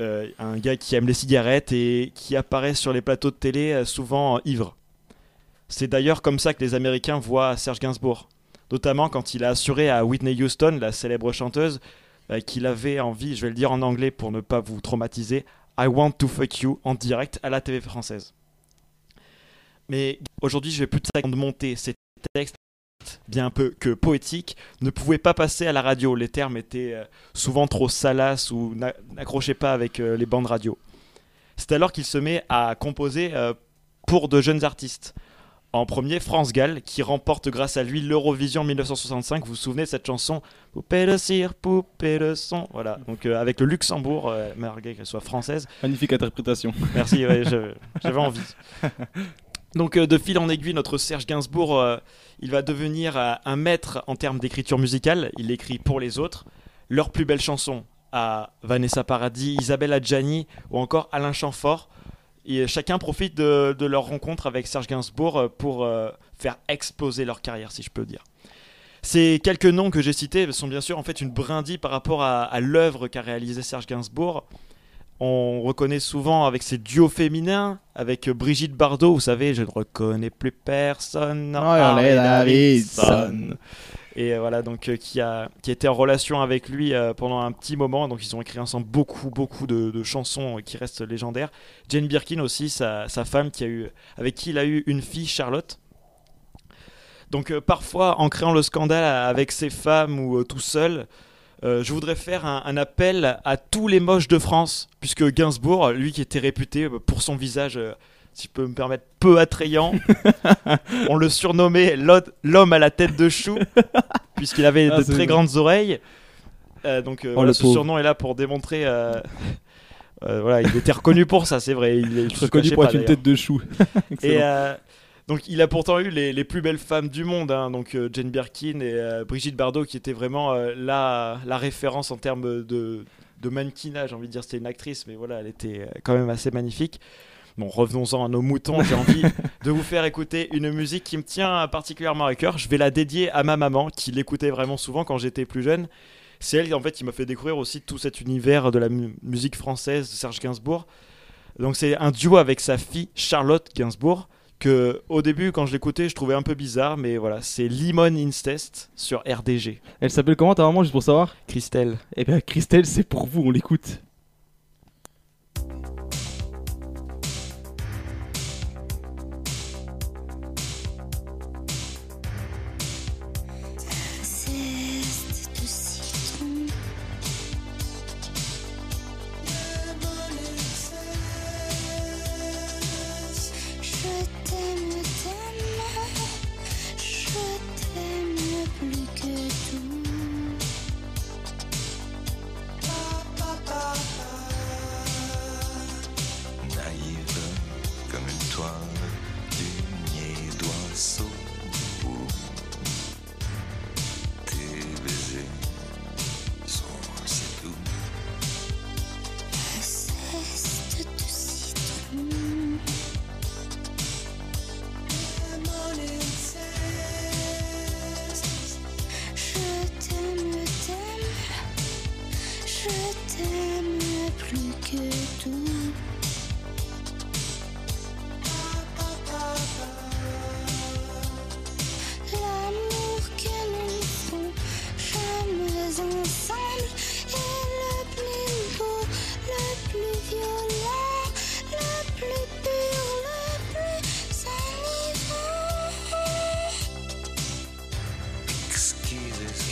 Euh, un gars qui aime les cigarettes et qui apparaît sur les plateaux de télé euh, souvent ivre. C'est d'ailleurs comme ça que les Américains voient Serge Gainsbourg. Notamment quand il a assuré à Whitney Houston, la célèbre chanteuse, euh, qu'il avait envie, je vais le dire en anglais pour ne pas vous traumatiser, I Want to Fuck You en direct à la TV française. Mais aujourd'hui, je vais plus de monter. Ces textes, bien peu que poétiques, ne pouvaient pas passer à la radio. Les termes étaient euh, souvent trop salaces ou n'a- n'accrochaient pas avec euh, les bandes radio. C'est alors qu'il se met à composer euh, pour de jeunes artistes. En premier, France Gall, qui remporte grâce à lui l'Eurovision 1965. Vous vous souvenez de cette chanson? Poupée de cire, poupée de son. Voilà, donc euh, avec le Luxembourg, euh, malgré qu'elle soit française. Magnifique interprétation. Merci, ouais, j'avais envie. Donc euh, de fil en aiguille, notre Serge Gainsbourg, euh, il va devenir euh, un maître en termes d'écriture musicale. Il écrit pour les autres. Leurs plus belles chansons à Vanessa Paradis, Isabelle Adjani ou encore Alain Chamfort. Et chacun profite de, leur rencontre avec Serge Gainsbourg pour faire exploser leur carrière, si je peux dire. Ces quelques noms que j'ai cités sont bien sûr en fait une brindille par rapport à, l'œuvre qu'a réalisé Serge Gainsbourg. On reconnaît souvent avec ses duos féminins, avec Brigitte Bardot, vous savez, je ne reconnais plus personne. Harley Davidson. Et euh, voilà, donc euh, qui, a, qui était en relation avec lui euh, pendant un petit moment. Donc ils ont écrit ensemble beaucoup, beaucoup de, de chansons euh, qui restent légendaires. Jane Birkin aussi, sa, sa femme, qui a eu, avec qui il a eu une fille, Charlotte. Donc euh, parfois, en créant le scandale avec ses femmes ou euh, tout seul, euh, je voudrais faire un, un appel à tous les moches de France, puisque Gainsbourg, lui qui était réputé pour son visage, euh, si je peux me permettre, peu attrayant, on le surnommait l'homme à la tête de chou, puisqu'il avait Ah, de très vrai. grandes oreilles. Euh, donc Oh, voilà, ce pauvre. surnom est là pour démontrer. voilà, il était reconnu pour ça, c'est vrai. Il, se Reconnu pour être une tête de chou. Et donc il a pourtant eu les, plus belles femmes du monde, hein, donc euh, Jane Birkin et euh, Brigitte Bardot qui étaient vraiment euh, la, référence en termes de, de mannequinat, j'ai envie de dire c'était une actrice, mais voilà, elle était quand même assez magnifique. Bon, revenons-en à nos moutons, j'ai envie de vous faire écouter une musique qui me tient particulièrement à cœur. Je vais la dédier à ma maman qui l'écoutait vraiment souvent quand j'étais plus jeune. C'est elle en fait qui m'a fait découvrir aussi tout cet univers de la mu- musique française de Serge Gainsbourg. Donc c'est un duo avec sa fille Charlotte Gainsbourg que au début quand je l'écoutais je trouvais un peu bizarre mais voilà c'est Limon Incest sur RDG. Elle s'appelle comment ta maman, juste pour savoir? Christelle. Eh bien, Christelle, c'est pour vous, on l'écoute.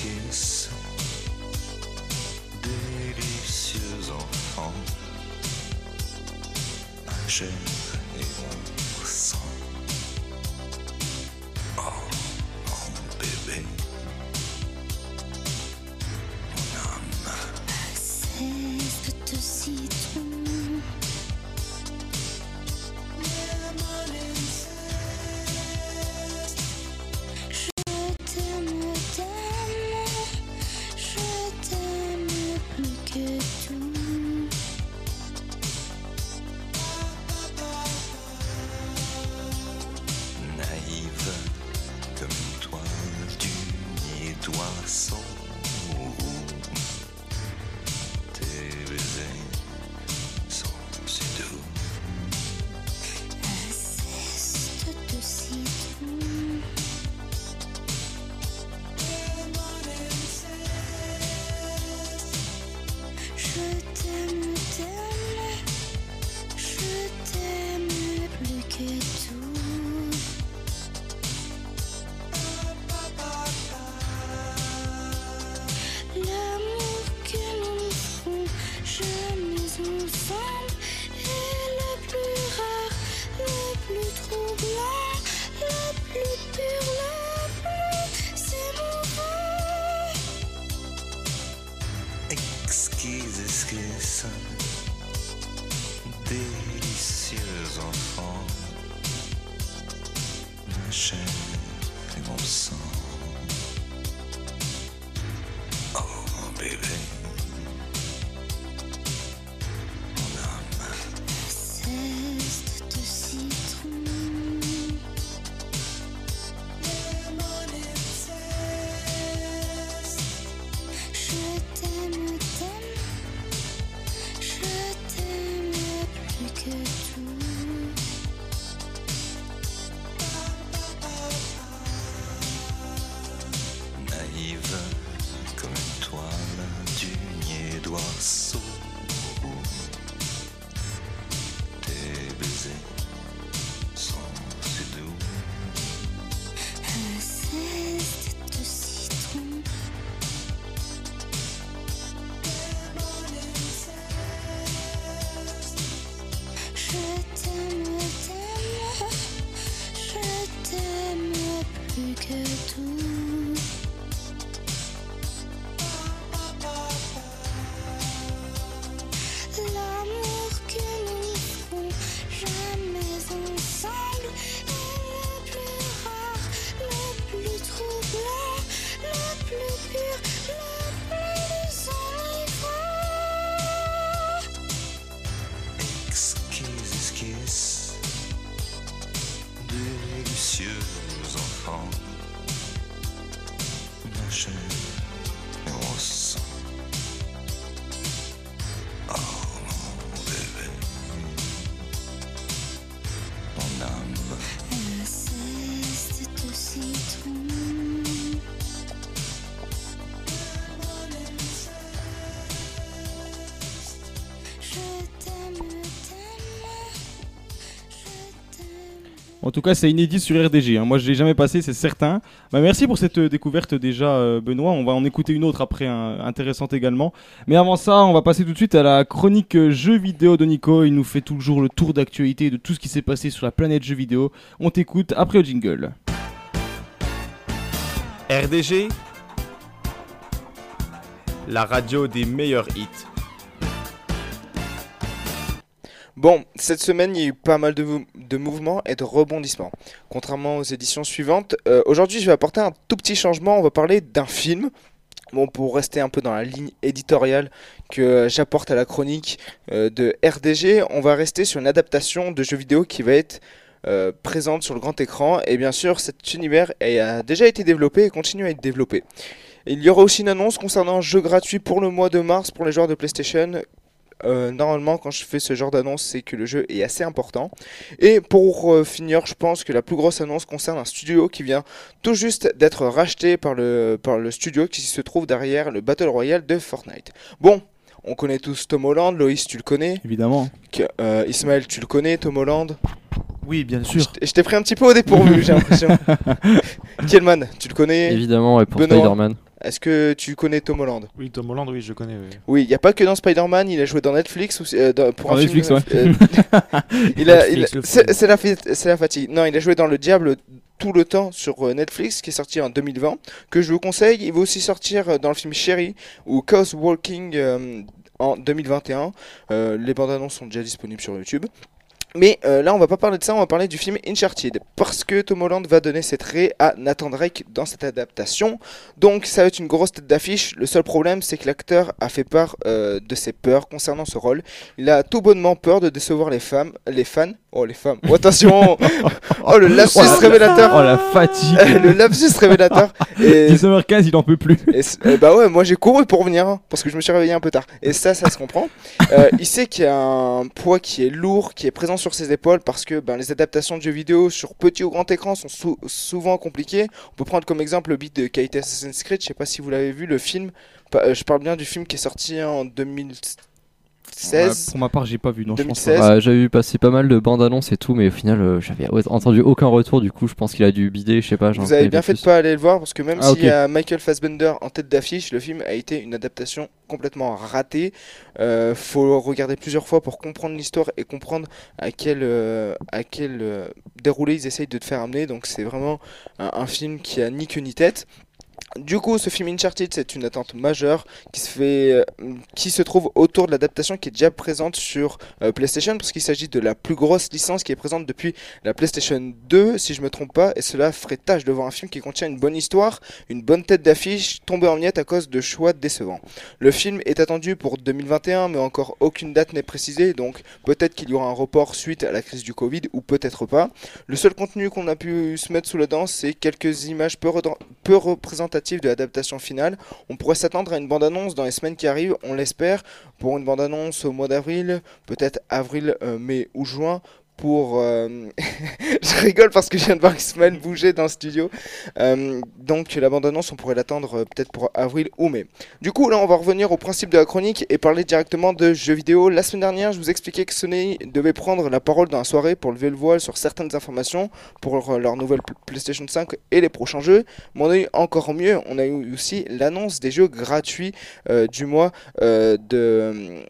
Esquisse, délicieux enfant, un En tout cas, c'est inédit sur RDG. hein. Moi, je l'ai jamais passé, c'est certain. Bah, merci pour cette euh, découverte déjà, euh, Benoît. On va en écouter une autre après, hein, intéressante également. Mais avant ça, on va passer tout de suite à la chronique euh, jeux vidéo de Nico. Il nous fait toujours le tour d'actualité de tout ce qui s'est passé sur la planète jeux vidéo. On t'écoute après le jingle. RDG, la radio des meilleurs hits. Bon, cette semaine, il y a eu pas mal de, mou- de mouvements et de rebondissements. Contrairement aux éditions suivantes, euh, aujourd'hui, je vais apporter un tout petit changement. On va parler d'un film. Bon, pour rester un peu dans la ligne éditoriale que j'apporte à la chronique euh, de RDG, on va rester sur une adaptation de jeu vidéo qui va être euh, présente sur le grand écran. Et bien sûr, cet univers a déjà été développé et continue à être développé. Il y aura aussi une annonce concernant un jeu gratuit pour le mois de mars pour les joueurs de PlayStation euh, normalement, quand je fais ce genre d'annonce, c'est que le jeu est assez important. Et pour euh, finir, je pense que la plus grosse annonce concerne un studio qui vient tout juste d'être racheté par le, par le studio qui se trouve derrière le Battle Royale de Fortnite. Bon, on connaît tous Tom Holland, Loïs, tu le connais? Évidemment. Que- euh, Ismaël, tu le connais, Tom Holland? Oui, bien sûr. Je t'ai- pris un petit peu au dépourvu, j'ai l'impression. Kielman, tu le connais? Évidemment, et pour Spider-Man. Est-ce que tu connais Tom Holland? Oui, Tom Holland, oui, je connais. oui. Oui, il n'y a pas que dans Spider-Man, il a joué dans Netflix ou euh, dans- pour Dans un Netflix, film. ouais. c'est la, fatigue. Non, il a joué dans Le Diable tout le temps sur euh, Netflix, qui est sorti en 2020, que je vous conseille. Il va aussi sortir euh, dans le film Sherry ou Cause Walking euh, en 2021. Euh, les bandes annonces sont déjà disponibles sur YouTube. Mais euh, là, on va pas parler de ça, on va parler du film Uncharted. Parce que Tom Holland va donner ses traits à Nathan Drake dans cette adaptation. Donc, ça va être une grosse tête d'affiche. Le seul problème, c'est que l'acteur a fait part euh, de ses peurs concernant ce rôle. Il a tout bonnement peur de décevoir les femmes, les fans. Oh, les femmes. Oh, attention Oh, le lapsus Oh, la- révélateur Oh la fatigue Le lapsus révélateur Et, 19h15, il en peut plus. et euh, bah ouais, moi j'ai couru pour venir hein, parce que je me suis réveillé un peu tard. Et ça, ça se comprend. Euh, il sait qu'il y a un poids qui est lourd, qui est présent sur ses épaules parce que ben, les adaptations de jeux vidéo sur petit ou grand écran sont sou- souvent compliquées. On peut prendre comme exemple le beat de qu'a été Assassin's Creed. Je sais pas si vous l'avez vu, le film. Euh, je parle bien du film qui est sorti en 2016. Ouais, pour ma part, j'ai pas vu. Non, je pense 2016. pas. Ouais, J'avais vu passer pas mal de bandes annonces et tout, mais au final, euh, j'avais entendu aucun retour. Du coup, je pense qu'il a dû bider, je sais pas. j'en Vous avez bien fait de pas aller le voir parce que même Ah, s'il y a Michael Fassbender en tête d'affiche, le film a été une adaptation complètement ratée. Euh, faut regarder plusieurs fois pour comprendre l'histoire et comprendre à quel, euh, à quel euh, déroulé ils essayent de te faire amener. Donc c'est vraiment un, un film qui a ni queue ni tête. Du coup, ce film Uncharted, c'est une attente majeure qui se fait, euh, qui se trouve autour de l'adaptation qui est déjà présente sur euh, PlayStation, parce qu'il s'agit de la plus grosse licence qui est présente depuis la PlayStation 2, si je me trompe pas, et cela ferait tâche de voir un film qui contient une bonne histoire, une bonne tête d'affiche, tombée en miettes à cause de choix décevants. Le film est attendu pour 2021, mais encore aucune date n'est précisée, donc peut-être qu'il y aura un report suite à la crise du Covid, ou peut-être pas. Le seul contenu qu'on a pu se mettre sous la dent, c'est quelques images peu, peu représentatives de l'adaptation finale. On pourrait s'attendre à une bande-annonce dans les semaines qui arrivent, on l'espère, pour une bande-annonce au mois d'avril, peut-être avril, euh, mai ou juin. Euh, je rigole parce que je viens de voir Ismaël bouger dans le studio. Euh, donc la bande-annonce, on pourrait l'attendre euh, peut-être pour avril ou mai. Du coup, là, on va revenir au principe de la chronique et parler directement de jeux vidéo. La semaine dernière, je vous expliquais que Sony devait prendre la parole dans la soirée pour lever le voile sur certaines informations pour leur nouvelle Pl- PlayStation 5 et les prochains jeux. Mais on a eu encore mieux, on a eu aussi l'annonce des jeux gratuits du mois de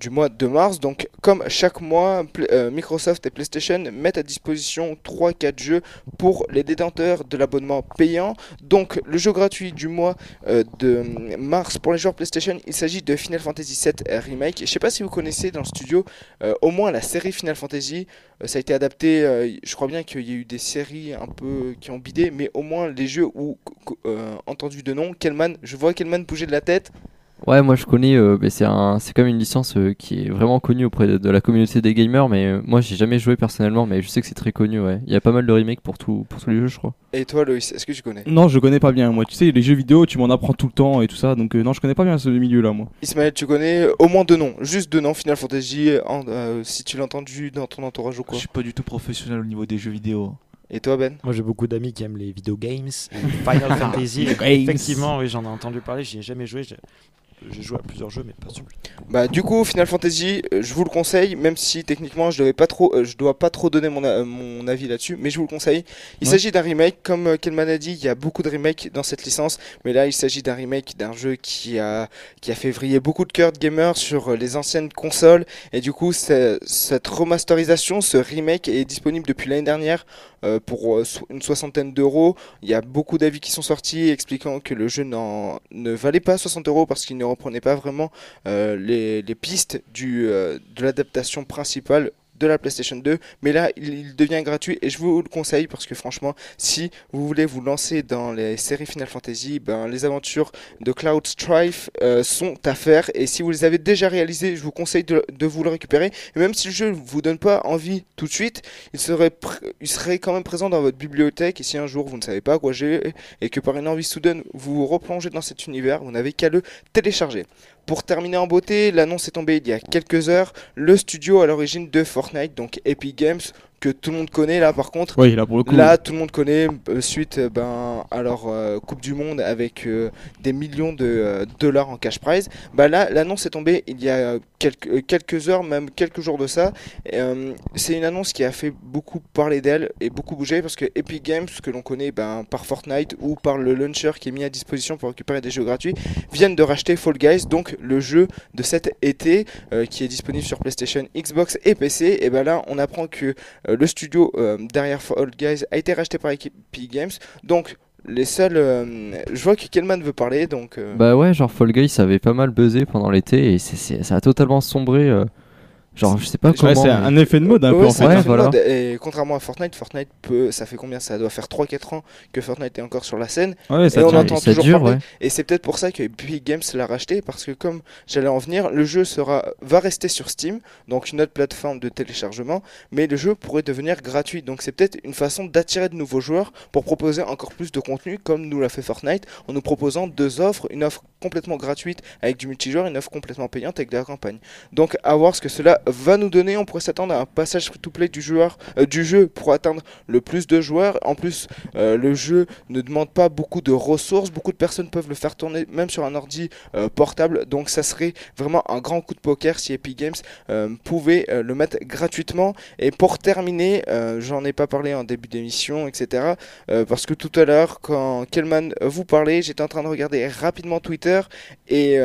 du mois de mars. Donc, comme chaque mois, euh, Microsoft et PlayStation mettent à disposition 3-4 jeux pour les détenteurs de l'abonnement payant. Donc, le jeu gratuit du mois euh, de mars pour les joueurs PlayStation, il s'agit de Final Fantasy VII Remake. Je sais pas si vous connaissez dans le studio euh, au moins la série Final Fantasy. Euh, ça a été adapté, je crois bien qu'il y a eu des séries un peu qui ont bidé, mais au moins les jeux où entendu de nom, Kelman, je vois Kelman bouger de la tête. Ouais, moi je connais, euh, mais c'est un, c'est quand même une licence euh, qui est vraiment connue auprès de, de la communauté des gamers, mais euh, moi j'ai jamais joué personnellement, mais je sais que c'est très connu, ouais. Il y a pas mal de remakes pour, tout, pour tous les jeux, je crois. Et toi, Loïs, est-ce que tu connais? Non, je connais pas bien. Moi, tu sais, les jeux vidéo, tu m'en apprends tout le temps et tout ça. Donc, euh, non, je connais pas bien ce milieu-là, moi. Ismaël, tu connais au moins deux noms, juste deux noms Final Fantasy, en- euh, si tu l'as entendu dans ton entourage ou quoi. Je suis pas du tout professionnel au niveau des jeux vidéo. Et toi, Ben? Moi j'ai beaucoup d'amis qui aiment les video games, et Final Fantasy. Games. Effectivement, oui, j'en ai entendu parler, j'y ai jamais joué. J'ai joué à plusieurs jeux, mais pas celui. Bah du coup Final Fantasy, euh, je vous le conseille, même si techniquement je devais pas trop, euh, je dois pas trop donner mon, a- mon avis là-dessus, mais je vous le conseille. Il Ouais. s'agit d'un remake, comme euh, Kelman a dit, il y a beaucoup de remakes dans cette licence, mais là il s'agit d'un remake d'un jeu qui a qui a fait vriller beaucoup de cœurs de gamers sur euh, les anciennes consoles, et du coup cette remasterisation, ce remake est disponible depuis l'année dernière euh, pour euh, une soixantaine d'euros. Il y a beaucoup d'avis qui sont sortis expliquant que le jeu ne valait pas 60 euros parce qu'il ne reprenait pas vraiment euh, les, pistes euh, de l'adaptation principale de la PlayStation 2 mais là il, devient gratuit et je vous le conseille parce que franchement si vous voulez vous lancer dans les séries Final Fantasy ben, les aventures de Cloud Strife euh, sont à faire et si vous les avez déjà réalisées je vous conseille de, vous le récupérer. Et même si le jeu ne vous donne pas envie tout de suite il serait, il serait quand même présent dans votre bibliothèque et si un jour vous ne savez pas quoi j'ai et que par une envie soudaine vous vous replongez dans cet univers vous n'avez qu'à le télécharger pour terminer en beauté, l'annonce est tombée il y a quelques heures. Le studio à l'origine de Fortnite, donc Epic Games, que tout le monde connaît là par contre. Oui, là pour le coup. Là, tout le monde connaît euh, suite euh, ben, à leur euh, Coupe du Monde avec euh, des millions de dollars en cash prize. Bah là, l'annonce est tombée il y a quelques, quelques heures, même quelques jours de ça. C'est une annonce qui a fait beaucoup parler d'elle et beaucoup bouger parce que Epic Games, que l'on connaît ben, par Fortnite ou par le launcher qui est mis à disposition pour récupérer des jeux gratuits, viennent de racheter Fall Guys, donc le jeu de cet été qui est disponible sur PlayStation, Xbox et PC. Et ben là, on apprend que le studio euh, derrière Fall Guys a été racheté par Epic Games. Donc les seuls, euh, je vois que Kelman veut parler, donc. euh, Bah ouais, genre Fall Guys, avait pas mal buzzé pendant l'été et ça a totalement sombré. euh, genre, je sais pas Ouais, comment. c'est mais- un effet de mode un peu en fait. Et contrairement à Fortnite, Fortnite peut, ça fait combien Ça doit faire 3-4 ans que Fortnite est encore sur la scène. Ouais, ça et on entend toujours dure, parler. ouais. Et c'est peut-être pour ça que Epic Games l'a racheté, parce que comme j'allais en venir, le jeu sera, va rester sur Steam, donc une autre plateforme de téléchargement, mais le jeu pourrait devenir gratuit. Donc c'est peut-être une façon d'attirer de nouveaux joueurs pour proposer encore plus de contenu, comme nous l'a fait Fortnite, en nous proposant deux offres, une offre complètement gratuite avec du multijoueur, une offre complètement payante avec de la campagne. Donc à voir ce que cela va nous donner, on pourrait s'attendre à un passage free-to-play du joueur, euh, du jeu pour atteindre le plus de joueurs. En plus, euh, le jeu ne demande pas beaucoup de ressources, beaucoup de personnes peuvent le faire tourner même sur un ordi euh, portable, donc ça serait vraiment un grand coup de poker si Epic Games pouvait le mettre gratuitement. Et pour terminer, j'en ai pas parlé en début d'émission, etc. parce que tout à l'heure, quand Kelman vous parlait, j'étais en train de regarder rapidement Twitter et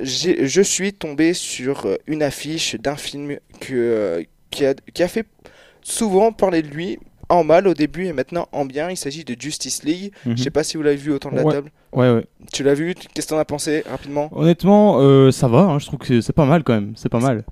je suis tombé sur une affiche d'un film que, euh, qui, a, qui a fait souvent parler de lui en mal au début et maintenant en bien. Il s'agit de Justice League. Mhm. Je sais pas si vous l'avez vu autour de la Ouais. table. Ouais, ouais. Tu l'as vu? Qu'est-ce que t'en as pensé rapidement? Honnêtement, euh, ça va. hein, je trouve que c'est- pas mal quand même. C'est pas mal.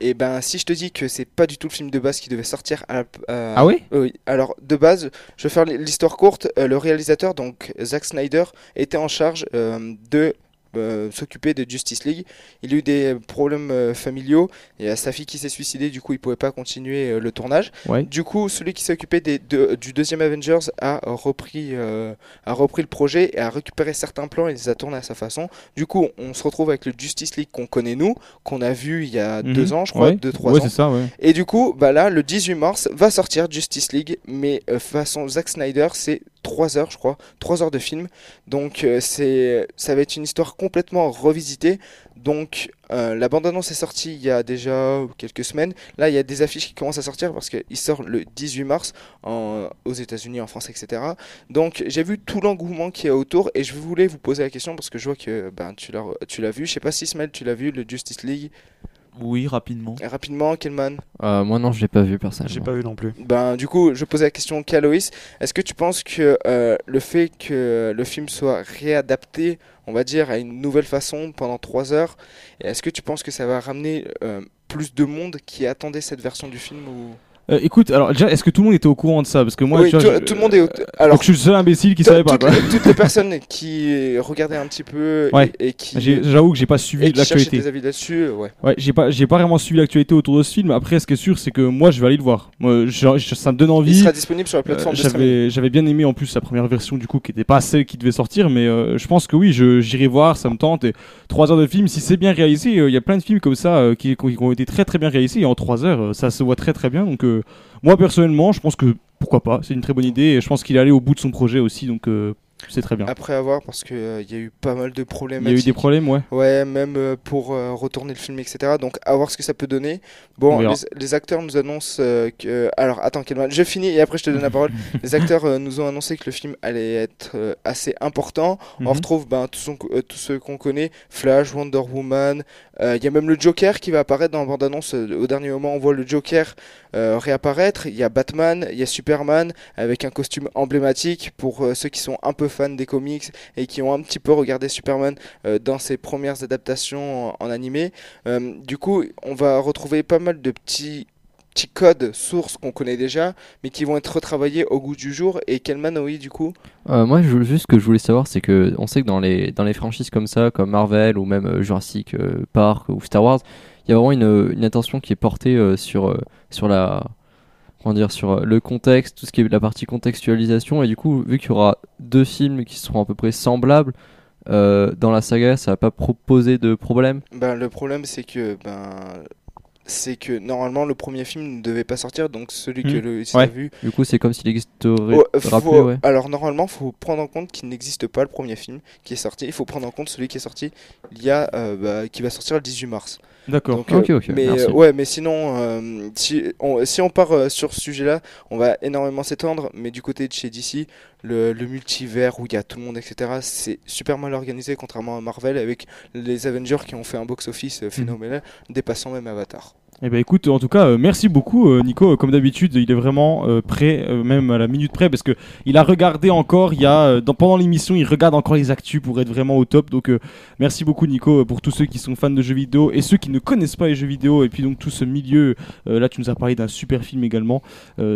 Et ben, si je te dis que c'est pas du tout le film de base qui devait sortir à euh, Ah oui Oui. Alors, de base, je vais faire l'histoire courte. Euh, le réalisateur, donc Zack Snyder, était en charge euh, de euh, s'occuper de Justice League. Il a eu des problèmes euh, familiaux. Il y a sa fille qui s'est suicidée, du coup, il pouvait pas continuer euh, le tournage. Ouais. Du coup, celui qui s'est occupé des du deuxième Avengers a repris, a repris le projet et a récupéré certains plans et les a tournés à sa façon. Du coup, on se retrouve avec le Justice League qu'on connaît nous, qu'on a vu il y a Mhm. deux ans, je crois, Ouais. deux, trois Ouais, ans. ça. Et du coup, bah là, le 18 mars, va sortir Justice League, mais façon Zack Snyder, c'est 3 heures, je crois, 3 heures de film. Donc, c'est, ça va être une histoire complètement revisitée. Donc, euh, la bande-annonce est sortie il y a déjà quelques semaines. Là, il y a des affiches qui commencent à sortir parce qu'il sort le 18 mars aux États-Unis, en France, etc. Donc, j'ai vu tout l'engouement qu'il y a autour et je voulais vous poser la question parce que je vois que ben, tu, l'as, vu. Je sais pas si Ismaël, tu l'as vu, le Justice League? Oui, rapidement. Et rapidement, Kelman Euh, moi non, je l'ai pas vu personnellement. J'ai pas vu non plus. Ben, du coup, je posais la question qu'à Loïs. Est-ce que tu penses que euh, le fait que le film soit réadapté, on va dire, à une nouvelle façon pendant 3 heures, est-ce que tu penses que ça va ramener euh, plus de monde qui attendait cette version du film ou... Euh, écoute, alors déjà, est-ce que tout le monde était au courant de ça? Parce que moi, Oui, tu vois, tout, je- tout le monde est... au- Alors, Donc je suis le seul imbécile qui savait pas. toutes, quoi. les- toutes les personnes qui regardaient un petit peu Ouais. et, et qui... J'avoue que j'ai pas suivi l'actualité. des avis là-dessus, euh, ouais. Ouais, j'ai pas, j'ai pas vraiment suivi l'actualité autour de ce film. Après, ce qui est sûr, c'est que moi, je vais aller le voir. Moi, je- je- ça me donne envie. Il sera disponible sur la plateforme Euh, j'avais, j'avais bien aimé en plus la première version du coup, qui était pas celle qui devait sortir, mais euh, je pense que oui, je, j'irai voir, ça me tente. Et 3 heures de film, si c'est bien réalisé, il y a plein de films comme ça qui, qui ont été très très bien réalisés et en 3 heures, ça se voit très très bien. Donc euh, moi personnellement, je pense que pourquoi pas, c'est une très bonne idée et je pense qu'il est allé au bout de son projet aussi, donc euh, c'est très bien. Après avoir, parce qu'il y a eu pas mal de problèmes. Il y a eu des problèmes, ouais. Ouais, même euh, pour euh, retourner le film, etc. Donc, à voir ce que ça peut donner. Bon, les, les acteurs nous annoncent euh, que. Alors, attends, Kelman, je finis et après je te donne la parole. les acteurs euh, nous ont annoncé que le film allait être euh, assez important. On Mhm. retrouve ben, euh, tous ceux qu'on connaît Flash, Wonder Woman. Euh, Il y a même le Joker qui va apparaître dans la bande-annonce. euh, Au dernier moment, on voit le Joker euh, réapparaître. Il y a Batman, il y a Superman avec un costume emblématique pour ceux qui sont un peu fans des comics et qui ont un petit peu regardé Superman dans ses premières adaptations en, en animé. Du coup, on va retrouver pas mal de petits petits codes sources qu'on connaît déjà, mais qui vont être retravaillés au goût du jour. Et Kelman, oui, du coup Euh, moi, je, juste ce que je voulais savoir, c'est que on sait que dans les, dans les franchises comme ça, comme Marvel ou même euh, Jurassic euh, Park ou Star Wars, il y a vraiment une, une attention qui est portée sur, sur la comment dire sur le contexte, tout ce qui est la partie contextualisation. Et du coup, vu qu'il y aura deux films qui seront à peu près semblables euh, dans la saga, ça va pas proposer de problème. ben, Le problème, c'est que ben, c'est que normalement, le premier film ne devait pas sortir, donc celui que Mhm. le Ouais. a vu. Du coup, c'est comme s'il existerait Oh, faut- ouais. Alors normalement, il faut prendre en compte qu'il n'existe pas le premier film qui est sorti. Il faut prendre en compte celui qui est sorti il y a, euh, bah, qui va sortir le 18 mars. D'accord. Donc, euh, Ok, ok, mais merci. ouais, mais sinon, euh, si on, si on part euh, sur ce sujet-là, on va énormément s'étendre. Mais du côté de chez DC, le, le multivers où il y a tout le monde, etc., c'est super mal organisé, contrairement à Marvel avec les Avengers qui ont fait un box-office euh, phénoménal, dépassant même Avatar. Eh ben écoute, en tout cas, euh, merci beaucoup euh, Nico. Comme d'habitude, il est vraiment euh, prêt, même à la minute près, parce que il a regardé encore. Il y a pendant l'émission, il regarde encore les actus pour être vraiment au top. Donc merci beaucoup Nico pour tous ceux qui sont fans de jeux vidéo et ceux qui ne connaissent pas les jeux vidéo et puis donc tout ce milieu. Là, tu nous as parlé d'un super film également.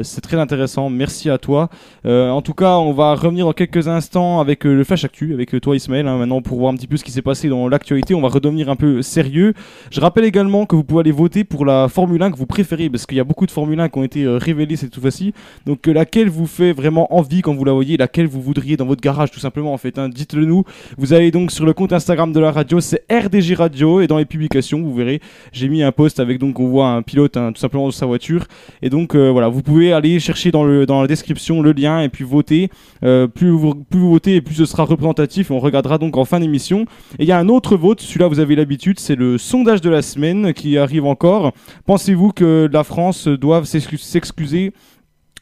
C'est très intéressant. Merci à toi. En tout cas, on va revenir dans quelques instants avec le flash actu, avec toi Ismaël. hein, maintenant pour voir un petit peu ce qui s'est passé dans l'actualité, on va redevenir un peu sérieux. Je rappelle également que vous pouvez aller voter pour la Formule 1 que vous préférez, parce qu'il y a beaucoup de Formule 1 qui ont été euh, révélées cette fois-ci. Donc euh, laquelle vous fait vraiment envie quand vous la voyez, laquelle vous voudriez dans votre garage tout simplement en fait. hein? Dites-le nous. Vous allez donc sur le compte Instagram de la radio, c'est RDG Radio, et dans les publications, vous verrez, j'ai mis un post avec donc on voit un pilote hein, tout simplement de sa voiture. Et donc euh, voilà, vous pouvez aller chercher dans, le, dans la description le lien et puis voter. Plus, vous, votez, et plus ce sera représentatif. On regardera donc en fin d'émission. Et il y a un autre vote, celui-là vous avez l'habitude, c'est le sondage de la semaine qui arrive encore. Pensez-vous que la France doive s'excu- s'excuser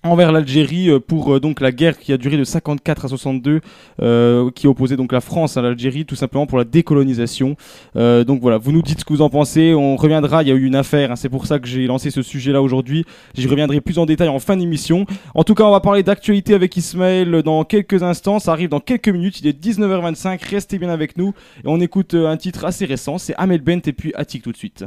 envers l'Algérie euh, pour euh, donc la guerre qui a duré de 54 à 62 euh, qui opposait donc la France à l'Algérie tout simplement pour la décolonisation? Donc voilà vous nous dites ce que vous en pensez on reviendra il y a eu une affaire hein, c'est pour ça que j'ai lancé ce sujet là aujourd'hui j'y reviendrai plus en détail en fin d'émission. En tout cas on va parler d'actualité avec Ismaël dans quelques instants ça arrive dans quelques minutes il est 19h25 restez bien avec nous et on écoute un titre assez récent c'est Amel Bent et puis Attic tout de suite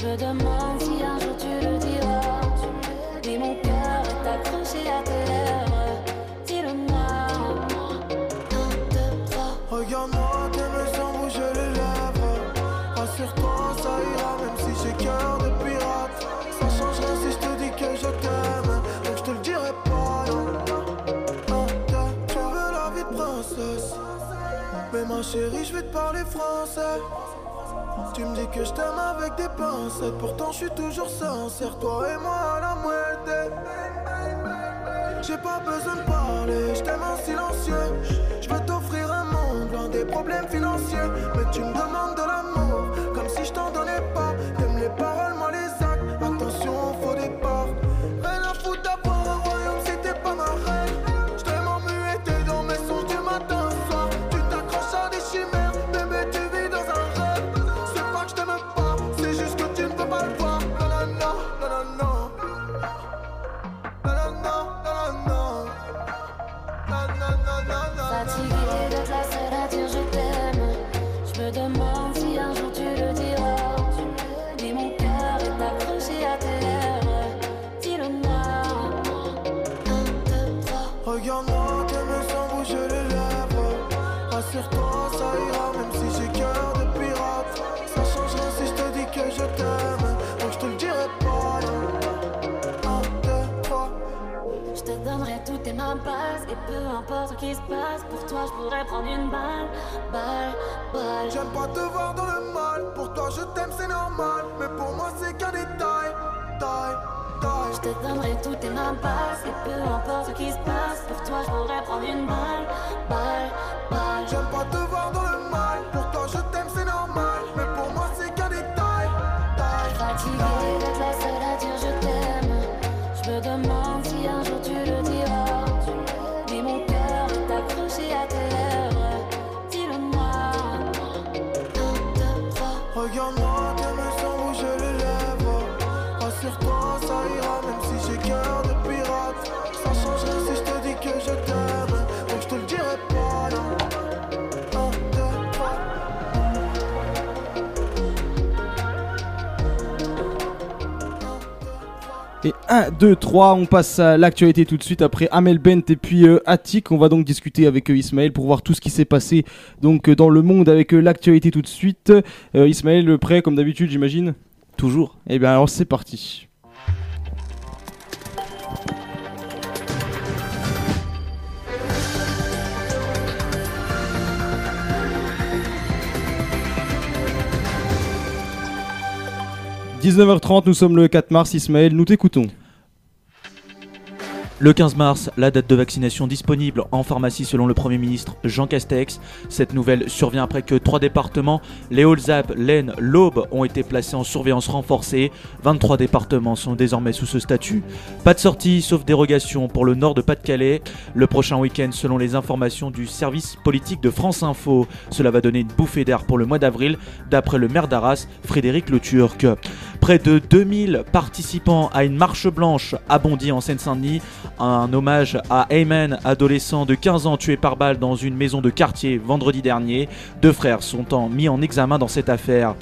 Je me demande si un jour tu le diras. Mais mon cœur est accroché à tes lèvres. Dis-le-moi. Un, deux. Regarde-moi, t'aimes sans bouger les lèvres. Rassure-toi, ça ira, même si j'ai cœur de pirate. Ça change rien si je te dis que je t'aime. Donc je te le dirai pas, non. Un, deux, tu veux la vie de princesse. Mais ma chérie, je vais te parler français. Tu me dis que je t'aime avec des pincettes. Pourtant, je suis toujours sincère. Toi et moi à la moitié. J'ai pas besoin de parler, je t'aime en silencieux. Je veux t'offrir un monde loin des problèmes financiers. Mais tu me demandes de l'amour, comme si je t'en donnais pas. T'aime. Donc je te le dirai pas, non. Un, deux, trois. Je te donnerai tout et ma base. Et peu importe ce qui se passe, pour toi je pourrais prendre une balle. Balle, balle. J'aime pas te voir dans le mal. Pour toi, je t'aime, c'est normal. Mais pour moi, c'est qu'un détail. Taille. Je te donnerai tout et ma base. Et peu importe ce qui se passe, pour toi je pourrais prendre une balle. Balle, balle. J'aime pas te voir dans le mal. Pour toi, je t'aime, c'est normal. Mais pour moi, c'est. Taille, 1, 2, 3, on passe à l'actualité tout de suite après Amel Bent et puis euh, Attic. On va donc discuter avec euh, Ismaël pour voir tout ce qui s'est passé donc euh, dans le monde avec euh, l'actualité tout de suite. Ismaël, prêt comme d'habitude, j'imagine? Toujours. Eh bien alors c'est parti. « 19h30, nous sommes le 4 mars, Ismaël, nous t'écoutons. Le 15 mars, la date de vaccination disponible en pharmacie selon le Premier ministre Jean Castex. Cette nouvelle survient après que trois départements, les Hautes-Alpes, l'Aisne, l'Aube, ont été placés en surveillance renforcée. 23 départements sont désormais sous ce statut. Pas de sortie, sauf dérogation pour le nord de Pas-de-Calais. Le prochain week-end, selon les informations du service politique de France Info, cela va donner une bouffée d'air pour le mois d'avril, d'après le maire d'Arras, Frédéric Le Turc. Près de 2000 participants à une marche blanche Bondy en Seine-Saint-Denis. Un hommage à Ayman, adolescent de 15 ans tué par balle dans une maison de quartier vendredi dernier. Deux frères sont en- mis en examen dans cette affaire.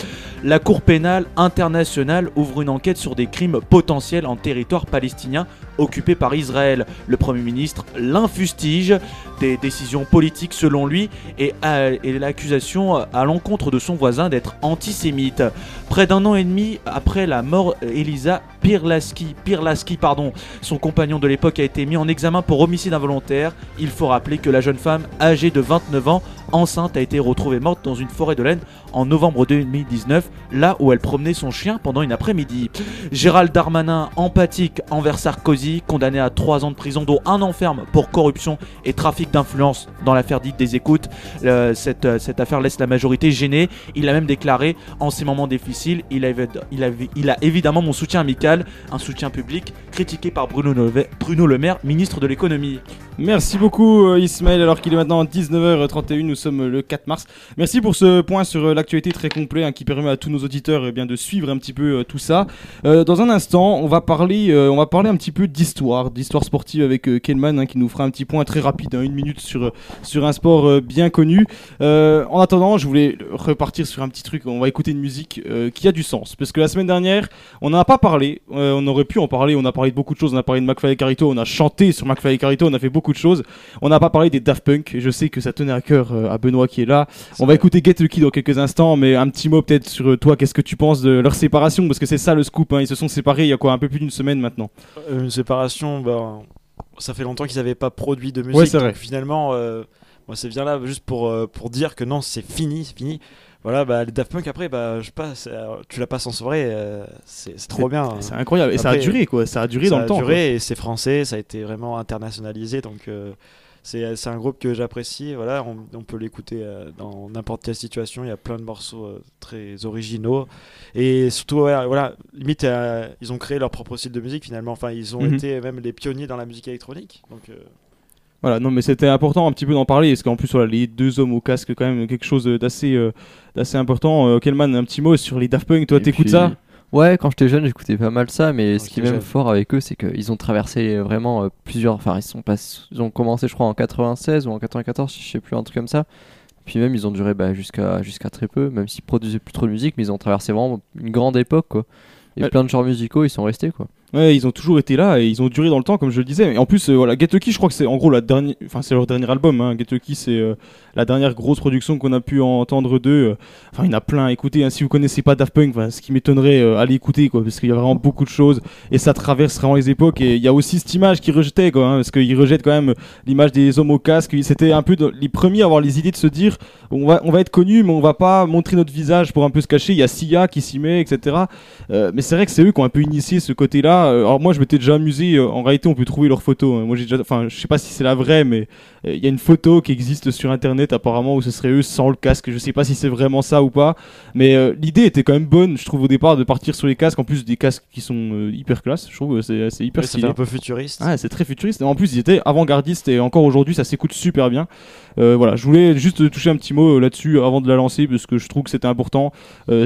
La Cour pénale internationale ouvre une enquête sur des crimes potentiels en territoire palestinien occupé par Israël. Le Premier ministre l'infustige des décisions politiques selon lui et, a- et l'accusation à l'encontre de son voisin d'être antisémite. Près d'un an et demi après la mort Elisa Pirlaski, Pirlaski pardon, son compagnon de l'époque a été mis en examen pour homicide involontaire. Il faut rappeler que la jeune femme, âgée de 29 ans, enceinte, a été retrouvée morte dans une forêt de laine en novembre 2019, là où elle promenait son chien pendant une après-midi. Gérald Darmanin, empathique envers Sarkozy, condamné à 3 ans de prison, dont un an ferme pour corruption et trafic d'influence dans l'affaire dite des écoutes. Euh, cette, euh, cette affaire laisse la majorité gênée. Il a même déclaré En ces moments difficiles, il a, il a- il a évidemment mon soutien amical, un soutien public, critiqué par Bruno, Leve- Bruno Le Maire, ministre de l'économie. Merci beaucoup euh, Ismaël, alors qu'il est maintenant 19h31, nous sommes le 4 mars. Merci pour ce point sur euh, très complet hein, qui permet à tous nos auditeurs eh bien, de suivre un petit peu euh, tout ça. Euh, dans un instant, on va parler, euh, on va parler un petit peu d'histoire, d'histoire sportive avec Kelman hein, qui nous fera un petit point très rapide, hein, une minute sur, sur un sport bien connu. En attendant, je voulais repartir sur un petit truc, on va écouter une musique qui a du sens. Parce que la semaine dernière, on n'en a pas parlé, on aurait pu en parler, on a parlé de beaucoup de choses, on a parlé de McFly et Carito, on a chanté sur McFly et Carito, on a fait beaucoup de choses. On n'a pas parlé des Daft Punk, et je sais que ça tenait à cœur à Benoît qui est là. On va écouter Get Lucky dans quelques instants, mais un petit mot peut-être sur euh, toi, qu'est-ce que tu penses de leur séparation? Parce que c'est ça le scoop, hein, ils se sont séparés il y a quoi, un peu plus d'une semaine maintenant. Euh, Une séparation, bah, ça fait longtemps qu'ils n'avaient pas produit de musique. Ouais, c'est vrai. donc finalement, euh, moi, c'est bien là juste pour, euh, pour dire que non, c'est fini, c'est fini. Voilà, bah, les Daft Punk après, bah, je sais pas, c'est- euh, tu la passes en soirée, euh, c'est trop bien. C'est incroyable, et ça a duré quoi, ça a duré dans le temps. Ça a quoi. duré et c'est français, ça a été vraiment internationalisé, donc euh, c'est c'est un groupe que j'apprécie. Voilà, on, on peut l'écouter euh, dans n'importe quelle situation. Il y a plein de morceaux euh, très originaux et surtout, ouais, voilà, limite, euh, ils ont créé leur propre style de musique finalement. Enfin, ils ont Mhm. été même les pionniers dans la musique électronique. Donc, euh, Voilà, non, mais c'était important un petit peu d'en parler, parce qu'en plus, voilà, les deux hommes au casque, quand même, quelque chose d'assez euh, d'assez important. Euh, Kelman, un petit mot sur les Daft Punk, toi, t'écoutes puis- ça? Ouais, quand j'étais jeune, j'écoutais pas mal ça, mais ce qui est même jeune. fort avec eux, c'est qu'ils ont traversé vraiment euh, plusieurs. Enfin, ils sont pas, ils ont commencé, je crois, en 96 ou en 94, je sais plus, un truc comme ça. Puis même, ils ont duré bah, jusqu'à jusqu'à très peu, même s'ils produisaient plus trop de musique, mais ils ont traversé vraiment une grande époque, quoi. Et Ouais. plein de genres musicaux, ils sont restés, quoi. Ouais, ils ont toujours été là et ils ont duré dans le temps, comme je le disais. Et en plus, euh, voilà, Get Lucky, je crois que c'est en gros la dernière, enfin c'est leur dernier album. Hein. Get c'est euh, la dernière grosse production qu'on a pu entendre d'eux. Euh, Enfin, il y en a plein. Écoutez, hein, si vous connaissez pas Daft Punk, ce qui m'étonnerait, euh, allez écouter quoi, parce qu'il y a vraiment beaucoup de choses et ça traverse vraiment les époques. Et il y a aussi cette image qu'ils rejetaient, quoi, hein, parce qu'ils rejettent quand même l'image des hommes au casque. C'était un peu les premiers à avoir les idées de se dire, on va, on va être connu, mais on va pas montrer notre visage pour un peu se cacher. Il y a Sia qui s'y met, etc. Mais c'est vrai que c'est eux qui ont un peu initié ce côté-là. Euh, alors moi, je m'étais déjà amusé. euh, en réalité, on peut trouver leurs photos. hein. Moi, j'ai déjà, enfin, je sais pas si c'est la vraie, mais euh, il y a une photo qui existe sur Internet apparemment où ce serait eux sans le casque. Je sais pas si c'est vraiment ça ou pas. Mais euh, l'idée était quand même bonne, je trouve au départ, de partir sur les casques. En plus des casques qui sont euh, hyper classe. Je trouve c'est c'est hyper ouais, stylé. un peu futuriste. Ah, c'est très futuriste. Et en plus, ils étaient avant-gardistes et encore aujourd'hui, ça s'écoute super bien. Euh, voilà, je voulais juste toucher un petit mot là-dessus avant de la lancer parce que je trouve que c'était important.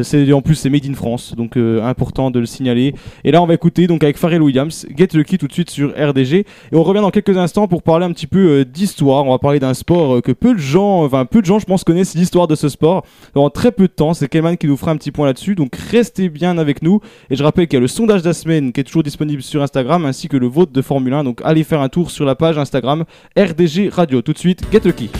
C'est en plus c'est made in France, donc important de le signaler. Et là, on va écouter donc avec Pharrell Williams, Get Lucky tout de suite sur RDG. Et on revient dans quelques instants pour parler un petit peu euh, d'histoire. On va parler d'un sport euh, que peu de gens, enfin peu de gens, je pense, connaissent l'histoire de ce sport. En très peu de temps, c'est Kelman qui nous fera un petit point là-dessus. Donc restez bien avec nous. Et je rappelle qu'il y a le sondage de la semaine qui est toujours disponible sur Instagram ainsi que le vote de Formule 1. Donc allez faire un tour sur la page Instagram RDG Radio. Tout de suite, Get Lucky.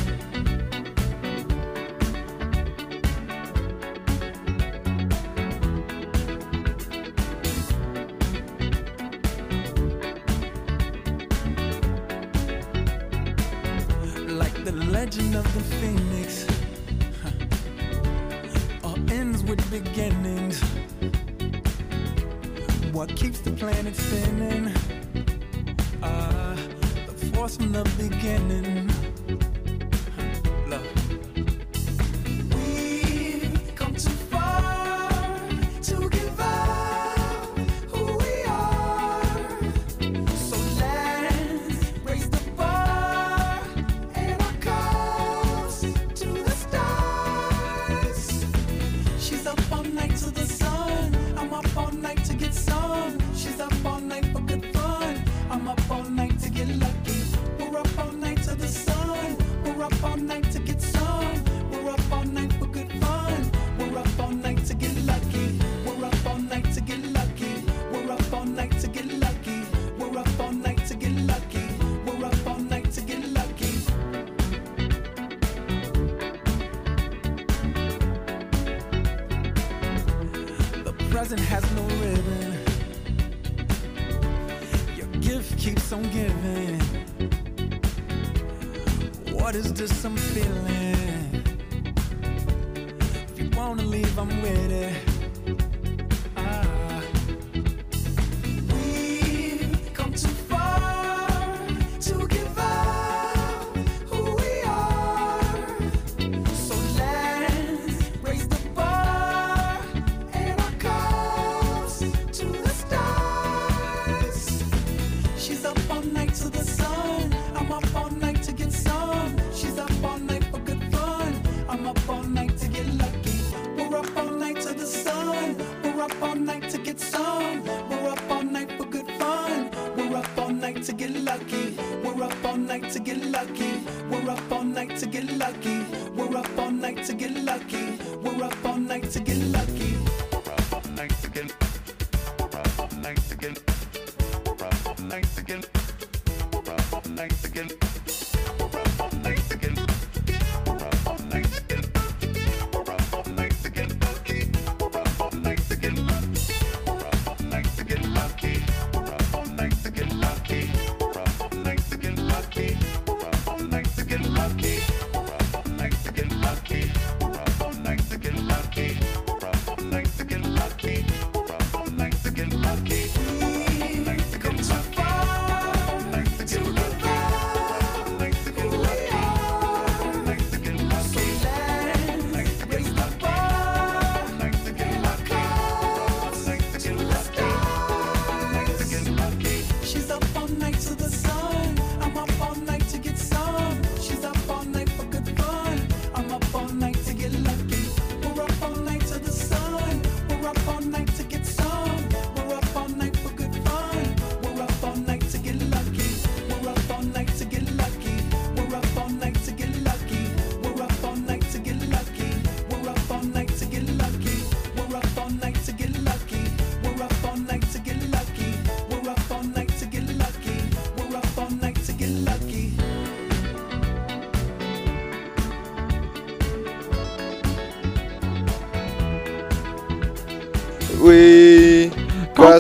To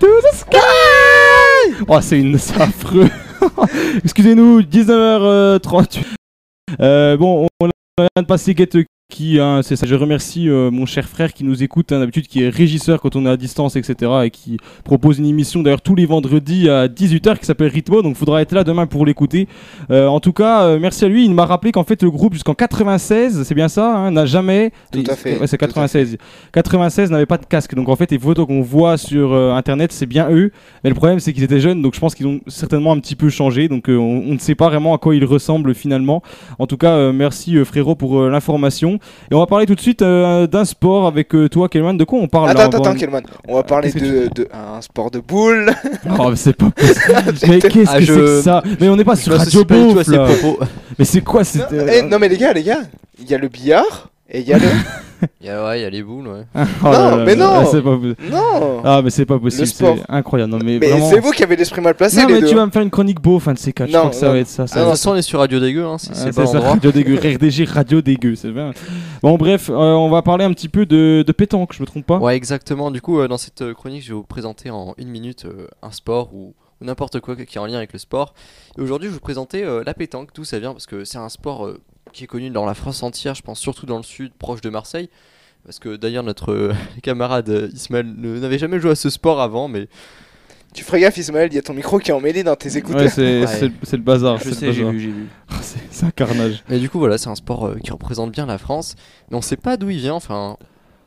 the sky Oh, c'est une... c'est affreux. Excusez-nous, 19h38. Euh, bon, on vient de passer Get qui, hein, c'est ça. Je remercie euh, mon cher frère qui nous écoute, hein, d'habitude, qui est régisseur quand on est à distance, etc. et qui propose une émission d'ailleurs tous les vendredis à 18h qui s'appelle Rhythmo. Donc, faudra être là demain pour l'écouter. Euh, en tout cas, euh, merci à lui. Il m'a rappelé qu'en fait, le groupe jusqu'en 96, c'est bien ça, hein, n'a jamais. Tout à fait, Ouais, c'est tout à 96. 96 n'avait pas de casque. Donc, en fait, les photos qu'on voit sur euh, internet, c'est bien eux. Mais le problème, c'est qu'ils étaient jeunes, donc je pense qu'ils ont certainement un petit peu changé. Donc, euh, on, on ne sait pas vraiment à quoi ils ressemblent finalement. En tout cas, euh, merci frérot pour l'information. Et on va parler tout de suite euh, d'un sport avec euh, toi, Kelman. De quoi on parle Attends, là attends, On attends, Kelman. On va parler de, de un sport de boule. Oh, mais c'est pas possible. mais qu'est-ce Ah, que je- c'est que ça? Mais on n'est pas Je sur Radio pas là. propos. Mais c'est quoi Non, cette. eh, non, mais les gars, les gars, il y a le billard et il y a le. Il y a, ouais, il y a les boules, ouais. Oh Non, là mais là, non. ah, c'est pas possible. non. Ah, mais c'est pas possible. Le C'est incroyable. Non, mais, mais vraiment. c'est vous qui avez l'esprit mal placé, Non, les mais deux. tu vas me faire une chronique beau, fin de ces quatre. Je Non, crois que ça va être ça. ça De toute façon, on est sur Radio Dégueu, hein, si Ah, c'est c'est pas ça. Radio dégueu, RDG Radio dégueu, c'est bien. Bon, bref, euh, on va parler un petit peu de, de pétanque, je me trompe pas Ouais, exactement. Du coup, euh, dans cette euh, chronique, je vais vous présenter en une minute euh, un sport ou, ou n'importe quoi qui est en lien avec le sport. Et aujourd'hui, je vais vous présenter euh, la pétanque, d'où ça vient, parce que c'est un sport euh, qui est connu dans la France entière, je pense surtout dans le sud, proche de Marseille. Parce que d'ailleurs, notre euh, camarade euh, Ismaël n'avait jamais joué à ce sport avant, mais Tu ferais gaffe, Ismaël, il y a ton micro qui est emmêlé dans tes écouteurs. Ouais, c'est Ouais. le- bazar. Je sais, j'ai bazar. vu, j'ai vu. C'est- un carnage. Mais du coup, voilà, c'est un sport euh, qui représente bien la France. Mais on sait pas d'où il vient. Enfin,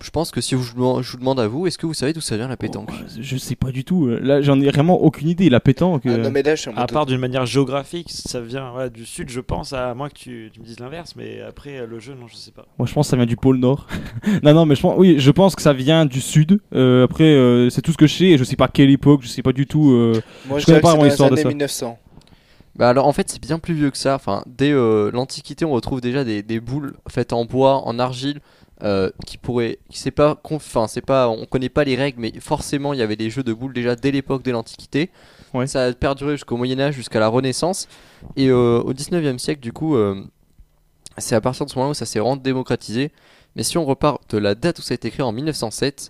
je pense que si vous- je vous demande à vous, est-ce que vous savez d'où ça vient la pétanque? Oh, je sais pas du tout. Là, j'en ai vraiment aucune idée. La pétanque. Ah, euh, non, mais là, je suis en À part d'une manière géographique, ça vient ouais, du sud, je pense, à moins que tu, tu me dises l'inverse, mais après euh, le jeu, non, je sais pas. Moi, je pense que ça vient du pôle Nord. non, non, mais je pense, oui, je pense que ça vient du Sud. Euh, après, euh, c'est tout ce que je sais. et Je sais pas quelle époque. Je sais pas du tout. euh, Moi, je je connais pas vraiment l'histoire de ça. 1900. Bah alors en fait c'est bien plus vieux que ça. Enfin dès euh, l'Antiquité on retrouve déjà des, des boules faites en bois, en argile, euh, qui pourraient, qui c'est pas, enfin c'est pas, on connaît pas les règles, mais forcément il y avait des jeux de boules déjà dès l'époque de l'Antiquité. Ouais. Ça a perduré jusqu'au Moyen Âge, jusqu'à la Renaissance, et euh, au 19e siècle du coup, euh, c'est à partir de ce moment où ça s'est vraiment démocratisé. Mais si on repart de la date où ça a été créé en 1907,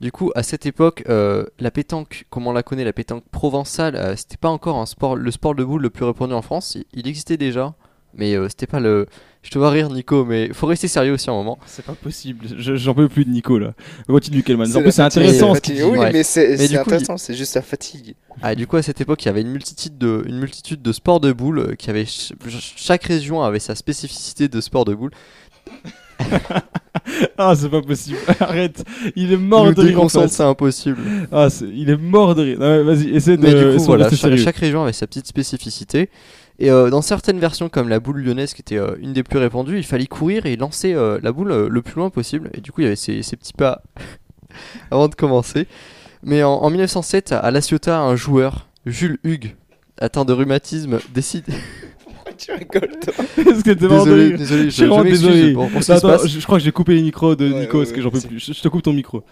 du coup, à cette époque, euh, la pétanque, comme on la connaît, la pétanque provençale, euh, c'était pas encore un sport, le sport de boule le plus répandu en France. Il, il existait déjà, mais euh, c'était pas le. Je te vois rire, Nico, mais faut rester sérieux aussi un moment. C'est pas possible. Je- J'en peux plus de Nico là. Continue, Kelman. En C'est plus, c'est intéressant ce qu'il fatigue. dit. Oui, Ouais. mais c'est Mais c'est coup, intéressant, c'est juste la fatigue. Ah, du coup, à cette époque, il y avait une multitude de, une multitude de sports de boules euh, qui avaient ch- chaque région avait sa spécificité de sport de boules. Ah, c'est pas possible. Arrête. Il est mort Nous de rire en déconcentre, face. c'est impossible. Ah, c'est- il est mort de rire. Non, mais Vas-y, essaie de. Mais du coup, essaie de voilà, rester chaque, sérieux. chaque région avait sa petite spécificité. Et euh, dans certaines versions, comme la boule lyonnaise, qui était euh, une des plus répandues, il fallait courir et lancer euh, la boule euh, le plus loin possible. Et du coup, il y avait ces, ces petits pas avant de commencer. Mais en, en 1907, à La Ciotat, un joueur, Jules Hugues, atteint de rhumatisme, décide. tu rigoles, toi. Est-ce que t'es mort Désolé, désolé, Je je, suis je m'excuse désolé. pour, pour ce qui se Attends, passe. je, je crois que j'ai coupé les micros de Ouais, Nico ouais, parce que ouais, j'en peux plus. Je, je te coupe ton micro.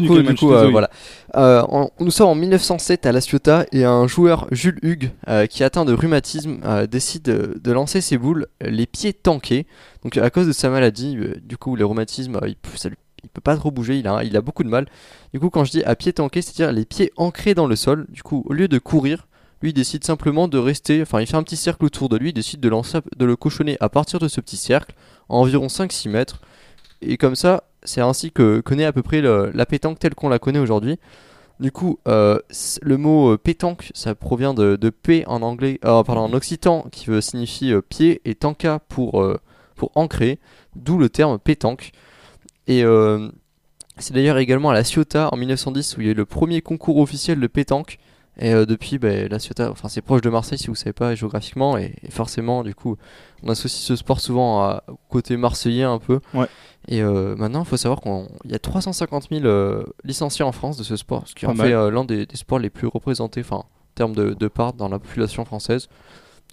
Du coup, du coup, euh, voilà. Euh, en- nous sommes en 1907 à La Ciotat et un joueur, Jules Hugues, euh, qui est atteint de rhumatisme, euh, décide de, lancer ses boules les pieds tankés. Donc à cause de sa maladie, euh, du coup, le rhumatisme, il, peut, ça lui- il peut pas trop bouger, il a, il a beaucoup de mal. Du coup, quand je dis à pieds tankés, c'est-à-dire les pieds ancrés dans le sol. Du coup, au lieu de courir, lui il décide simplement de rester, enfin il fait un petit cercle autour de lui, il décide de, lancer, de le cochonner à partir de ce petit cercle, à environ 5-6 mètres. Et comme ça, c'est ainsi que, que naît à peu près la pétanque telle qu'on la connaît aujourd'hui. Du coup, euh, le mot euh, pétanque, ça provient de, P en anglais, euh, pardon, en occitan, qui veut signifier euh, pied, et tanka pour, pour ancrer, d'où le terme pétanque. Et c'est d'ailleurs également à La Ciotat en 1910 où il y a eu le premier concours officiel de pétanque. Et euh, depuis, ben, La Ciotat, enfin c'est proche de Marseille si vous savez pas géographiquement, et, et forcément, du coup, on associe ce sport souvent à- au côté marseillais un peu. Ouais. Et euh, maintenant, il faut savoir qu'il y a 350 000 euh, licenciés en France de ce sport, ce qui en fait l'un des, des sports les plus représentés, enfin, en termes de, de part dans la population française.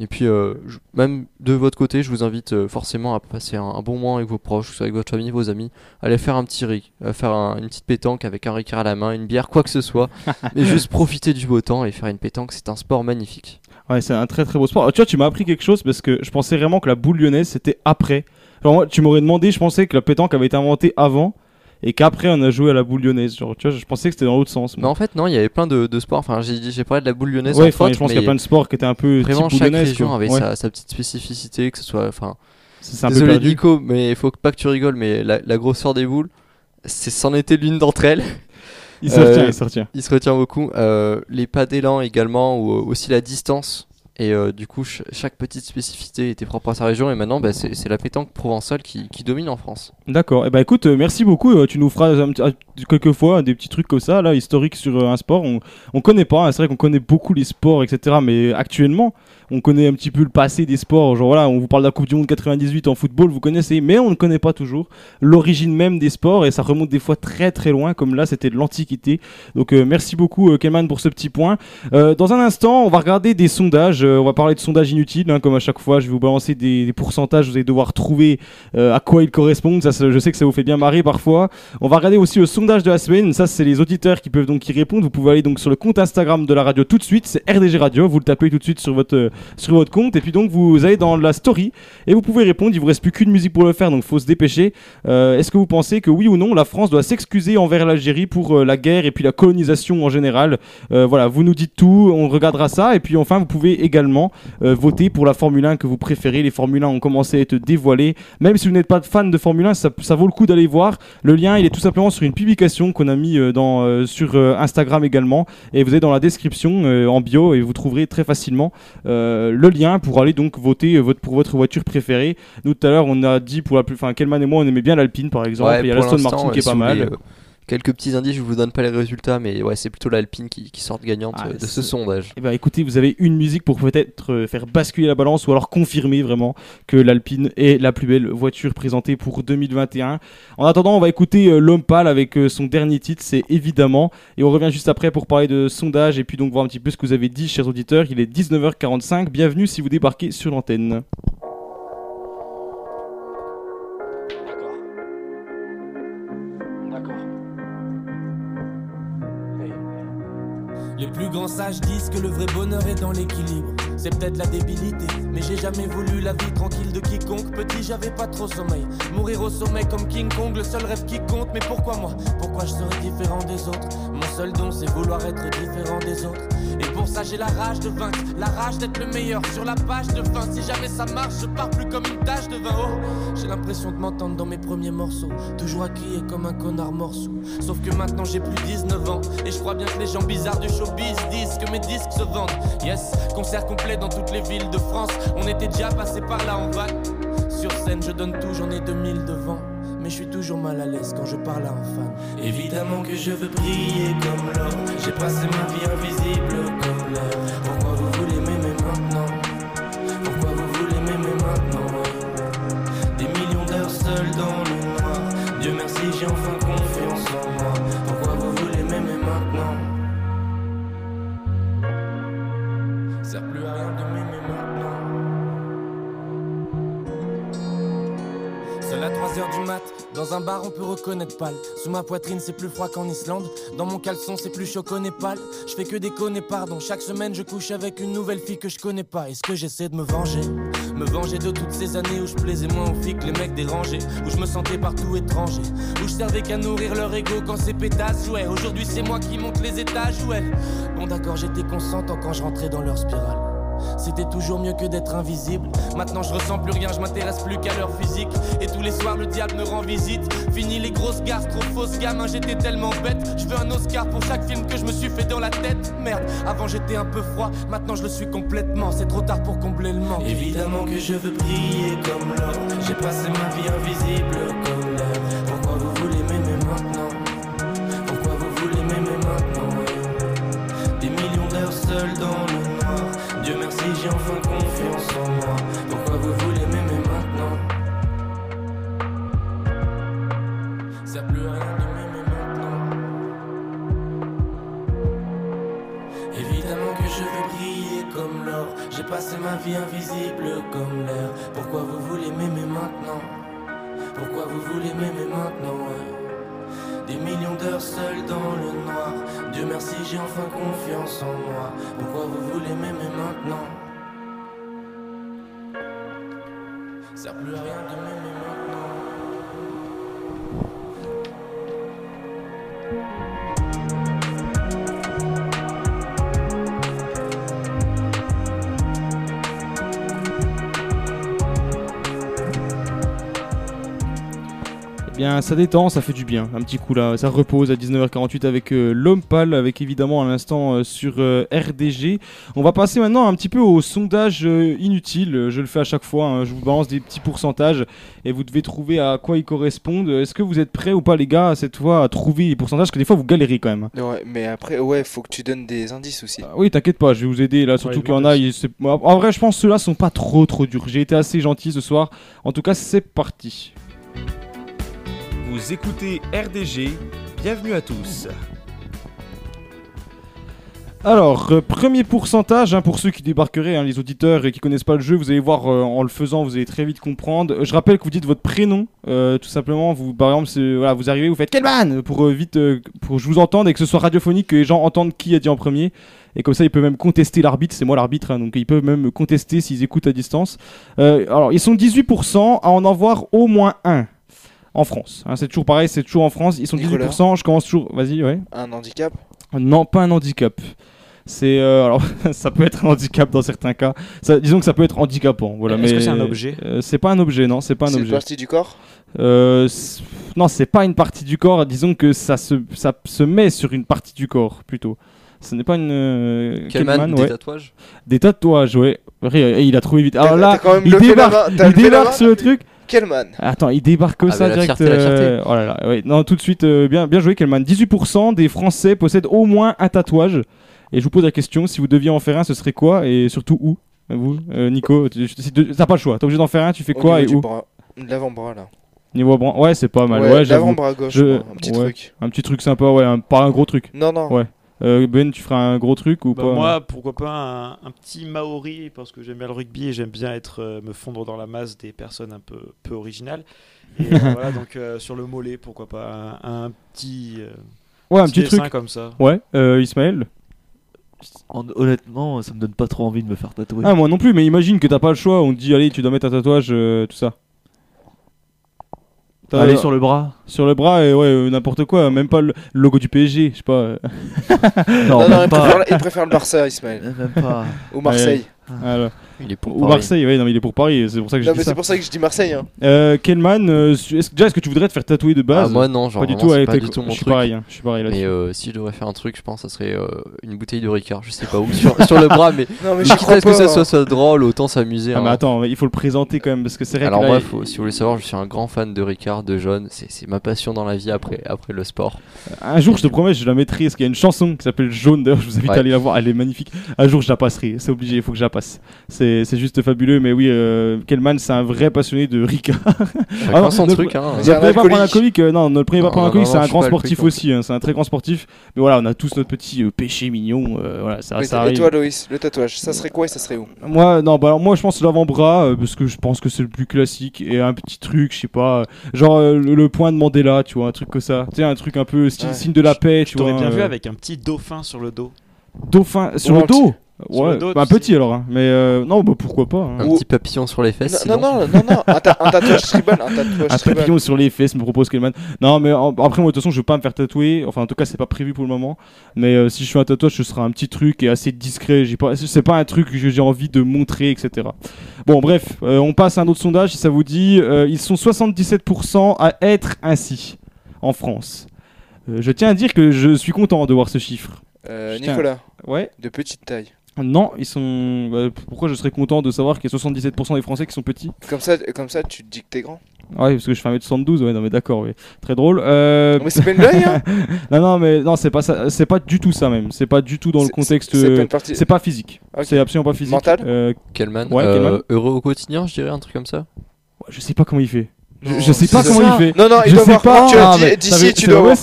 Et puis, euh, je- même de votre côté, je vous invite euh, forcément à passer un, un bon moment avec vos proches, avec votre famille, vos amis, aller faire un petit riz, à faire un- une petite pétanque avec un ricard à la main, une bière, quoi que ce soit, mais juste profiter du beau temps et faire une pétanque, c'est un sport magnifique. Ouais, c'est un très très beau sport. Alors, tu vois, tu m'as appris quelque chose parce que je pensais vraiment que la boule lyonnaise c'était après. Genre, moi, tu m'aurais demandé, je pensais que la pétanque avait été inventée avant et qu'après on a joué à la boule lyonnaise. Genre, tu vois, je pensais que c'était dans l'autre sens. Mais en fait, non, il y avait plein de, de sports. Enfin, j'ai parlé de la boule lyonnaise ouais, en faute, je pense qu'il y a plein de sports qui étaient un peu Vraiment, type chaque région quoi. avait Ouais. sa, sa petite spécificité, que ce soit. Enfin, C'est c'est un peu désolé. Nico, mais il faut pas que tu rigoles, mais la, la grosseur des boules, c'est c'en était l'une d'entre elles. Il se retient, Euh, il se retient. Il se retient beaucoup. Euh, les pas d'élan également, ou euh, aussi la distance. Et euh, du coup, ch- chaque petite spécificité était propre à sa région. Et maintenant, bah, c'est la pétanque provençale qui, domine en France. D'accord. Et bah écoute, euh, merci beaucoup. Euh, tu nous feras quelques fois des petits trucs comme ça, là, historiques sur un sport. On, on connaît pas. hein. C'est vrai qu'on connaît beaucoup les sports, etc. Mais actuellement, on connaît un petit peu le passé des sports. Genre voilà, on vous parle de la Coupe du Monde 98 en football, vous connaissez, mais on ne connaît pas toujours l'origine même des sports et ça remonte des fois très très loin. Comme là, c'était de l'Antiquité. Donc merci beaucoup, Kelman, pour ce petit point. Dans un instant, on va regarder des sondages. Euh, on va parler de sondages inutiles, hein, comme à chaque fois. Je vais vous balancer des, pourcentages. Vous allez devoir trouver euh, à quoi ils correspondent. Je sais que ça vous fait bien marrer parfois. On va regarder aussi le sondage de la semaine. Ça, c'est les auditeurs qui peuvent donc y répondre. Vous pouvez aller donc sur le compte Instagram de la radio tout de suite. C'est RDG Radio. Vous le tapez tout de suite sur votre, euh, sur votre compte. Et puis donc, vous allez dans la story et vous pouvez répondre. Il vous reste plus qu'une musique pour le faire, donc faut se dépêcher. Est-ce que vous pensez que oui ou non, la France doit s'excuser envers l'Algérie pour la guerre et puis la colonisation en général? Voilà, vous nous dites tout. On regardera ça. Et puis enfin, vous pouvez également euh, voter pour la Formule 1 que vous préférez. Les Formule 1 ont commencé à être dévoilées. Même si vous n'êtes pas fan de Formule 1, ça, ça vaut le coup d'aller voir. Le lien, il est tout simplement sur une publication qu'on a mis euh, dans, euh, sur Instagram également. Et vous êtes dans la description en bio et vous trouverez très facilement le lien pour aller donc voter vote pour votre voiture préférée. Nous tout à l'heure, on a dit pour la plus, enfin Kelman et moi, on aimait bien l'Alpine par exemple. Ouais, il y a l'Aston Martin qui est pas mal. euh, quelques petits indices, je vous donne pas les résultats, mais ouais, c'est plutôt l'Alpine qui, qui sort gagnante Ah, euh, de ce sondage. Eh ben, écoutez, vous avez une musique pour peut-être euh, faire basculer la balance ou alors confirmer vraiment que l'Alpine est la plus belle voiture présentée pour 2021. En attendant, on va écouter euh, L'Homme Pâle avec son dernier titre, c'est évidemment. Et on revient juste après pour parler de sondage et puis donc voir un petit peu ce que vous avez dit, chers auditeurs. Il est 19h45. Bienvenue si vous débarquez sur l'antenne. Les plus grands sages disent que le vrai bonheur est dans l'équilibre. C'est peut-être la débilité, mais j'ai jamais voulu la vie tranquille de quiconque. Petit, j'avais pas trop sommeil. Mourir au sommet comme King Kong, le seul rêve qui compte. Mais pourquoi moi? Pourquoi je serais différent des autres? Mon seul don, c'est vouloir être différent des autres. Et pour ça, j'ai la rage de vaincre, la rage d'être le meilleur sur la page de fin. Si jamais ça marche, je pars plus comme une tache de vin. Oh, j'ai l'impression de m'entendre dans mes premiers morceaux. Toujours à crier comme un connard morceau. Sauf que maintenant j'ai plus 19 ans. Et je crois bien que les gens bizarres du showbiz disent que mes disques se vendent. Yes, concert complet dans toutes les villes de France. On était déjà passé par là en van. Sur scène, je donne tout, j'en ai 2000 devant. Mais je suis toujours mal à l'aise quand je parle à un fan. Évidemment que je veux briller comme l'or. J'ai passé ma vie invisible comme l'air. Pourquoi vous voulez m'aimer maintenant? Pourquoi vous voulez m'aimer maintenant? Des millions d'heures seul dans dans un bar on peut reconnaître pâle. Sous ma poitrine c'est plus froid qu'en Islande. Dans mon caleçon c'est plus chaud qu'au Népal. Je fais que déconner, pardon. Chaque semaine je couche avec une nouvelle fille que je connais pas. Est-ce que j'essaie de me venger? Me venger de toutes ces années où je plaisais moins aux filles que les mecs dérangés. Où je me sentais partout étranger. Où je servais qu'à nourrir leur ego quand ces pétasses jouaient. Aujourd'hui c'est moi qui monte les étages, ouais. Bon d'accord, j'étais consentant quand je rentrais dans leur spirale. C'était toujours mieux que d'être invisible. Maintenant je ressens plus rien, je m'intéresse plus qu'à leur physique. Et tous les soirs le diable me rend visite. Fini les grosses gares, trop fausses gamin, j'étais tellement bête. Je veux un Oscar pour chaque film que je me suis fait dans la tête. Merde, avant j'étais un peu froid, maintenant je le suis complètement. C'est trop tard pour combler le manque. Évidemment que je veux briller comme l'or. J'ai passé ma vie invisible comme l'air. Pourquoi vous voulez m'aimer maintenant? Pourquoi vous voulez m'aimer maintenant? Des millions d'heures seul dans j'ai enfin confiance en moi. Pourquoi vous voulez m'aimer maintenant? Ça à rien de m'aimer maintenant. Évidemment que je veux briller comme l'or. J'ai passé ma vie invisible comme l'air. Pourquoi vous voulez m'aimer maintenant? Pourquoi vous voulez m'aimer maintenant. Des millions d'heures seul dans le noir. Dieu merci, j'ai enfin confiance en moi. Pourquoi vous voulez m'aimer maintenant? Ça plus à rien de m'aimer bien, ça détend, ça fait du bien. Un petit coup là, ça repose à 19h48 avec euh, l'homme pâle, avec évidemment à l'instant euh, sur euh, RDG. On va passer maintenant un petit peu au sondage euh, inutile. Je le fais à chaque fois. hein. Je vous balance des petits pourcentages et vous devez trouver à quoi ils correspondent. Est-ce que vous êtes prêts ou pas, les gars, cette fois à trouver les pourcentages? Parce que des fois vous galérez quand même. Ouais, mais après, ouais, faut que tu donnes des indices aussi. Ah Oui, t'inquiète pas, je vais vous aider là, surtout Ouais, qu'il y en a. ils- en vrai, je pense que ceux-là sont pas trop trop durs. J'ai été assez gentil ce soir. En tout cas, c'est parti. Vous écoutez RDG, bienvenue à tous. Alors, euh, premier pourcentage, hein, pour ceux qui débarqueraient, hein, les auditeurs et qui connaissent pas le jeu, vous allez voir euh, en le faisant, vous allez très vite comprendre. Euh, Je rappelle que vous dites votre prénom, tout simplement. Vous, par exemple, vous arrivez, vous faites Kelman pour vite, pour que je vous entende et que ce soit radiophonique, que les gens entendent qui a dit en premier. Et comme ça, ils peuvent même contester l'arbitre. C'est moi l'arbitre, hein, donc ils peuvent même me contester s'ils écoutent à distance. Alors, ils sont 18% à en avoir au moins un en France. hein. c'est toujours pareil, c'est toujours en France. Ils sont Nicolas. 18%. Je commence toujours. Vas-y, ouais. Un handicap? Non, pas un handicap. C'est euh, alors ça peut être un handicap dans certains cas. Ça- disons que ça peut être handicapant. Voilà. Est-ce que c'est un objet? euh, C'est pas un objet, non. C'est pas un C'est une objet. partie du corps? Euh, non, c'est pas une partie du corps. Disons que ça se ça se met sur une partie du corps plutôt. Ce n'est pas une. Kellman, Kellman, des ouais. tatouages? Des tatouages, ouais. Il a trouvé vite. Alors là, t'as quand même il débarque, il débarque sur le truc. Kellman Attends, il débarque comme Ah, ça bah, direct. fierté, la fierté. euh, Oh là là, ouais. Non, tout de suite, euh, bien, bien joué, Kelman. 18% des Français possèdent au moins un tatouage. Et je vous pose la question, si vous deviez en faire un, ce serait quoi Et surtout où? Vous, euh, Nico, tu- t'as pas le choix. T'es obligé d'en faire un, tu fais quoi et où? bras. De L'avant-bras là. Niveau bras. Ouais, c'est pas mal. Ouais, Ouais, j'avoue. l'avant-bras gauche, Je- un petit ouais. truc. Un petit truc sympa, ouais. un- Pas un gros truc. Non, non. Ouais. Euh, ben, tu feras un gros truc ou Bah, pas moi, pourquoi pas un, un petit Maori, parce que j'aime bien le rugby et j'aime bien être, euh, me fondre dans la masse des personnes un peu, peu originales. Et euh, voilà, donc euh, sur le mollet, pourquoi pas un, un petit. euh, Ouais, un petit dessin truc. comme ça. Ouais, euh, Ismaël En- honnêtement, ça me donne pas trop envie de me faire tatouer. Ah, moi non plus, mais imagine que t'as pas le choix, on te dit, allez, tu dois mettre un tatouage, euh, tout ça. T'as- Aller sur le bras Sur le bras, et ouais, euh, n'importe quoi, même pas le le logo du PSG, je sais pas. Non, Non, même il pas. préfère, il préfère le Barça, Ismaël. Même pas. Ou Marseille. Voilà. Il est pour Ou Paris. Marseille, ouais, non, mais il est pour Paris, c'est pour ça que je Non, dis mais ça. c'est pour ça que je dis Marseille. Hein. Euh, Kelman, euh, est-ce- déjà, est-ce que tu voudrais te faire tatouer de base? Ah, moi non, genre Pas du vraiment, tout, c'est ouais, pas t'es- du tout mon je suis truc. pareil, hein, je suis pareil là-dessus. Mais euh, si je devrais faire un truc, je pense que ça serait euh, une bouteille de Ricard, je sais pas où, sur, sur le bras, mais, Non, mais j'y quitte crois à ce que pas, ça hein. soit, soit drôle, autant s'amuser. Ah, mais hein. attends, il faut le présenter quand même, parce que c'est vrai Alors que là, moi, il- faut- si vous voulez savoir, je suis un grand fan de Ricard, de Jaune, c'est c'est ma passion dans la vie après, après le sport. Un jour, je te promets, je la mettrai. Parce qu'il y a une chanson qui s'appelle Jaune. D'ailleurs, je vous invite Ouais. à aller la voir. Elle est magnifique. Un jour, je la passerai. C'est obligé. Il faut que je la passe. C'est c'est juste fabuleux. Mais oui, euh, Kelman, c'est un vrai passionné de Ricard. Chacun non, son notre- truc, hein. Pas prendre un alcoolique. alcoolique. euh, non, notre premier pas Non, prendre un non, c'est un grand sportif aussi. hein, c'est un très grand sportif. Mais voilà, on a tous notre petit euh, péché mignon. euh, voilà, ça, Oui, ça et toi, Loïs, le tatouage, ça serait quoi et ça serait où? Moi, non, bah alors moi je pense l'avant-bras euh, parce que je pense que c'est le plus classique et un petit truc, je sais pas, euh, genre euh, le, le point de Mandela, tu vois, un truc comme ça, tu sais, un truc un peu style Ouais. signe de la paix, tu vois. bien vu avec un petit dauphin sur le dos. dauphin sur le dos? Ouais, bah, un petit alors, hein. mais euh, non, bah pourquoi pas. hein. Un Ou- petit papillon sur les fesses. non, sinon. non, non, non, non, un, ta- un tatouage tribal, un tatouage Un papillon sur les fesses me propose Kelman. Non, mais en- après, moi, de toute façon, je vais pas me faire tatouer. Enfin, en tout cas, c'est pas prévu pour le moment. Mais euh, si je fais un tatouage, ce sera un petit truc et assez discret. J'ai pas, c'est pas un truc que j'ai envie de montrer, etc. Bon, bref, euh, on passe à un autre sondage. Si ça vous dit, Euh, ils sont 77% à être ainsi en France. Euh, je tiens à dire que je suis content de voir ce chiffre. Euh. Nicolas, Ouais. de petite taille. Non, ils sont. bah, pourquoi je serais content de savoir qu'il y a 77% des Français qui sont petits? Comme ça, comme ça, tu te dis que t'es grand. Ouais, parce que je fais 1m72, ouais, non mais d'accord, oui. Très drôle. Euh... Mais c'est pas une blague, hein non, non, mais non, c'est pas ça, c'est pas du tout ça même. C'est pas du tout dans le contexte. c'est- c'est pas euh, une partie- C'est pas physique. C'est absolument pas physique. Mental Euh, Kelman, Ouais, euh, Kelman. heureux au quotidien, je dirais, un truc comme ça? je sais pas comment il fait. Je, sais pas comment ça. il fait. Non, non, il je doit sais pas. Ah, d'ici, tu c'est dois pas voir.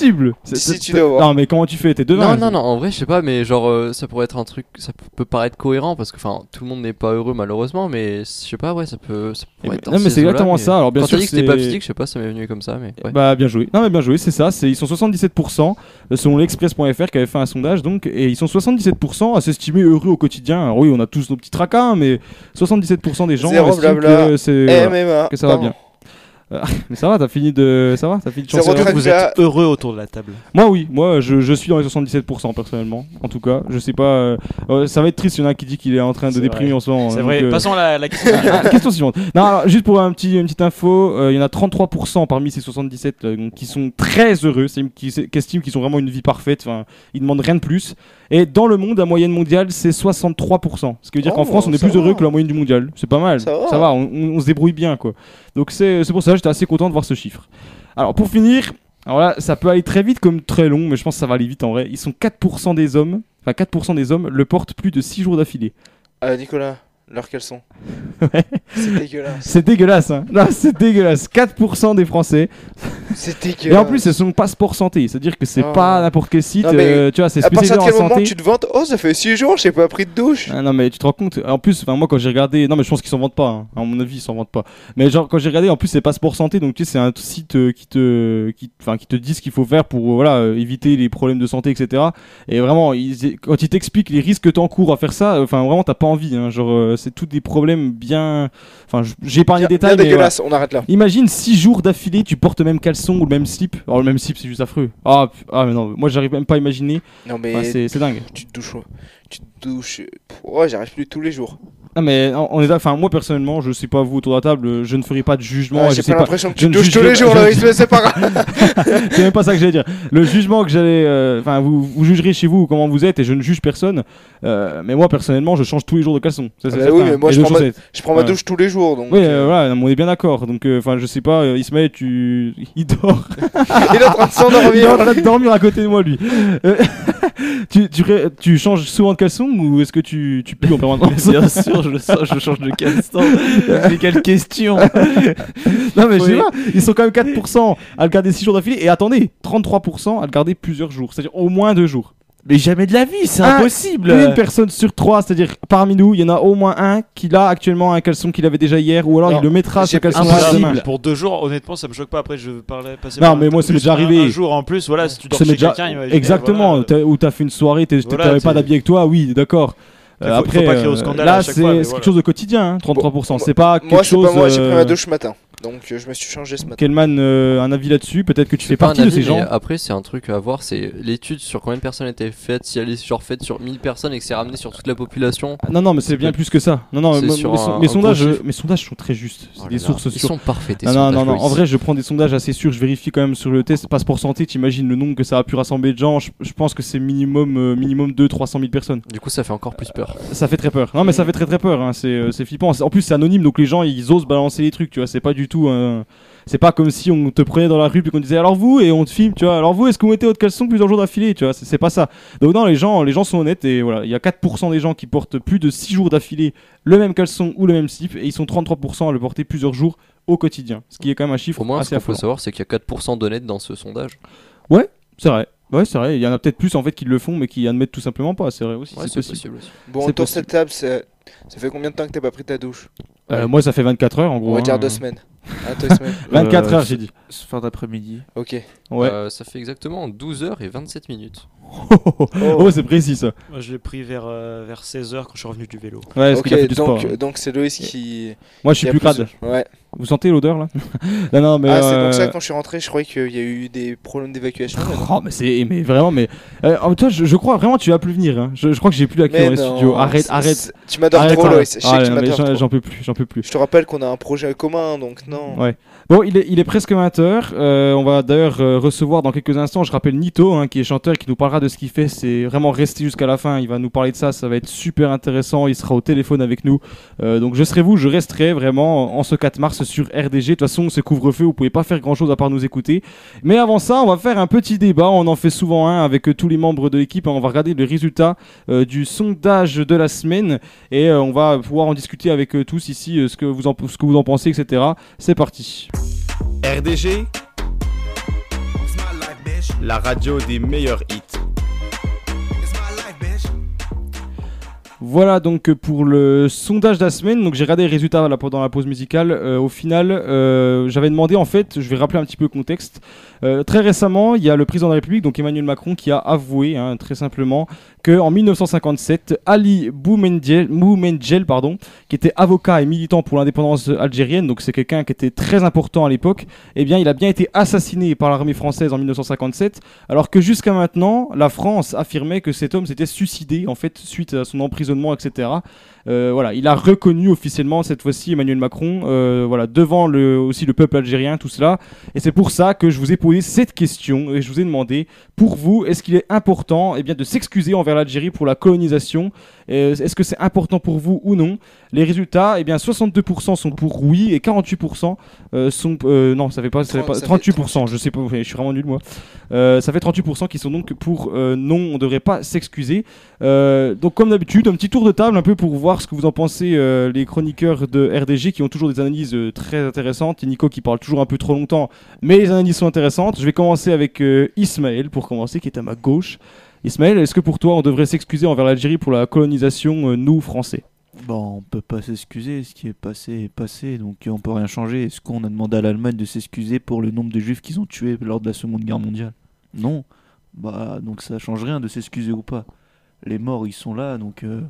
D'ici, tu dois voir. Non, mais comment tu fais? T'es devant. Non, non, non, en vrai, je sais pas, mais genre, euh, ça pourrait être un truc, ça peut paraître cohérent parce que, enfin, tout le monde n'est pas heureux malheureusement, mais je sais pas, ouais, ça peut. Ça pourrait Eh être non, mais ces c'est exactement mais- ça. Alors, bien Quand sûr, t'as dit que c'était pas physique, je sais pas, ça m'est venu comme ça, mais. Ouais. Bah bien joué. Non mais bien joué, c'est ça. C'est ils sont 77% euh, selon l'Express.fr qui avait fait un sondage donc et ils sont 77% à s'estimer heureux au quotidien. Alors oui, on a tous nos petits tracas, hein, mais 77% des gens Zéro estiment blabla. que c'est voilà, MMA. que ça va bien. Euh, mais ça va, t'as fini de ça va, t'as fini de trac. Vous Là- êtes heureux autour de la table. Moi oui, moi je, je suis dans les 77% personnellement. En tout cas, je sais pas. euh, euh, ça va être triste. Il y en a un qui dit qu'il est en train de C'est déprimer vrai. en ce moment. C'est hein, vrai. donc, euh, Passons à la, la question. question suivante. Non, alors, juste pour un petit, une petite info, euh, il y en a 33% parmi ces 77 euh, donc, qui sont très heureux, c'est- qui, qui estiment qu'ils ont vraiment une vie parfaite, enfin, ils demandent rien de plus. Et dans le monde, la moyenne mondiale, c'est 63%. Ce qui veut dire qu'en Oh, France, on est plus heureux que la moyenne du mondial. C'est pas mal. Ça va. on, on- on se débrouille bien, quoi. Donc c'est c'est pour ça j'étais assez content de voir ce chiffre. Alors pour finir, alors là, ça peut aller très vite comme très long, mais je pense que ça va aller vite en vrai. Ils sont 4% des hommes, enfin 4% des hommes le portent plus de 6 jours d'affilée. Ah, Nicolas, leurs caleçons. Ouais. C'est dégueulasse. C'est dégueulasse, hein. Non, c'est dégueulasse. 4% des Français. C'est Et dégueulasse. en plus, c'est son passeport santé. C'est-à-dire que c'est Oh. pas n'importe quel site. Non, euh, tu vois, c'est À partir spécialisé de en quel moment santé. tu te vantes Oh, ça fait 6 jours, j'ai pas pris de douche. Ah, non mais tu te rends compte en plus moi quand j'ai regardé non mais je pense qu'ils s'en vantent pas hein. à mon avis ils s'en vantent pas mais genre quand j'ai regardé en plus c'est passeport santé donc tu sais c'est un site euh, qui te qui enfin qui te dit ce qu'il faut faire pour euh, voilà euh, éviter les problèmes de santé etc et vraiment ils, quand ils t'expliquent les risques que t'encours à faire ça enfin vraiment t'as pas envie hein. genre c'est tous des problèmes bien enfin j'ai Bien, les détails bien mais dégueulasse, on arrête là. imagine 6 jours d'affilée tu portes le même caleçon ou le même slip alors le même slip c'est juste affreux ah, ah mais non moi j'arrive même pas à imaginer Non, mais c'est dingue tu te douches. Tu te douches. Ouais, j'arrive plus tous les jours. Non mais on est là, enfin moi personnellement, je sais pas vous autour de la table, je ne ferai pas de jugement. Je J'ai pas l'impression que je tu douches tous les jours, mais c'est pas grave. c'est même pas ça que j'allais dire. Le jugement que j'allais, euh, enfin vous, vous jugerez chez vous comment vous êtes et je ne juge personne. Euh, mais moi personnellement, je change tous les jours de caleçon. Ça, c'est Ah bah oui, mais moi, je prends ma-. Je prends ma Ouais. douche tous les jours, donc. Oui, euh, voilà, on est bien d'accord. Donc, euh, enfin, je sais pas, euh, Ismaël, tu, il dort. Il est en train de Il est en s'endormir. train de dormir à côté de moi, lui. Euh, tu, tu, tu changes souvent de caleçon ou est-ce que tu, tu pues en permanence Bien sûr, je, le sens, je change de caleçon. Mais quelle question Non mais je sais pas, ils sont quand même 4% à le garder 6 jours d'affilée et attendez, 33% à le garder plusieurs jours, c'est-à-dire au moins 2 jours. Mais jamais de la vie, c'est Un- impossible. Une personne sur trois, c'est-à-dire parmi nous, il y en a au moins un qui a actuellement un caleçon qu'il avait déjà hier, ou alors Non, il le mettra ce caleçon demain. Pour deux jours, honnêtement, ça me choque pas. Après, je parlais passer. Non, par- mais moi, plus déjà un- arrivé. Un jour en plus, voilà, si tu dors chez déjà- quelqu'un, Exactement, voilà. t'as- où t'as fait une soirée, Voilà, t'avais pas d'habit avec toi, oui, d'accord. Euh, faut- après, faut pas crier au euh, scandale là, à chaque c'est voilà. quelque chose de quotidien, hein, 33%. Bon, c'est pas quelque Moi, chose. pas moi, j'ai pris euh, ma douche ce matin. Donc euh, je me suis changé ce matin. Kelman, euh, un avis là-dessus Peut-être que tu fais partie de ces gens. mais Après, c'est un truc à voir. C'est l'étude sur combien de personnes étaient faites. Si elle est genre faite sur 1000 personnes et que c'est ramené sur toute la population. Non, non, mais c'est bien plus que ça. Non, non, mes, un- un sondages, mes sondages sont très justes. C'est Oh des là là, sources Ils sûres. sont parfaits. tes Non, non, non, non. En vrai, je prends des sondages assez sûrs. Je vérifie quand même sur le test passeport santé. T'imagines le nombre que ça a pu rassembler de gens. Je, je pense que c'est minimum, euh, minimum 200-300 000 personnes. Du coup, ça fait encore plus peur. Ça fait très peur. Non, mais ça fait très très peur. hein. C'est euh, c'est flippant. En plus, c'est anonyme, donc les gens ils osent balancer les trucs. Tu vois, c'est pas du tout. un- C'est pas comme si on te prenait dans la rue puis qu'on disait alors vous et on te filme. Tu vois, alors vous, est-ce que vous mettez votre caleçon plusieurs jours d'affilée Tu vois, c'est c'est pas ça. Donc non, les gens, les gens sont honnêtes et voilà, il y a 4% des gens qui portent plus de 6 jours d'affilée le même caleçon ou le même slip et ils sont 33% à le porter plusieurs jours au quotidien. Ce qui est quand même un chiffre Au moins, ce assez qu'il faut savoir, c'est qu'il y a 4% d'honnêtes dans ce sondage. C'est vrai. Ouais, c'est vrai. Il y en a peut-être plus en fait qui le font mais qui admettent tout simplement pas. C'est vrai aussi. Ouais, c'est possible. aussi. Bon, C'est autour de possible. cette table, c'est- ça fait combien de temps que t'as pas pris ta douche? Euh, moi, ça fait 24 heures en gros. On va hein. dire deux semaines. Ah, deux semaines. 24 Euh, heures, j'ai dit. Ce fin d'après-midi. Ok. Ouais. Euh, ça fait exactement 12h et 27 minutes. Oh, c'est précis ça. Moi, je l'ai pris vers, euh, vers 16h quand je suis revenu du vélo. Ouais, parce qu'il a fait du donc sport. hein. donc c'est Loïs qui. Moi, je suis plus crade. Ouais. Vous sentez l'odeur là? Non, non, mais. ah, c'est euh, donc ça quand je suis rentré, je croyais qu'il y a eu des problèmes d'évacuation. Oh, mais c'est. Mais vraiment, mais. Euh, oh, toi, je, je crois vraiment que tu vas plus venir. hein. Je, je crois que j'ai plus la clé dans les studios. Arrête, arrête. Tu m'adores Arrête, trop, arrête. Loïs. Je sais que tu non, mais m'adores j'en- trop. J'en peux plus, j'en peux plus. Je te rappelle qu'on a un projet commun, donc non. Ouais. Bon, il est, il est presque 20h. on va d'ailleurs euh, recevoir dans quelques instants, je rappelle Nito, hein, qui est chanteur, qui nous parlera de ce qu'il fait. C'est vraiment rester jusqu'à la fin. Il va nous parler de ça. Ça va être super intéressant. Il sera au téléphone avec nous. Euh, donc je serai vous, je resterai vraiment en ce 4 mars sur RDG. De toute façon, ce couvre-feu, vous pouvez pas faire grand chose à part nous écouter. Mais avant ça, on va faire un petit débat. On en fait souvent un avec euh, tous les membres de l'équipe. On va regarder le résultat euh, du sondage de la semaine et euh, on va pouvoir en discuter avec euh, tous ici euh, ce, que vous en, ce que vous en pensez, etc. C'est parti. RDG, la radio des meilleurs hits. Voilà donc pour le sondage de la semaine. Donc j'ai regardé les résultats pendant la pause musicale. Euh, au final, euh, j'avais demandé en fait, je vais rappeler un petit peu le contexte. Euh, très récemment, il y a le président de la République, donc Emmanuel Macron, qui a avoué hein, très simplement que en 1957, Ali Boumendjel, Boumendjel, pardon, qui était avocat et militant pour l'indépendance algérienne, donc c'est quelqu'un qui était très important à l'époque, eh bien il a bien été assassiné par l'armée française en 1957, alors que jusqu'à maintenant, la France affirmait que cet homme s'était suicidé en fait suite à son emprisonnement, etc. Euh, voilà, il a reconnu officiellement cette fois-ci Emmanuel Macron, euh, voilà, devant le, aussi le peuple algérien, tout cela. Et c'est pour ça que je vous ai posé cette question et je vous ai demandé, pour vous, est-ce qu'il est important eh bien, de s'excuser envers l'Algérie pour la colonisation Est-ce que c'est important pour vous ou non? Les résultats, eh bien, 62% sont pour oui et 48% euh, sont euh, non, ça fait pas, ça fait pas 30, ça fait 38%. Je sais pas, je suis vraiment nul moi. Euh, ça fait 38% qui sont donc pour euh, non, on devrait pas s'excuser. Euh, donc comme d'habitude, un petit tour de table un peu pour voir ce que vous en pensez euh, les chroniqueurs de RDG qui ont toujours des analyses euh, très intéressantes. Et Nico qui parle toujours un peu trop longtemps, mais les analyses sont intéressantes. Je vais commencer avec euh, Ismaël pour commencer, qui est à ma gauche. Ismaël, est-ce que pour toi on devrait s'excuser envers l'Algérie pour la colonisation, euh, nous Français? Bon, on peut pas s'excuser, ce qui est passé est passé, donc on peut rien changer. Est-ce qu'on a demandé à l'Allemagne de s'excuser pour le nombre de juifs qu'ils ont tués lors de la Seconde Guerre mondiale? Non. Bah, donc ça change rien de s'excuser ou pas. Les morts, ils sont là, donc euh,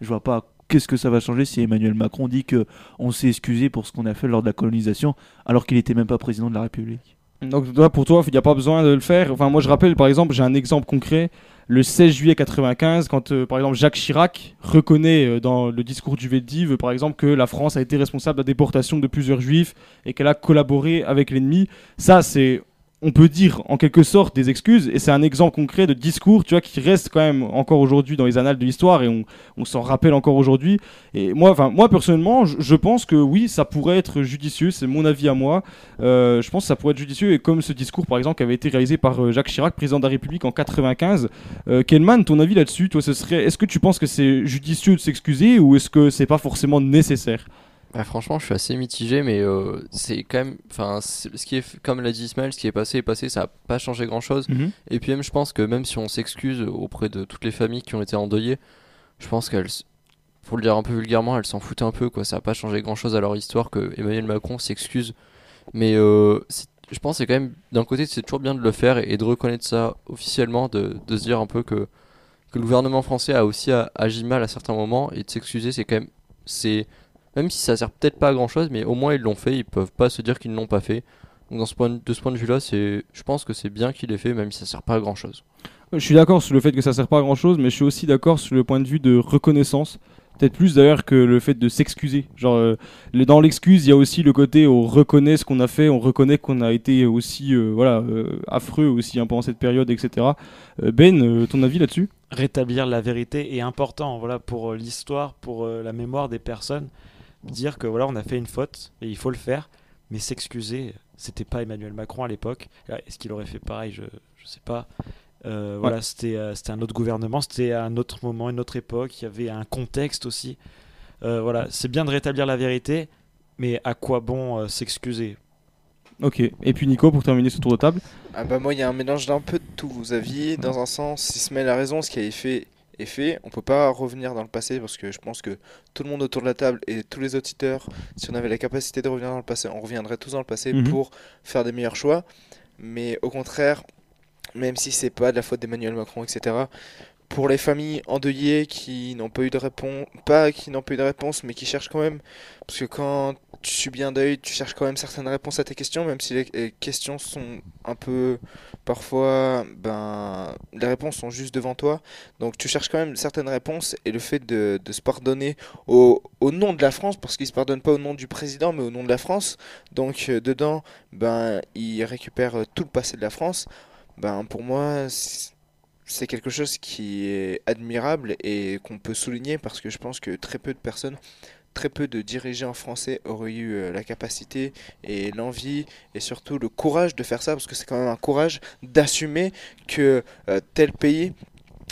je vois pas qu'est-ce que ça va changer si Emmanuel Macron dit que on s'est excusé pour ce qu'on a fait lors de la colonisation, alors qu'il était même pas président de la République. Donc pour toi, il n'y a pas besoin de le faire. Enfin, moi, je rappelle, par exemple, j'ai un exemple concret. Le 16 juillet 95, quand euh, par exemple Jacques Chirac reconnaît euh, dans le discours du Veldiv, par exemple, que la France a été responsable de la déportation de plusieurs juifs et qu'elle a collaboré avec l'ennemi. Ça, c'est, on peut dire en quelque sorte des excuses et c'est un exemple concret de discours, tu vois, qui reste quand même encore aujourd'hui dans les annales de l'histoire et on, s'en rappelle encore aujourd'hui. Et moi, enfin, moi personnellement, je, pense que oui, ça pourrait être judicieux. C'est mon avis à moi. Euh, je pense que ça pourrait être judicieux et comme ce discours par exemple qui avait été réalisé par euh, Jacques Chirac, président de la République en 95. Euh, ton avis là-dessus, toi, ce serait, est-ce que tu penses que c'est judicieux de s'excuser ou est-ce que c'est pas forcément nécessaire? Bah, franchement, je suis assez mitigé, mais euh, c'est quand même. Enfin, ce qui est, comme l'a dit Ismaël, ce qui est passé est passé, ça n'a pas changé grand chose. Mhm. Et puis, même, je pense que même si on s'excuse auprès de toutes les familles qui ont été endeuillées, je pense qu'elles. Pour le dire un peu vulgairement, elles s'en foutent un peu, quoi. Ça n'a pas changé grand chose à leur histoire que Emmanuel Macron s'excuse. Mais euh, je pense que c'est quand même. D'un côté, c'est toujours bien de le faire et, et de reconnaître ça officiellement, de, de se dire un peu que, que le gouvernement français a aussi agi mal à certains moments et de s'excuser, c'est quand même. C'est même si ça sert peut-être pas à grand chose, mais au moins ils l'ont fait, ils peuvent pas se dire qu'ils ne l'ont pas fait. Donc dans ce point, de ce point de vue-là, c'est, je pense que c'est bien qu'il l'ait fait, même si ça sert pas à grand chose. Je suis d'accord sur le fait que ça sert pas à grand chose, mais je suis aussi d'accord sur le point de vue de reconnaissance. Peut-être plus d'ailleurs que le fait de s'excuser. Genre, euh, dans l'excuse, il y a aussi le côté on reconnaît ce qu'on a fait, on reconnaît qu'on a été aussi euh, voilà, euh, affreux aussi hein, pendant cette période, etc. Euh, ben, euh, ton avis là-dessus? Rétablir la vérité est important voilà pour euh, l'histoire pour euh, la mémoire des personnes dire que voilà on a fait une faute et il faut le faire. Mais s'excuser c'était pas Emmanuel Macron à l'époque. Euh, est-ce qu'il aurait fait pareil? Je je sais pas. Euh, voilà c'était euh, c'était un autre gouvernement c'était un autre moment une autre époque. Il y avait un contexte aussi. Euh, voilà c'est bien de rétablir la vérité mais à quoi bon euh, s'excuser? Ok. Et puis Nico, pour terminer ce tour de table? Ah bah moi il y a un mélange d'un peu de tous vos avis. Dans un sens, Ismaël a raison, ce qui a été fait est fait. On peut pas revenir dans le passé parce que je pense que tout le monde autour de la table et tous les auditeurs, si on avait la capacité de revenir dans le passé, on reviendrait tous dans le passé Mhm. pour faire des meilleurs choix. Mais au contraire, même si c'est pas de la faute d'Emmanuel Macron, etc. Pour les familles endeuillées qui n'ont pas eu de réponse, pas qui n'ont pas eu de réponse, mais qui cherchent quand même, parce que quand tu subis un deuil, tu cherches quand même certaines réponses à tes questions, même si les, questions sont un peu, parfois, ben, les réponses sont juste devant toi. Donc tu cherches quand même certaines réponses, et le fait de, se pardonner au, au nom de la France, parce qu'il se pardonne pas au nom du président, mais au nom de la France. Donc euh, dedans, ben, il récupère tout le passé de la France. Ben, pour moi, c'est quelque chose qui est admirable et qu'on peut souligner parce que je pense que très peu de personnes, très peu de dirigeants français auraient eu euh, la capacité et l'envie et surtout le courage de faire ça parce que c'est quand même un courage d'assumer que euh, tel pays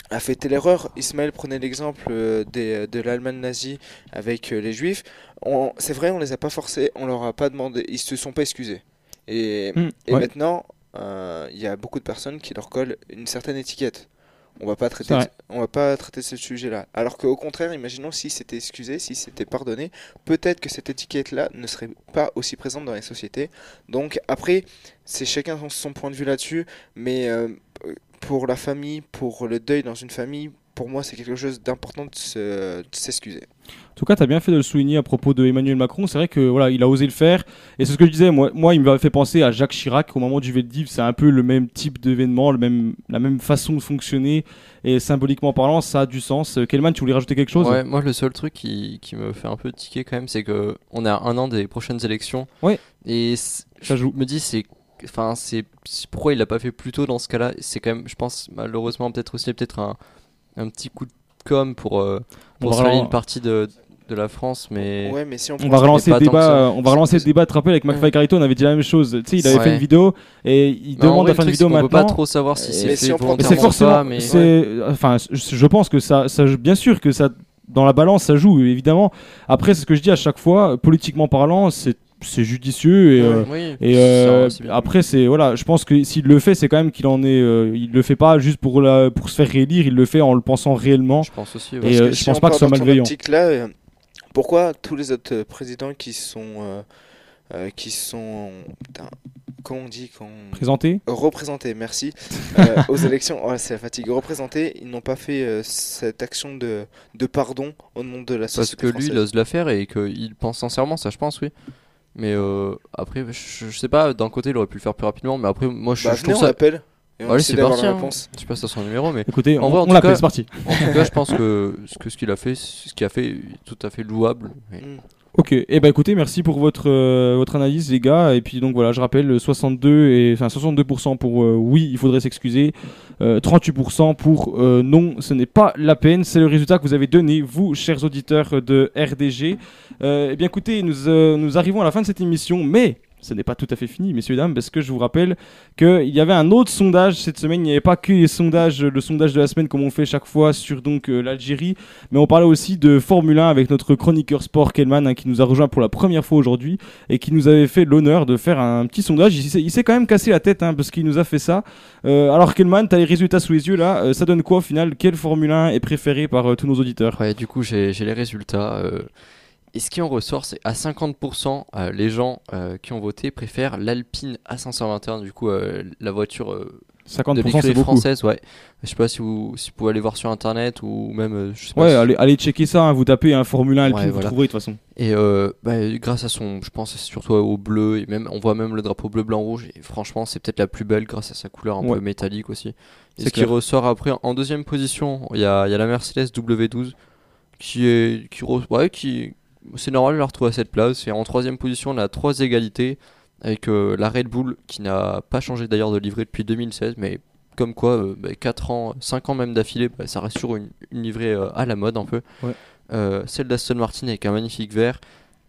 a fait telle erreur. Ismaël prenait l'exemple euh, de l'Allemagne nazie avec les Juifs. C'est vrai, on les a pas forcés, on leur a pas demandé, ils se sont pas excusés. Et, Mm, et ouais. maintenant, euh, il y a beaucoup de personnes qui leur collent une certaine étiquette. On va pas traiter, on va pas traiter ce sujet-là. Alors qu'au contraire, imaginons si c'était excusé, si c'était pardonné, peut-être que cette étiquette-là ne serait pas aussi présente dans les sociétés. Donc après, c'est chacun son, son point de vue là-dessus, mais euh, pour la famille, pour le deuil dans une famille, pour moi, c'est quelque chose d'important de se- de s'excuser. En tout cas, tu as bien fait de le souligner à propos de Emmanuel Macron. C'est vrai que voilà, il a osé le faire. Et c'est ce que je disais. Moi, moi il m'a fait penser à Jacques Chirac au moment du Veldiv. C'est un peu le même type d'événement, le même, la même façon de fonctionner. Et symboliquement parlant, ça a du sens. Euh, Kelman, tu voulais rajouter quelque chose? Ouais, moi le seul truc qui, qui me fait un peu tiquer quand même, c'est que on est à un an des prochaines élections. Ouais. Et Ça je me dis c'est enfin c'est- pourquoi il l'a pas fait plus tôt dans ce cas-là? C'est quand même je pense malheureusement peut-être aussi peut-être un, un petit coup de com pour euh, On pour rallier une partie de, de la France mais Ouais, mais si on On va relancer le débat. ça. euh, On va relancer le débat. Te rappelles avec McFly Carito, on avait dit la même chose. Tu sais, il avait Ouais. fait une vidéo et il demande vrai, à faire une truc, c'est vidéo qu'on peut maintenant. pas trop savoir si c'est si on forcément. pas, mais c'est, enfin, je je pense que ça, ça, bien sûr que ça, dans la balance, ça joue évidemment. Après, c'est ce que je dis à chaque fois. Politiquement parlant, c'est, c'est judicieux et. euh, Oui, et euh, après, c'est voilà, je pense que s'il le fait, c'est quand même qu'il en est. euh, il le fait pas juste pour la, pour se faire réélire. Il le fait en le pensant réellement. je pense aussi Et, ouais. euh, Parce je si pense on pas que ce soit malveillant. euh, pourquoi tous les autres euh, présidents qui sont, euh, euh, qui sont, putain, comment on dit quand Présenté. représentés, merci, euh, aux élections, oh, c'est la fatigue, représentés, ils n'ont pas fait euh, cette action de, de pardon au nom de la Parce société que lui, il ose la faire et qu'il pense sincèrement, ça je pense, oui. Mais euh, après, je, je sais pas, d'un côté, il aurait pu le faire plus rapidement, mais après, moi je, Bah, je venez, trouve on ça. l'appelle et on Allez, c'est parti. hein. Je passe à son numéro, mais Écoutez, En on, vrai, en on tout l'appelle, cas- c'est parti. en tout cas, je pense que ce que ce qu'il a fait, ce qu'il a fait, est tout à fait louable. Mm. Ok, et bah écoutez, merci pour votre, euh, votre analyse les gars. Et puis donc voilà, je rappelle, euh, 62 et enfin 62% pour euh, oui, il faudrait s'excuser, euh, 38% pour euh, non, ce n'est pas la peine. C'est le résultat que vous avez donné, vous, chers auditeurs de RDG. Euh, et bien écoutez, nous, euh, nous arrivons à la fin de cette émission, mais ce n'est pas tout à fait fini, messieurs et dames, parce que je vous rappelle qu'il y avait un autre sondage cette semaine. Il n'y avait pas que les sondages, le sondage de la semaine comme on fait chaque fois sur donc euh, l'Algérie, mais on parlait aussi de Formule 1 avec notre chroniqueur sport Kelman hein, qui nous a rejoint pour la première fois aujourd'hui et qui nous avait fait l'honneur de faire un petit sondage. Il s'est, quand même cassé la tête hein, parce qu'il nous a fait ça. Euh, alors Kelman, tu as les résultats sous les yeux là. Euh, ça donne quoi au final? Quelle Formule 1 est préférée par tous nos auditeurs? Ouais, du coup, j'ai les résultats. Et ce qui en ressort, c'est à 50%, euh, les gens euh, qui ont voté préfèrent l'Alpine A521, du coup, euh, la voiture euh, 50%, de l'écurie beaucoup. française. Ouais. Je sais pas si vous, si vous pouvez aller voir sur internet ou même. je sais pas Ouais, si- allez, allez checker ça, hein, vous tapez un Formule 1 Alpine, Ouais, vous voilà. trouverez de toute façon. Et bah, grâce à son, je pense surtout au bleu, et même on voit même le drapeau bleu, blanc, rouge, et franchement c'est peut-être la plus belle grâce à sa couleur un Ouais. peu métallique aussi. Et ce qui ressort après en deuxième position, il y a, y a la Mercedes W12 qui est, qui, ouais, qui, c'est normal de la retrouver à cette place. Et en troisième position, on a trois égalités avec euh, la Red Bull qui n'a pas changé d'ailleurs de livrée depuis 2016, mais comme quoi, euh, bah, 4 ans, 5 ans même d'affilée, bah, ça reste sur une, une livrée euh, à la mode un peu. Ouais. Euh, celle d'Aston Martin avec un magnifique vert.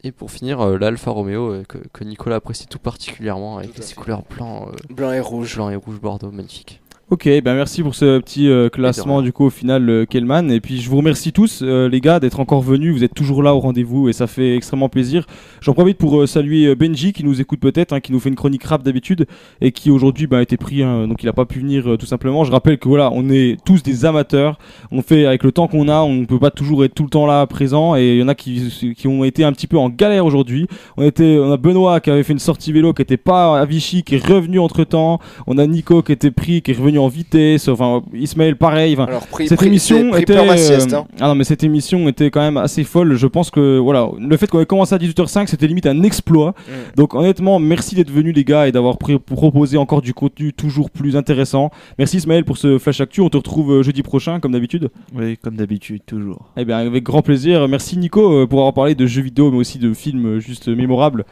Et pour finir, euh, l'Alfa Romeo euh, que, que Nicolas apprécie tout particulièrement avec Tout ses couleurs blanc, euh, Blanc et rouge. blanc et rouge bordeaux, magnifique. Ok, ben merci pour ce petit euh, classement du coup au final euh, Kelman et puis je vous remercie tous euh, les gars d'être encore venus, vous êtes toujours là au rendez-vous et ça fait extrêmement plaisir. J'en profite pour euh, saluer Benji qui nous écoute peut-être, hein, qui nous fait une chronique rap d'habitude et qui aujourd'hui ben, a été pris hein, donc il a pas pu venir tout simplement. Je rappelle que voilà, on est tous des amateurs, on fait avec le temps qu'on a, on peut pas toujours être tout le temps là présent et il y en a qui, qui ont été un petit peu en galère aujourd'hui. On était on a Benoît qui avait fait une sortie vélo qui était pas à Vichy qui est revenu entre-temps. On a Nico qui était pris qui est revenu en vitesse, enfin Ismaël pareil, enfin Alors, pris, cette pris- émission pris était plein ma sieste, euh, hein. ah non mais cette émission était quand même assez folle. Je pense que voilà, le fait qu'on ait commencé à 18h05, c'était limite un exploit. Mm. Donc honnêtement, merci d'être venus les gars et d'avoir pr- proposé encore du contenu toujours plus intéressant. Merci Ismaël pour ce flash actu. On te retrouve euh, jeudi prochain comme d'habitude. Oui, comme d'habitude, toujours. Eh bien avec grand plaisir. Merci Nico euh, pour avoir parlé de jeux vidéo mais aussi de films juste mémorables.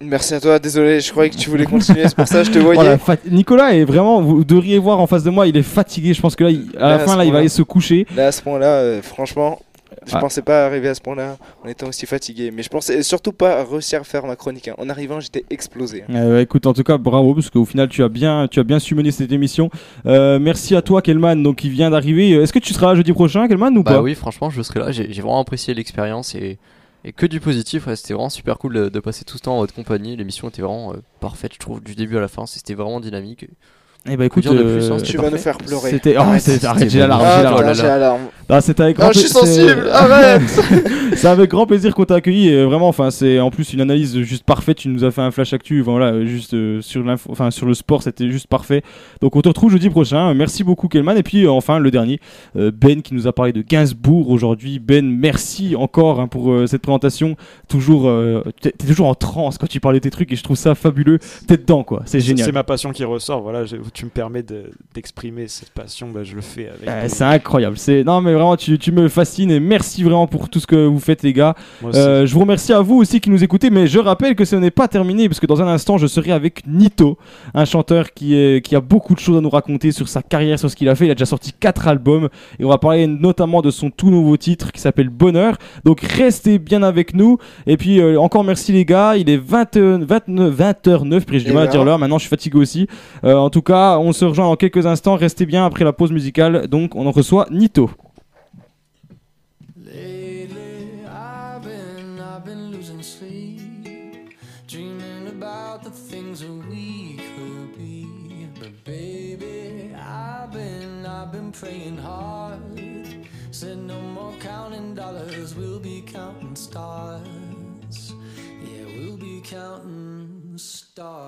Merci à toi, désolé, je croyais que tu voulais continuer, c'est pour ça que je te voyais. Voilà, fat- Nicolas est vraiment, vous devriez voir en face de moi, il est fatigué. Je pense que là, il- à la Là, à fin là, il va aller se coucher. Là, à ce point-là, euh, franchement, je Ah. pensais pas arriver à ce point-là en étant aussi fatigué. Mais je pensais surtout pas réussir à faire ma chronique. hein. En arrivant, j'étais explosé. hein. Euh, écoute, en tout cas, bravo parce qu'au final, tu as bien, tu as bien su mener cette émission. Euh, merci à toi, Kelman, donc qui vient d'arriver. Est-ce que tu seras là jeudi prochain, Kelman, ou Bah pas? oui, franchement, je serai là. J'ai j'ai vraiment apprécié l'expérience et, et que du positif. c'était vraiment super cool de, de passer tout ce temps en votre compagnie. L'émission était vraiment euh, parfaite, je trouve, du début à la fin. C'était vraiment dynamique. Eh bah écoute, plus, euh, hein, Tu vas nous parfait. faire pleurer. C'était, oh, Arrête. c'est- arrête, j'ai l'alarme, Ah, j'ai l'alarme. Ah, c'était avec grand Ah, je suis pla- c'est- sensible, arrête c'est avec grand plaisir qu'on t'a accueilli. Et vraiment, enfin, c'est en plus une analyse juste parfaite. Tu nous as fait un flash actu, voilà, juste euh, sur l'info, enfin sur le sport, c'était juste parfait. Donc on te retrouve jeudi prochain. Merci beaucoup, Kelman. Et puis euh, enfin le dernier, euh, Ben, qui nous a parlé de Gainsbourg aujourd'hui. Ben, merci encore hein, pour euh, cette présentation. Toujours, euh, t'es t'es toujours en transe quand tu parles de tes trucs et je trouve ça fabuleux. T'es dedans, quoi. C'est génial. C'est ma passion qui ressort. Voilà, tu me permets de- d'exprimer cette passion, bah, je le fais avec. Euh, plaisir. c'est incroyable. C'est non mais vraiment tu, tu me fascines et merci vraiment pour tout ce que vous faites les gars. Moi aussi. Euh, je vous remercie à vous aussi qui nous écoutez mais je rappelle que ce n'est pas terminé parce que dans un instant je serai avec Nito, un chanteur qui est qui a beaucoup de choses à nous raconter sur sa carrière, sur ce qu'il a fait. Il a déjà sorti quatre albums et on va parler notamment de son tout nouveau titre qui s'appelle Bonheur. Donc restez bien avec nous et puis euh, encore merci les gars. Il est 20, 29 20h09 puis j'ai du mal à dire l'heure. Maintenant je suis fatigué aussi. Euh, en tout cas, on se rejoint dans quelques instants. Restez bien après la pause musicale. Donc, on en reçoit Nito. Praying hard. Said no more counting dollars, we'll be counting stars. Yeah, we'll be counting stars.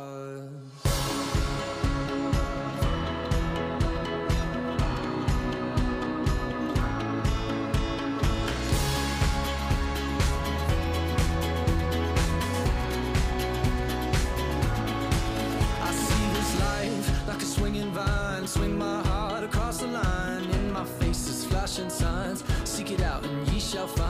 The line. In my face is flashing signs. Seek it out and ye shall find.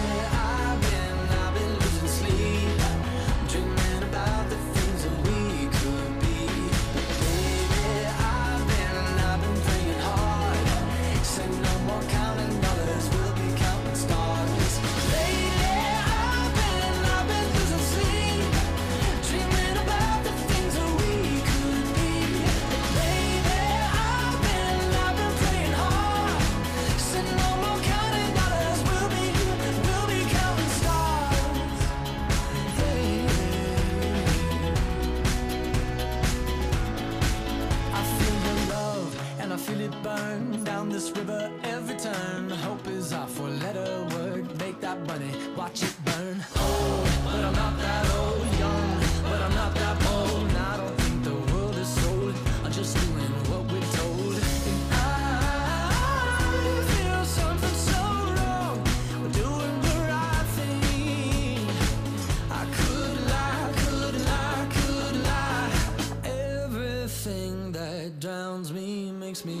This river every turn. Hope is our four letter word. Make that money, watch it burn. Old, but I'm not that old. Young, but I'm not that bold. And I don't think the world is sold. I'm just doing what we're told. And I feel something so wrong. We're doing the right thing. I could lie, could lie, could lie. Everything that drowns me makes me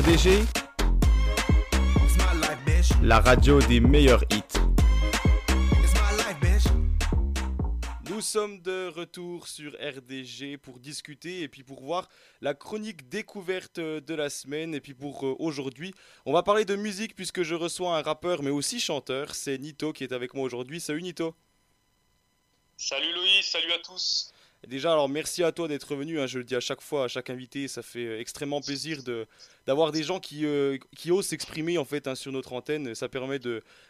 RDG, la radio des meilleurs hits. Nous sommes de retour sur RDG pour discuter et puis pour voir la chronique découverte de la semaine. Et puis pour euh, aujourd'hui, on va parler de musique puisque je reçois un rappeur mais aussi chanteur. C'est Nito qui est avec moi aujourd'hui. Salut Nito. Salut Loïs, salut à tous. Déjà, alors merci à toi d'être venu. hein, je le dis à chaque fois, à chaque invité, ça fait euh, extrêmement plaisir d'avoir des gens qui, euh, qui osent s'exprimer en fait hein, sur notre antenne. Ça permet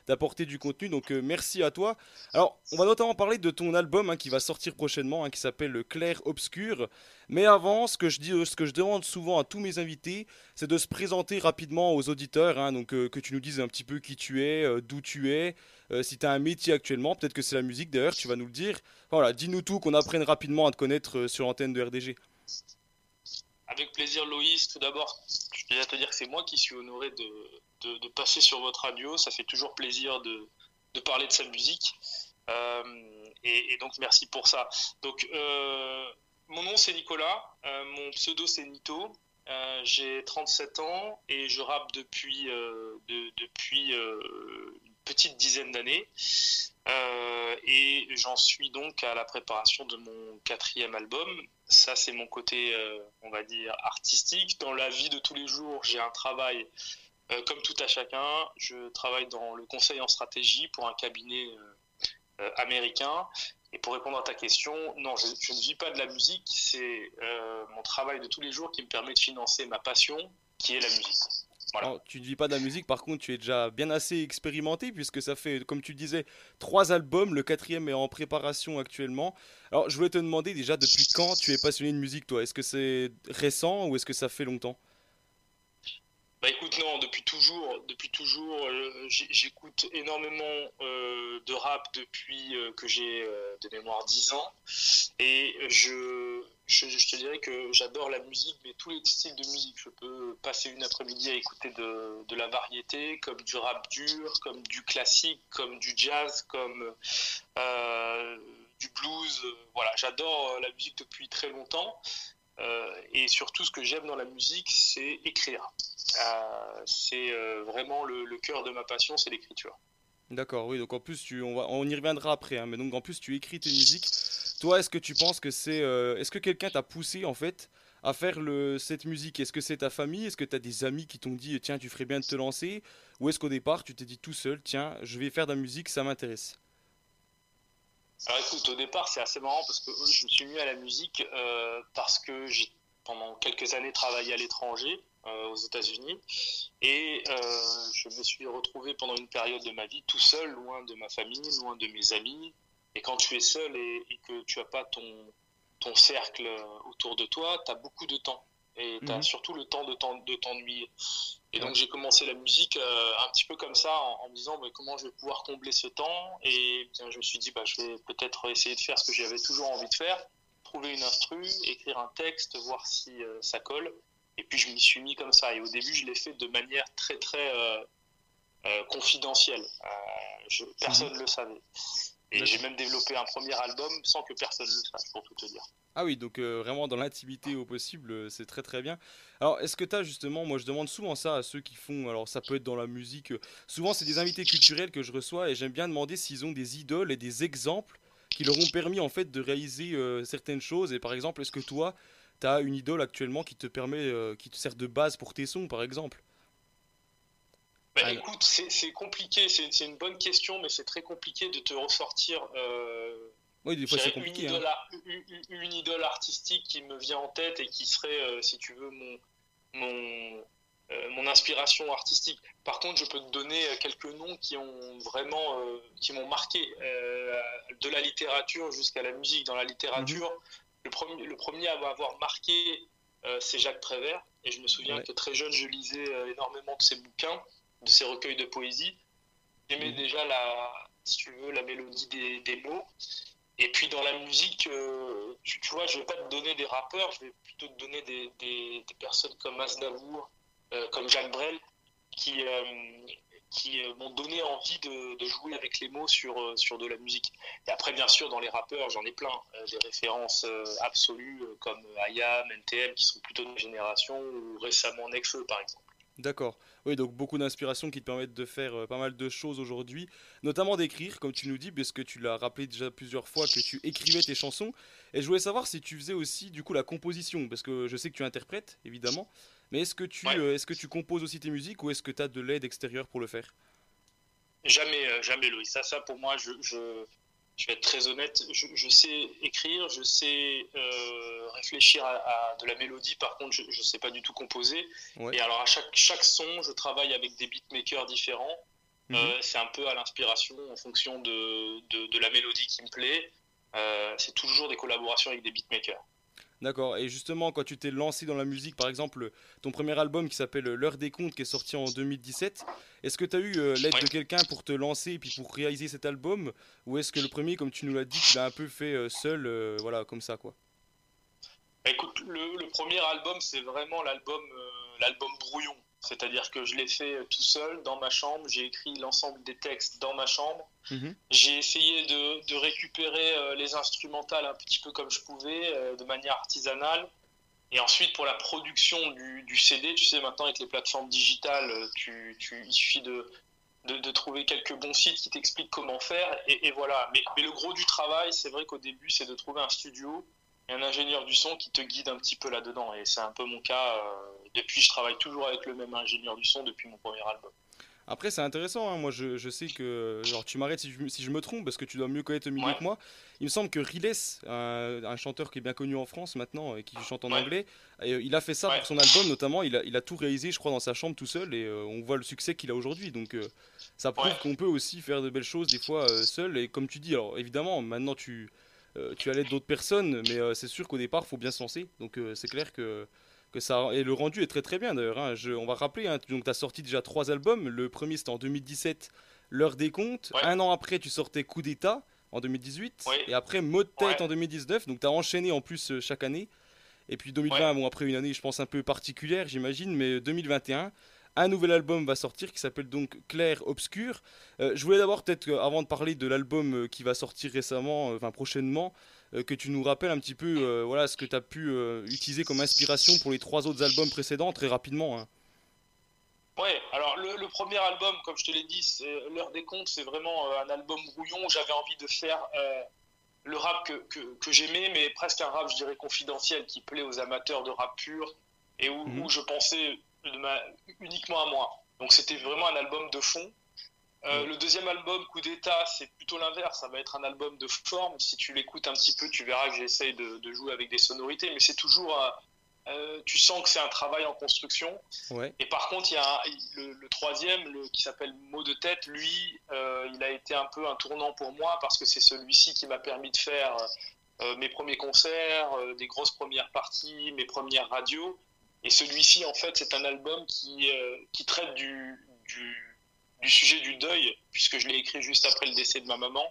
d'apporter du contenu. Donc euh, merci à toi. Alors, on va notamment parler de ton album hein, qui va sortir prochainement, qui s'appelle Le Clair Obscur. Mais avant, ce que je dis, ce que je demande souvent à tous mes invités, c'est de se présenter rapidement aux auditeurs. donc que tu nous dises un petit peu qui tu es, d'où tu es, euh, si tu as un métier actuellement. Peut-être que c'est la musique d'ailleurs. Tu vas nous le dire. Voilà, dis-nous tout, qu'on apprenne rapidement à te connaître euh, sur l'antenne de RDG. Avec plaisir Loïs, tout d'abord, je tiens à te dire que c'est moi qui suis honoré de, passer sur votre radio. Ça fait toujours plaisir de, parler de sa musique. Euh, et, donc merci pour ça. Donc mon nom c'est Nicolas, mon pseudo c'est Nito. J'ai 37 ans et je rappe depuis, de- depuis petite dizaine d'années. Euh, et j'en suis donc à la préparation de mon quatrième album. Ça, c'est mon côté, euh, on va dire, artistique. Dans la vie de tous les jours, j'ai un travail euh, comme tout à chacun. Je travaille dans le conseil en stratégie pour un cabinet américain. Et pour répondre à ta question, non, je, ne vis pas de la musique. C'est mon travail de tous les jours qui me permet de financer ma passion, qui est la musique. Alors, tu ne vis pas de la musique, par contre, tu es déjà bien assez expérimenté, puisque ça fait, comme tu disais, trois albums. Le quatrième est en préparation actuellement. Alors, je voulais te demander déjà, depuis quand tu es passionné de musique, toi? Est-ce que c'est récent ou est-ce que ça fait longtemps? Bah écoute, non, depuis toujours, depuis toujours, euh, j'écoute énormément euh, de rap depuis euh, que j'ai de mémoire 10 ans. Et je, je, te dirais que j'adore la musique, mais tous les styles de musique. Je peux passer une après-midi à écouter de, la variété, comme du rap dur, comme du classique, comme du jazz, comme euh, du blues. Voilà, j'adore euh, la musique depuis très longtemps. Euh, et surtout, ce que j'aime dans la musique, c'est écrire. C'est vraiment le cœur de ma passion, c'est l'écriture. D'accord, oui, donc en plus, tu, on, va, on y reviendra après, hein, mais donc en plus, tu écris tes musiques. Toi, est-ce que tu penses que c'est. euh, est-ce que quelqu'un t'a poussé, en fait, à faire cette musique? Est-ce que c'est ta famille? Est-ce que tu as des amis qui t'ont dit, tiens, tu ferais bien de te lancer? Ou est-ce qu'au départ, tu t'es dit tout seul, tiens, je vais faire de la musique, ça m'intéresse? Alors écoute, au départ, c'est assez marrant parce que je me suis mis à la musique euh, parce que j'ai pendant quelques années travaillé à l'étranger, aux États-Unis, et euh, je me suis retrouvé pendant une période de ma vie tout seul, loin de ma famille, loin de mes amis. Et quand tu es seul et, et que tu n'as pas ton, ton cercle autour de toi, tu as beaucoup de temps. Et tu as Mhm. surtout le temps de t'en- de t'ennuyer. Et donc j'ai commencé la musique euh, un petit peu comme ça, en, en me disant bah, comment je vais pouvoir combler ce temps? Et bien, je me suis dit, bah, je vais peut-être essayer de faire ce que j'avais toujours envie de faire, trouver une instru, écrire un texte, voir si euh, ça colle. Et puis je m'y suis mis comme ça. Et au début, je l'ai fait de manière très très euh, euh, confidentielle. Euh, je- personne ne le savait. Et j'ai même développé un premier album sans que personne ne le sache, pour tout te dire. Ah oui, donc euh, vraiment dans l'intimité au possible, c'est très très bien. Alors, est-ce que tu as justement, moi je demande souvent ça à ceux qui font, alors ça peut être dans la musique, euh, souvent c'est des invités culturels que je reçois et j'aime bien demander s'ils ont des idoles et des exemples qui leur ont permis en fait de réaliser euh, certaines choses. Et par exemple, est-ce que toi, tu as une idole actuellement qui te permet, euh, qui te sert de base pour tes sons par exemple Bah, écoute, c'est compliqué, c'est une bonne question, mais c'est très compliqué de te ressortir euh, Oui, des fois c'est compliqué. Une, hein. idole, une- une- une idole artistique qui me vient en tête et qui serait, euh, si tu veux, mon, mon, euh, mon inspiration artistique. Par contre, je peux te donner euh, quelques noms qui ont vraiment, euh, qui m'ont marqué, euh, de la littérature jusqu'à la musique. Dans la littérature, le, premier, le premier à avoir marqué, euh, c'est Jacques Prévert. Et je me souviens Ouais. que très jeune, je lisais euh, énormément de ses bouquins, de ses recueils de poésie. J'aimais déjà la, si tu veux, la mélodie des, des mots. Et puis dans la musique, euh, tu, tu vois, je vais pas te donner des rappeurs, je vais plutôt te donner des, des, des personnes comme Aznavour, euh, comme Jacques Brel, qui, euh, qui euh, m'ont donné envie de, jouer avec les mots sur, euh, sur de la musique. Et après, bien sûr, dans les rappeurs, j'en ai plein. euh, des références absolues comme IAM, NTM, qui sont plutôt de génération, ou récemment Nekfeu, par exemple. D'accord. Oui, donc beaucoup d'inspiration qui te permettent de faire euh, pas mal de choses aujourd'hui, notamment d'écrire, comme tu nous dis, parce que tu l'as rappelé déjà plusieurs fois que tu écrivais tes chansons. Et je voulais savoir si tu faisais aussi du coup la composition, parce que je sais que tu interprètes, évidemment. Mais est-ce que tu, euh, est-ce que tu composes aussi tes musiques ou est-ce que tu as de l'aide extérieure pour le faire? Jamais, euh, jamais, Loïs. Ça, ça pour moi, je, je, je vais être très honnête. Je, je sais écrire, je sais euh, réfléchir à, à de la mélodie. Par contre, je ne sais pas du tout composer. Ouais. Et alors, à chaque, chaque son, je travaille avec des beatmakers différents. Mhm. Euh, c'est un peu à l'inspiration en fonction de, de, de la mélodie qui me plaît. Euh, c'est toujours des collaborations avec des beatmakers. D'accord. Et justement, quand tu t'es lancé dans la musique, par exemple, ton premier album qui s'appelle L'heure des comptes, qui est sorti en 2017, est-ce que tu as eu euh, l'aide de quelqu'un pour te lancer et puis pour réaliser cet album? Ou est-ce que le premier, comme tu nous l'as dit, tu l'as un peu fait euh, seul, euh, voilà, comme ça, quoi? Écoute, le, le premier album, c'est vraiment l'album l'album brouillon. C'est-à-dire que je l'ai fait euh, tout seul dans ma chambre. J'ai écrit l'ensemble des textes dans ma chambre. J'ai essayé de, de récupérer euh, les instrumentales un petit peu comme je pouvais, euh, de manière artisanale. Et ensuite, pour la production du, du CD, tu sais, maintenant avec les plateformes digitales, tu, tu, il suffit de, de, de trouver quelques bons sites qui t'expliquent comment faire. Et, et voilà. Mais, mais le gros du travail, c'est vrai qu'au début, c'est de trouver un studio et un ingénieur du son qui te guide un petit peu là-dedans. Et c'est un peu mon cas. euh, depuis, je travaille toujours avec le même ingénieur du son depuis mon premier album. Après, c'est intéressant. hein. Moi, je, je sais que. Alors, tu m'arrêtes si je, si je me trompe, parce que tu dois mieux connaître le milieu que moi. Il me semble que Riles, un, un chanteur qui est bien connu en France maintenant et qui chante en anglais, et, euh, il a fait ça pour son album, notamment. Il a, il a tout réalisé, je crois, dans sa chambre tout seul, et euh, on voit le succès qu'il a aujourd'hui. Donc, euh, ça prouve qu'on peut aussi faire de belles choses, des fois, euh, seul. Et comme tu dis, alors évidemment, maintenant, tu. euh, tu as l'aide d'autres personnes, mais euh, c'est sûr qu'au départ, faut bien se lancer. Donc euh, c'est clair que que ça et le rendu est très très bien d'ailleurs. hein. On va rappeler, hein, donc tu as sorti déjà trois albums. Le premier c'était en 2017, L'heure des comptes. Un an après, tu sortais Coup d'État en 2018. Et après, Mot de tête en 2019. Donc tu as enchaîné en plus euh, chaque année. Et puis 2020, bon après une année je pense un peu particulière j'imagine, mais 2021, un nouvel album va sortir qui s'appelle donc Clair Obscur. Euh, je voulais d'abord peut-être euh, avant de parler de l'album euh, qui va sortir récemment, euh, enfin prochainement, euh, que tu nous rappelles un petit peu euh, voilà ce que tu as pu euh, utiliser comme inspiration pour les trois autres albums précédents très rapidement. hein. Ouais, alors le, le premier album, comme je te l'ai dit, c'est L'heure des comptes, c'est vraiment euh, un album brouillon. J'avais envie de faire euh, le rap que, que, que j'aimais, mais presque un rap, je dirais, confidentiel, qui plaît aux amateurs de rap pur et où, où je pensais de ma- uniquement à moi. Donc c'était vraiment un album de fond. Euh, Le deuxième album, Coup d'État, c'est plutôt l'inverse. Ça va être un album de forme. Si tu l'écoutes un petit peu, tu verras que j'essaye de, de jouer avec des sonorités, mais c'est toujours. euh, euh, tu sens que c'est un travail en construction. Ouais. Et par contre, il y a un- le, le troisième, le, qui s'appelle Mot de tête, lui, euh, il a été un peu un tournant pour moi parce que c'est celui-ci qui m'a permis de faire mes premiers concerts, des grosses premières parties, mes premières radios. Et celui-ci, en fait, c'est un album qui, qui traite du, du, du sujet du deuil, puisque je l'ai écrit juste après le décès de ma maman,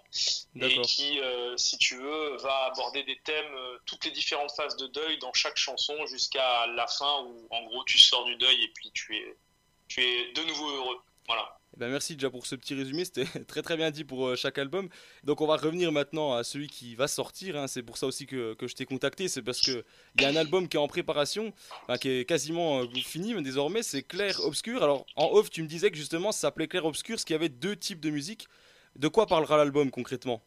et qui, euh, si tu veux, va aborder des thèmes, euh, toutes les différentes phases de deuil dans chaque chanson, jusqu'à la fin où, en gros, tu sors du deuil et puis tu es, tu es de nouveau heureux. Voilà. Eh ben, merci déjà pour ce petit résumé, c'était très très bien dit pour euh, chaque album. Donc on va revenir maintenant à celui qui va sortir, hein. c'est pour ça aussi que, que je t'ai contacté, c'est parce qu'il y a un album qui est en préparation, qui est quasiment euh, fini mais désormais, c'est Clair Obscur. Alors en off tu me disais que justement ça s'appelait Clair Obscur, parce qu'il y avait deux types de musique. De quoi parlera l'album concrètement?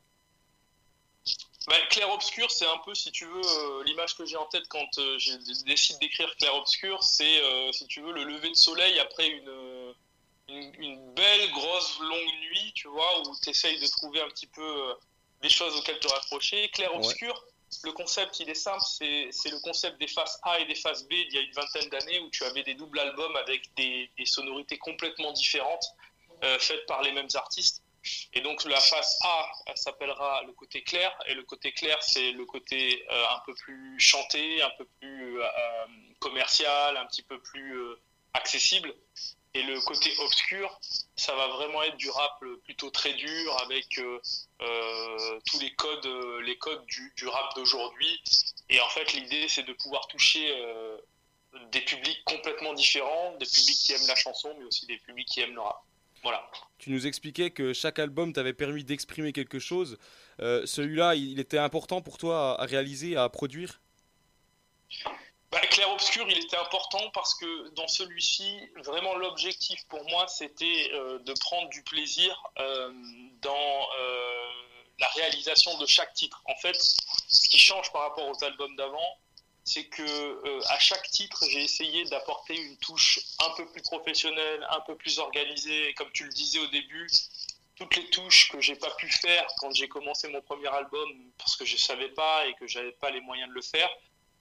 Ben, clair obscur, c'est un peu, si tu veux, euh, l'image que j'ai en tête quand euh, je décide d'écrire clair obscur, c'est, si tu veux, le lever de soleil après une, une, une belle, grosse, longue nuit, tu vois, où tu essayes de trouver un petit peu euh, des choses auxquelles te raccrocher. Clair Ouais. obscur, le concept, il est simple, c'est, c'est le concept des faces A et des faces B d'il y a une vingtaine d'années où tu avais des doubles albums avec des, des sonorités complètement différentes, euh, faites par les mêmes artistes. Et donc la face A elle s'appellera le côté clair, et le côté clair c'est le côté euh, un peu plus chanté, un peu plus euh, commercial, un petit peu plus accessible. Et le côté obscur, ça va vraiment être du rap plutôt très dur avec euh, euh, tous les codes, euh, les codes du, rap d'aujourd'hui. Et en fait, l'idée c'est de pouvoir toucher des publics complètement différents, des publics qui aiment la chanson, mais aussi des publics qui aiment le rap. Voilà. Tu nous expliquais que chaque album t'avait permis d'exprimer quelque chose. Celui-là, il était important pour toi à réaliser, à produire? Bah, Clair Obscur, il était important parce que dans celui-ci, vraiment l'objectif pour moi, c'était euh, de prendre du plaisir euh, dans euh, la réalisation de chaque titre. En fait, ce qui change par rapport aux albums d'avant, c'est que à chaque titre, j'ai essayé d'apporter une touche un peu plus professionnelle, un peu plus organisée. Et comme tu le disais au début, toutes les touches que j'ai pas pu faire quand j'ai commencé mon premier album parce que je savais pas et que j'avais pas les moyens de le faire.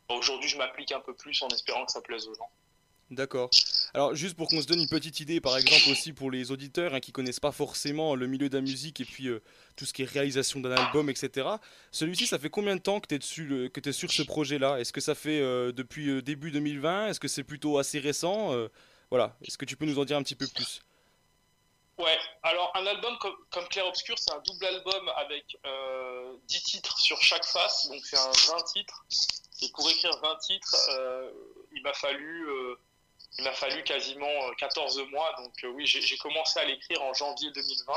Aujourd'hui, je m'applique un peu plus en espérant que ça plaise aux gens. D'accord. Alors juste pour qu'on se donne une petite idée, par exemple aussi pour les auditeurs hein, qui connaissent pas forcément le milieu de la musique et puis euh, tout ce qui est réalisation d'un album, etc. Celui-ci, ça fait combien de temps que tu es, dessus, le- que t'es sur ce projet-là? Est-ce que ça fait euh, depuis euh, début 2020 Est-ce que c'est plutôt assez récent Euh, Voilà. Est-ce que tu peux nous en dire un petit peu plus? Ouais, alors un album comme, comme Clair Obscur, c'est un double album avec euh, 10 titres sur chaque face, donc c'est un 20 titres. Et pour écrire 20 titres, euh, il m'a fallu, euh, il m'a fallu quasiment euh, 14 mois. Donc euh, oui, j'ai commencé à l'écrire en janvier 2020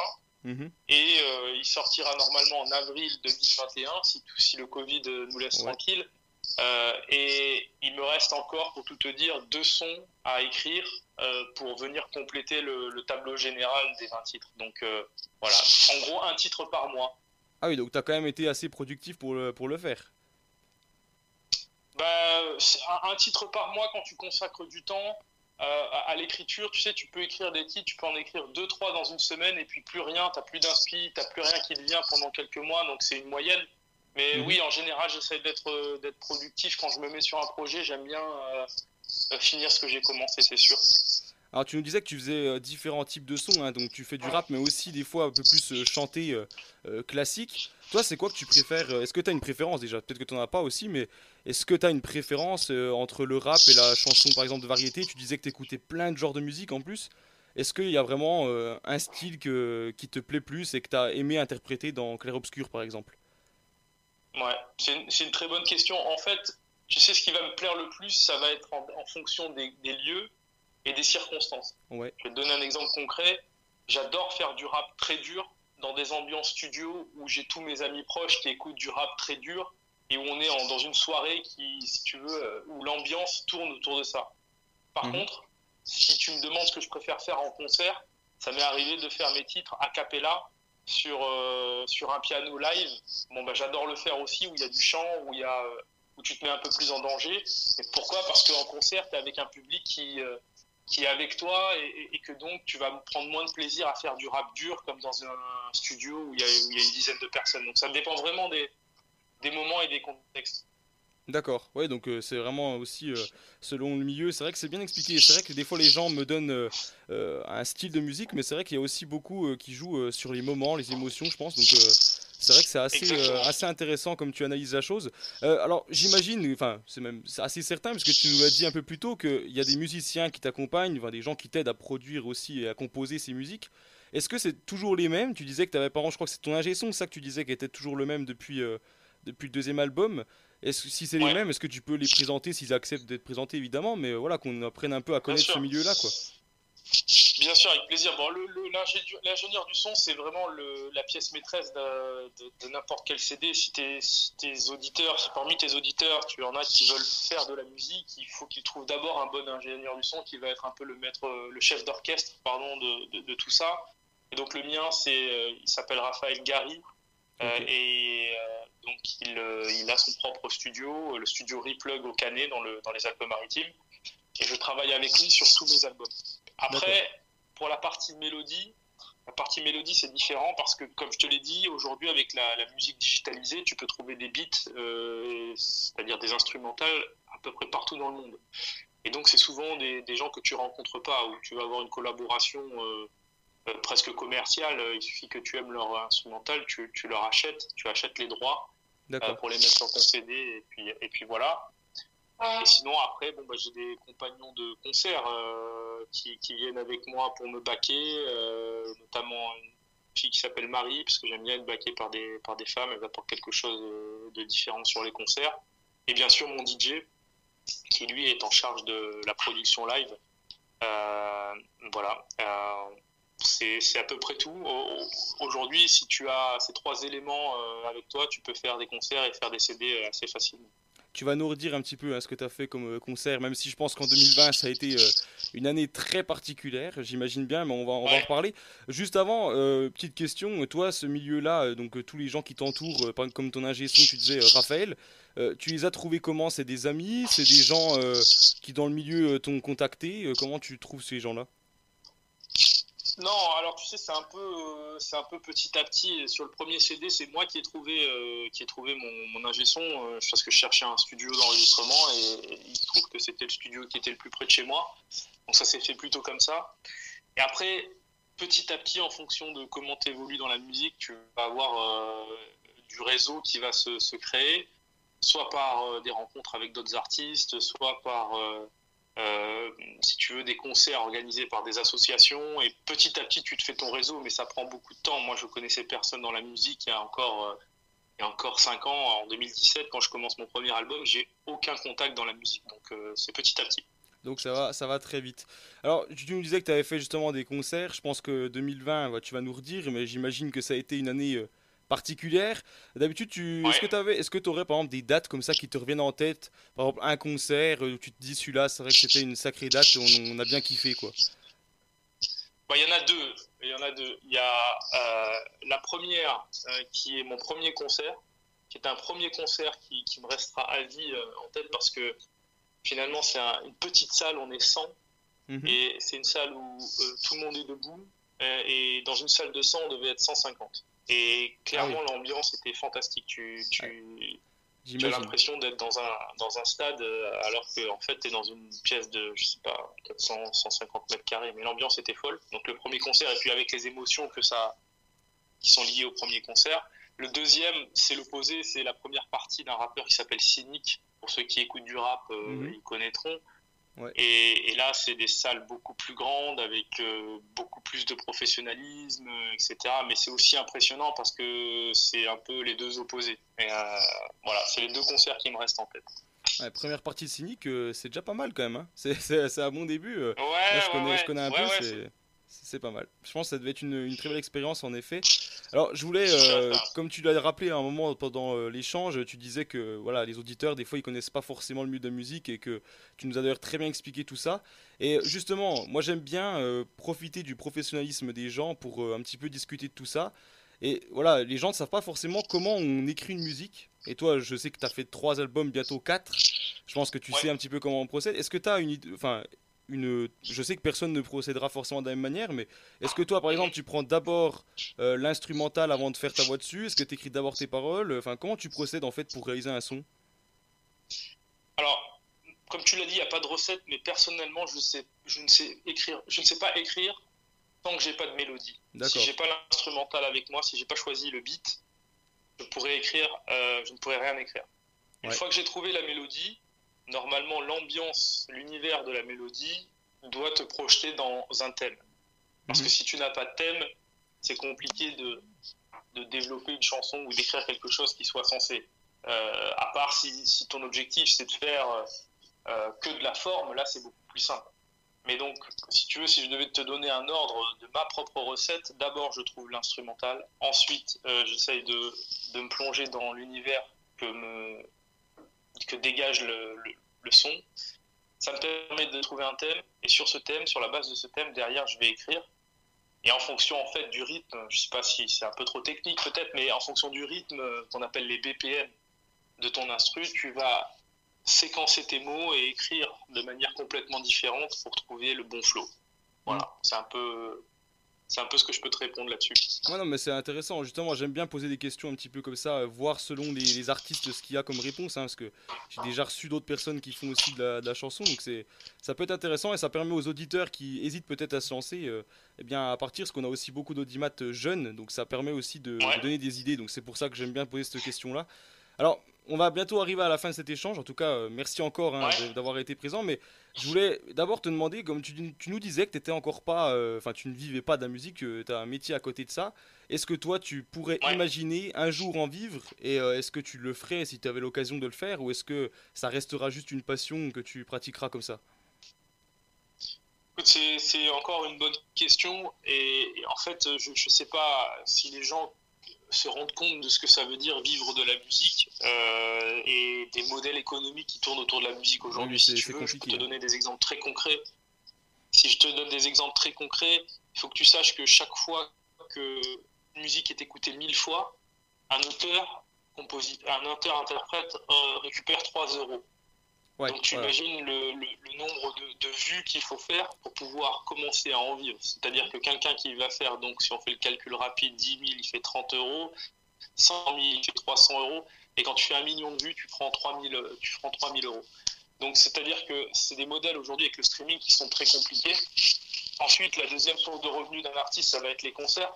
Mhm. et euh, il sortira normalement en avril 2021 si, tout- si le Covid euh, nous laisse Ouais. tranquille. Euh, et il me reste encore, pour tout te dire, deux sons à écrire euh, pour venir compléter le, le tableau général des 20 titres. Donc euh, voilà, en gros un titre par mois. Ah oui, donc tu as quand même été assez productif pour le, pour le faire. Bah, un, un titre par mois quand tu consacres du temps euh, à, à l'écriture. Tu sais, tu peux écrire des titres, tu peux en écrire deux, trois dans une semaine et puis plus rien, t'as plus d'inspi, t'as plus rien qui te vient pendant quelques mois, donc c'est une moyenne. Mais Mhm. oui, en général, j'essaie d'être euh, d'être productif quand je me mets sur un projet. J'aime bien euh, finir ce que j'ai commencé, c'est sûr. Alors tu nous disais que tu faisais différents types de sons, hein, donc tu fais du rap mais aussi des fois un peu plus chanté euh, classique. Toi c'est quoi que tu préfères Est-ce que tu as une préférence déjà? Peut-être que tu n'en as pas aussi, mais est-ce que tu as une préférence euh, entre le rap et la chanson par exemple de variété? Tu disais que tu écoutais plein de genres de musique en plus. Est-ce qu'il y a vraiment euh, un style que, qui te plaît plus et que tu as aimé interpréter dans Clair Obscur par exemple? Ouais, c'est une, très bonne question. En fait, tu sais, ce qui va me plaire le plus, ça va être en, en fonction des, des lieux et des circonstances. Ouais. Je vais te donner un exemple concret. J'adore faire du rap très dur dans des ambiances studio où j'ai tous mes amis proches qui écoutent du rap très dur et où on est en- dans une soirée qui, si tu veux, euh, où l'ambiance tourne autour de ça. Par Mhm. contre, si tu me demandes ce que je préfère faire en concert, ça m'est arrivé de faire mes titres a cappella sur, euh, sur un piano live. Bon, bah, j'adore le faire aussi où il y a du chant, où, il y a, euh, où tu te mets un peu plus en danger. Et pourquoi? Parce qu'en concert, tu es avec un public qui, euh, qui est avec toi et que donc tu vas prendre moins de plaisir à faire du rap dur comme dans un studio où il y a, où il y a une dizaine de personnes. Donc ça dépend vraiment des, des moments et des contextes. D'accord, ouais, donc euh, c'est vraiment aussi euh, selon le milieu. C'est vrai que c'est bien expliqué. C'est vrai que des fois les gens me donnent euh, un style de musique, mais c'est vrai qu'il y a aussi beaucoup qui jouent sur les moments, les émotions, je pense. Donc c'est vrai que c'est assez, assez intéressant comme tu analyses la chose. Alors j'imagine, enfin c'est même assez certain, parce que tu nous l'as dit un peu plus tôt, qu'il y a des musiciens qui t'accompagnent, enfin, des gens qui t'aident à produire aussi et à composer ces musiques. Est-ce que c'est toujours les mêmes? Tu disais que tu avais pas, je crois que c'est ton ingé son, ça que tu disais, qui était toujours le même depuis, depuis le deuxième album. Est-ce que si c'est les mêmes, est-ce que tu peux les présenter s'ils acceptent d'être présentés évidemment, mais voilà qu'on apprenne un peu à connaître ce milieu-là quoi. Bien sûr, avec plaisir. Bon, l'ingénieur du son, c'est vraiment le- la pièce maîtresse de, de- de n'importe quel CD. Si, tes- si auditeurs, si parmi tes auditeurs, tu en as qui veulent faire de la musique, il faut qu'ils trouvent d'abord un bon ingénieur du son qui va être un peu le maître, le chef d'orchestre, pardon, de, de- de tout ça. Et donc le mien, c'est, euh, il s'appelle Raphaël Gary. Euh, et euh, donc il, euh, il a son propre studio, euh, le studio Replug au Canet dans, le, dans les Alpes-Maritimes. Et je travaille avec lui sur tous mes albums. Après, pour la partie mélodie, la partie mélodie c'est différent parce que, comme je te l'ai dit, aujourd'hui avec la, la musique digitalisée, tu peux trouver des beats, euh, c'est-à-dire des instrumentales, à peu près partout dans le monde. Et donc c'est souvent des, des gens que tu rencontres pas, où tu vas avoir une collaboration euh, euh, presque commerciale. Il suffit que tu aimes leur instrumental, tu, tu leur achètes, tu achètes les droits pour les mettre sur ton CD, et puis, et puis voilà. Et sinon, après, bon, bah, j'ai des compagnons de concert euh, qui, qui viennent avec moi pour me baquer, euh, notamment une fille qui s'appelle Marie, parce que j'aime bien être baqué par des, par des femmes, elle apporte quelque chose euh, de différent sur les concerts. Et bien sûr, mon DJ, qui lui est en charge de la production live. Euh, voilà. C'est à peu près tout. Au- Aujourd'hui, si tu as ces trois éléments euh, avec toi, tu peux faire des concerts et faire des CD euh, assez facilement. Tu vas nous redire un petit peu hein, ce que tu as fait comme euh, concert, même si je pense qu'en 2020 ça a été euh, une année très particulière, j'imagine bien, mais on va, on va en reparler. Juste avant, euh, petite question, toi, ce milieu-là, donc tous les gens qui t'entourent, comme ton ingé son, tu disais Raphaël, euh, tu les as trouvés comment? C'est des amis? C'est des gens qui dans le milieu t'ont contacté? Comment tu trouves ces gens-là? Non, alors tu sais, c'est un peu, euh, c'est un peu petit à petit. Sur le premier CD, c'est moi qui ai trouvé, euh, qui ai trouvé mon, mon ingé son euh, parce que je cherchais un studio d'enregistrement et, il se trouve que c'était le studio qui était le plus près de chez moi. Donc ça s'est fait plutôt comme ça. Et après, petit à petit, en fonction de comment tu évolues dans la musique, tu vas avoir euh, du réseau qui va se, créer, soit par euh, des rencontres avec d'autres artistes, soit par euh, si tu veux, des concerts organisés par des associations. Et petit à petit, tu te fais ton réseau, mais ça prend beaucoup de temps. Moi, je connaissais personne dans la musique il y a encore, euh, il y a encore 5 ans, en 2017, quand je commence mon premier album, j'ai aucun contact dans la musique. Donc, euh, c'est petit à petit. Donc ça va, ça va très vite. Alors, tu nous disais que tu avais fait justement des concerts. Je pense que 2020, bah, tu vas nous redire, mais j'imagine que ça a été une année particulière. D'habitude, tu... est-ce que tu avais, est-ce que aurais par exemple des dates comme ça qui te reviennent en tête? Par exemple, un concert euh, où tu te dis celui-là, c'est vrai que c'était une sacrée date, on, on a bien kiffé quoi. Bah, Il y en a deux. Il y en a deux. Il y a euh, la première euh, qui est mon premier concert, qui est un premier concert qui, qui me restera à vie euh, en tête parce que finalement c'est un- une petite salle, on est 100 Mhm. et c'est une salle où euh, tout le monde est debout euh, et dans une salle de 100 on devait être 150. Et clairement l'ambiance était fantastique. Tu, tu... Tu as l'impression d'être dans un, dans un stade euh, alors que en fait tu es dans une pièce de, je sais pas, 400, 150 mètres carrés. Mais l'ambiance était folle. Donc le premier concert, et puis avec les émotions que ça, qui sont liées au premier concert. Le deuxième, c'est l'opposé, c'est la première partie d'un rappeur qui s'appelle Cynic. Pour ceux qui écoutent du rap, euh, Mhm. ils connaîtront. Ouais. Et, et là, c'est des salles beaucoup plus grandes, avec euh, beaucoup plus de professionnalisme, euh, etc. Mais c'est aussi impressionnant parce que c'est un peu les deux opposés. Et euh, voilà, c'est les deux concerts qui me restent en tête. Ouais, première partie de Cynic, euh, c'est déjà pas mal quand même. hein. C'est- un bon début. Ouais, Moi, je ouais, connais, ouais. je connais un peu, c'est pas mal. Je pense que ça devait être une, une très belle expérience en effet. Alors, je voulais, euh, comme tu l'as rappelé à un moment pendant euh, l'échange, tu disais que voilà, les auditeurs, des fois, ils connaissent pas forcément le milieu de la musique et que tu nous as d'ailleurs très bien expliqué tout ça. Et justement, moi, j'aime bien euh, profiter du professionnalisme des gens pour euh, un petit peu discuter de tout ça. Et voilà, les gens ne savent pas forcément comment on écrit une musique. Et toi, je sais que tu as fait trois albums, bientôt quatre. Je pense que tu sais un petit peu comment on procède. Est-ce que tu as une idée, enfin, une, je sais que personne ne procédera forcément de la même manière, mais est-ce que toi, par exemple, tu prends d'abord euh, l'instrumental avant de faire ta voix dessus? Est-ce que tu écris d'abord tes paroles? Enfin, comment tu procèdes en fait pour réaliser un son? Alors, comme tu l'as dit, il n'y a pas de recette, mais personnellement, je, sais, je, ne sais écrire, je ne sais pas écrire tant que j'ai pas de mélodie. Si j'ai pas l'instrumental avec moi, si j'ai pas choisi le beat, je pourrais écrire, euh, je ne pourrais rien écrire. Une Ouais. fois que j'ai trouvé la mélodie, normalement l'ambiance, l'univers de la mélodie doit te projeter dans un thème. Parce Mhm. que si tu n'as pas de thème, c'est compliqué de, de développer une chanson ou d'écrire quelque chose qui soit censé. Euh, à part si, si ton objectif c'est de faire euh, euh, que de la forme, là c'est beaucoup plus simple. Mais donc, si tu veux, si je devais te donner un ordre de ma propre recette, d'abord je trouve l'instrumental, ensuite euh, j'essaye de, de me plonger dans l'univers que, me, que dégage le, le- le son. Ça me permet de trouver un thème, et sur ce thème, sur la base de ce thème, derrière je vais écrire. Et en fonction en fait du rythme, je sais pas si c'est un peu trop technique peut-être, mais en fonction du rythme euh, qu'on appelle les BPM de ton instru, tu vas séquencer tes mots et écrire de manière complètement différente pour trouver le bon flow. Voilà, c'est un peu c'est un peu ce que je peux te répondre là-dessus. Ouais, non, mais c'est intéressant. Justement, j'aime bien poser des questions un petit peu comme ça, euh, voir selon les, les artistes ce qu'il y a comme réponse, hein, parce que j'ai déjà reçu d'autres personnes qui font aussi de la, de la chanson, donc c'est, ça peut être intéressant et ça permet aux auditeurs qui hésitent peut-être à se lancer, euh, eh bien, à partir, parce qu'on a aussi beaucoup d'audimates jeunes, donc ça permet aussi de, de donner des idées, donc c'est pour ça que j'aime bien poser cette question-là. Alors, on va bientôt arriver à la fin de cet échange. En tout cas, euh, merci encore hein, d'avoir été présent. Mais je voulais d'abord te demander, comme tu, tu nous disais que tu encore pas, euh, enfin, tu ne vivais pas de la musique, tu as un métier à côté de ça. Est-ce que toi, tu pourrais imaginer un jour en vivre Et euh, est-ce que tu le ferais si tu avais l'occasion de le faire Ou est-ce que ça restera juste une passion que tu pratiqueras comme ça? C'est c'est encore une bonne question et, et en fait, je ne sais pas si les gens se rendent compte de ce que ça veut dire vivre de la musique euh, et des modèles économiques qui tournent autour de la musique aujourd'hui. Oui, si tu veux, je peux te hein. donner des exemples très concrets. Si je te donne des exemples très concrets, il faut que tu saches que chaque fois que une musique est écoutée mille fois, un auteur, compositeur, un auteur interprète euh, récupère 3 euros. Ouais, Donc tu imagines le, le- le nombre de, de vues qu'il faut faire pour pouvoir commencer à en vivre. C'est-à-dire que quelqu'un qui va faire, donc si on fait le calcul rapide, 10 000, il fait 30 euros, 100 000, il fait 300 euros, et quand tu fais un million de vues, tu prends 3 000, euh, tu prends 3 000 euros. Donc c'est-à-dire que c'est des modèles aujourd'hui avec le streaming qui sont très compliqués. Ensuite, la deuxième source de revenus d'un artiste, ça va être les concerts.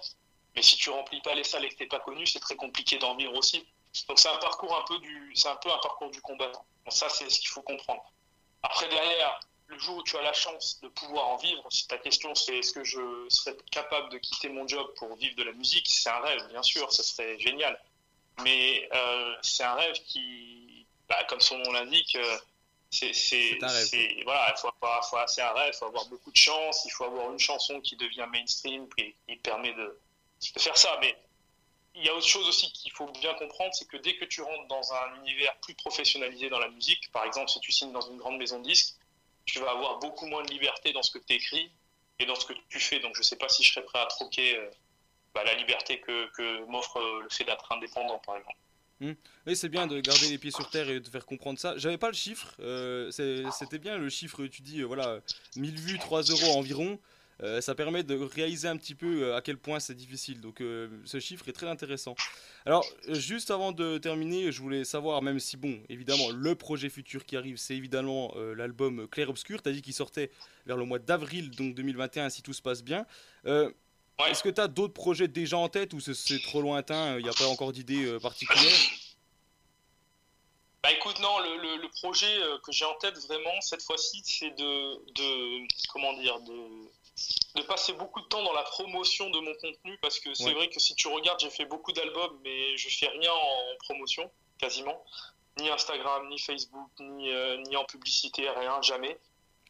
Mais si tu remplis pas les salles et que t'es pas connu, c'est très compliqué d'en vivre aussi. Donc c'est un parcours un peu du, c'est un peu un parcours du combattant. Bon, ça c'est ce qu'il faut comprendre. Après derrière, le jour où tu as la chance de pouvoir en vivre, si ta question c'est est-ce que je serais capable de quitter mon job pour vivre de la musique, c'est un rêve, bien sûr, ça serait génial. Mais euh, c'est un rêve qui, bah, comme son nom l'indique, euh, c'est, voilà, il faut avoir, faut- c'est un rêve, il faut avoir beaucoup de chance, il faut avoir une chanson qui devient mainstream, qui, qui permet de, de faire ça. Mais il y a autre chose aussi qu'il faut bien comprendre, c'est que dès que tu rentres dans un univers plus professionnalisé dans la musique, par exemple si tu signes dans une grande maison de disques, tu vas avoir beaucoup moins de liberté dans ce que tu écris et dans ce que tu fais. Donc je sais pas si je serais prêt à troquer euh, bah, la liberté que, m'offre euh, le fait d'être indépendant, par exemple. Hmm. Oui, c'est bien de garder les pieds sur terre et de faire comprendre ça. J'avais pas le chiffre, euh, c'était bien le chiffre, tu dis, voilà, 1000 vues, 3 euros environ. Euh, ça permet de réaliser un petit peu euh, à quel point c'est difficile. Donc euh, ce chiffre est très intéressant. Alors juste avant de terminer, je voulais savoir, même si bon, évidemment, le projet futur qui arrive, c'est évidemment euh, l'album Clair Obscur. Tu as dit qu'il sortait vers le mois d'avril donc 2021 si tout se passe bien. Est-ce que tu as d'autres projets déjà en tête ou c'est- trop lointain, il n'y a pas encore d'idée particulière? Bah écoute, non, le, le- le projet que j'ai en tête vraiment cette fois-ci, c'est de, de comment dire, de, de passer beaucoup de temps dans la promotion de mon contenu parce que c'est Ouais. vrai que si tu regardes, j'ai fait beaucoup d'albums, mais je fais rien en promotion quasiment, ni Instagram, ni Facebook, ni, euh, ni en publicité, rien, jamais,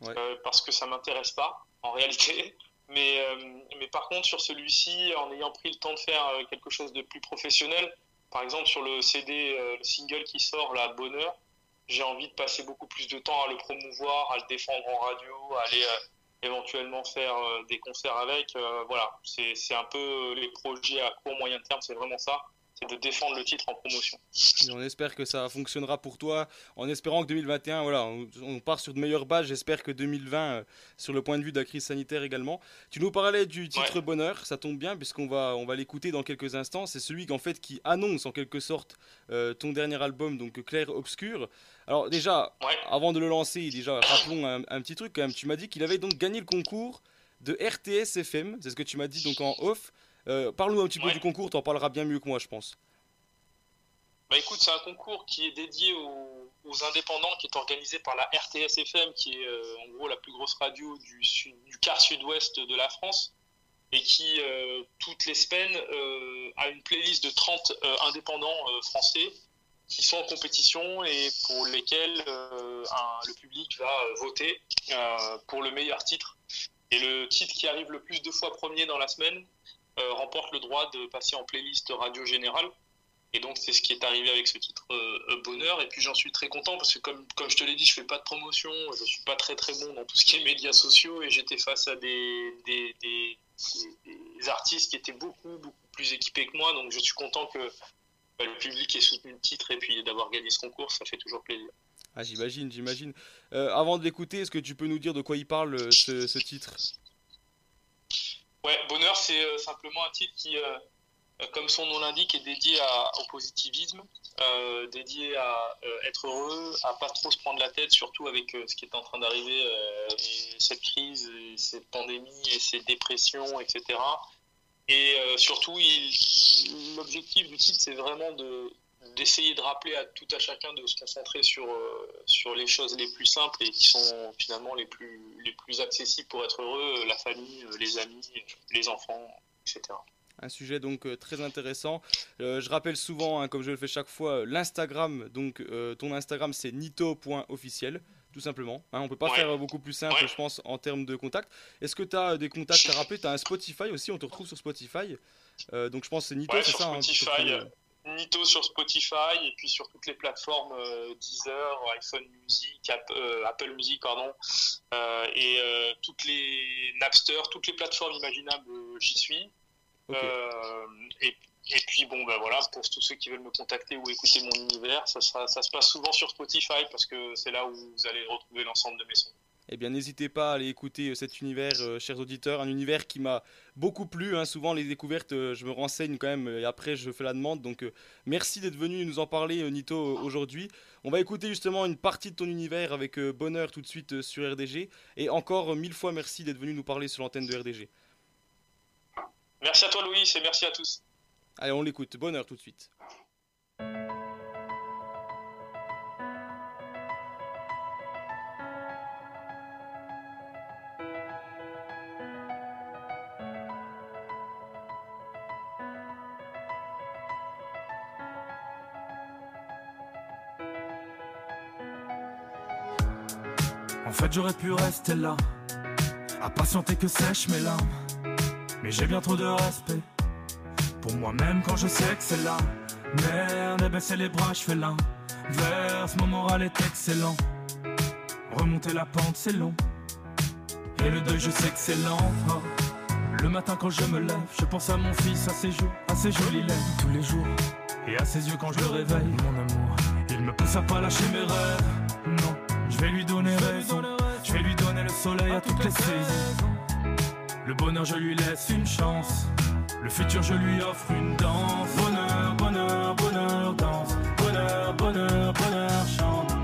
Ouais. Euh, parce que ça m'intéresse pas en réalité. Mais, euh, mais par contre, sur celui-ci, en ayant pris le temps de faire quelque chose de plus professionnel, par exemple sur le CD, le single qui sort, là, Bonheur, j'ai envie de passer beaucoup plus de temps à le promouvoir, à le défendre en radio, à aller éventuellement faire euh, des concerts avec. euh, voilà, c'est un peu euh, les projets à court moyen terme, c'est vraiment ça. C'est de défendre le titre en promotion. Et on espère que ça fonctionnera pour toi, en espérant que 2021, voilà, on, on part sur de meilleures bases. J'espère que 2020, euh, sur le point de vue de la crise sanitaire également. Tu nous parlais du titre Bonheur, ça tombe bien puisqu'on va, on va l'écouter dans quelques instants. C'est celui en fait qui annonce en quelque sorte euh, ton dernier album, donc Clair Obscur. Alors déjà, avant de le lancer, déjà rappelons un, un petit truc quand même. Tu m'as dit qu'il avait donc gagné le concours de RTS FM, c'est ce que tu m'as dit donc en off. Euh, Parle-nous un petit peu du concours, t'en parleras bien mieux que moi, je pense. Bah écoute, c'est un concours qui est dédié aux, aux indépendants, qui est organisé par la RTS FM, qui est euh, en gros la plus grosse radio du, sud, du quart sud-ouest de la France, et qui euh, toutes les semaines a une playlist de 30 euh, indépendants français qui sont en compétition et pour lesquels euh, le public va euh, voter euh, pour le meilleur titre. Et le titre qui arrive le plus de fois premier dans la semaine remporte le droit de passer en playlist radio générale. Et donc c'est ce qui est arrivé avec ce titre Bonheur. Et puis j'en suis très content parce que comme, comme je te l'ai dit, je fais pas de promotion, je suis pas très très bon dans tout ce qui est médias sociaux et j'étais face à des, des, des, des- artistes qui étaient beaucoup beaucoup plus équipés que moi. Donc je suis content que le public ait soutenu le titre et puis d'avoir gagné ce concours, ça fait toujours plaisir. Ah, j'imagine, j'imagine. Euh, avant de l'écouter, est-ce que tu peux nous dire de quoi il parle euh, ce, ce titre? Ouais, Bonheur, c'est euh, simplement un titre qui, euh, comme son nom l'indique, est dédié à- au positivisme, dédié à être heureux, à pas trop se prendre la tête, surtout avec ce qui est en train d'arriver, et cette crise, et cette pandémie, et ces dépressions, etc. Et euh, surtout, l'objectif du titre, c'est vraiment de d'essayer de rappeler à tout à chacun de se concentrer sur, euh, sur les choses les plus simples et qui sont finalement les plus, les plus accessibles pour être heureux, euh, la famille, les amis, les enfants, etc. Un sujet donc très intéressant. Je rappelle souvent, hein, comme je le fais chaque fois, l'Instagram. Donc ton Instagram c'est nito.officiel, tout simplement. Hein, on peut pas Ouais. faire euh, beaucoup plus simple, je pense, en termes de contacts. Est-ce que tu as des contacts à rappeler? Tu as un Spotify aussi, on te retrouve sur Spotify. Euh, donc je pense que c'est Nito, Ouais, c'est sur ça hein, Spotify, euh, Nito sur Spotify et puis sur toutes les plateformes euh, Deezer, iPhone Music, App- euh, Apple Music, pardon, euh, et euh, toutes les Napster, toutes les plateformes imaginables, euh, j'y suis. Euh, et, et puis bon, ben voilà, pour tous ceux qui veulent me contacter ou écouter mon univers, ça, sera- ça se passe souvent sur Spotify parce que c'est là où vous allez retrouver l'ensemble de mes sons. Eh bien, n'hésitez pas à aller écouter euh, cet univers, euh, chers auditeurs, un univers qui m'a beaucoup plu. hein. Souvent, les découvertes, euh, je me renseigne quand même et après, je fais la demande. Donc, euh, merci d'être venu nous en parler, Nito, aujourd'hui. On va écouter justement une partie de ton univers avec bonheur tout de suite sur RDG. Et encore mille fois merci d'être venu nous parler sur l'antenne de RDG. Merci à toi, Louis, et merci à tous. Allez, on l'écoute. Bonheur tout de suite. En fait, j'aurais pu rester là, à patienter que sèchent mes larmes. Mais j'ai bien trop de respect pour moi-même quand je sais que c'est là. Merde, et baisser les bras, je fais l'inverse. Mon moral est excellent. Remonter la pente, c'est long. Et le deuil, je sais que c'est lent. Oh. Le matin, quand je me lève, je pense à mon fils, à ses joues, à ses jolies lèvres, tous les jours. Et à ses yeux quand je le réveille, mon amour. Il me pousse à pas lâcher mes rêves. Non, je vais lui donner raison. Je vais lui donner le soleil à toutes les saisons. Le bonheur, je lui laisse une chance. Le futur, je lui offre une danse. Bonheur, bonheur, bonheur, danse. Bonheur, bonheur, bonheur, chante.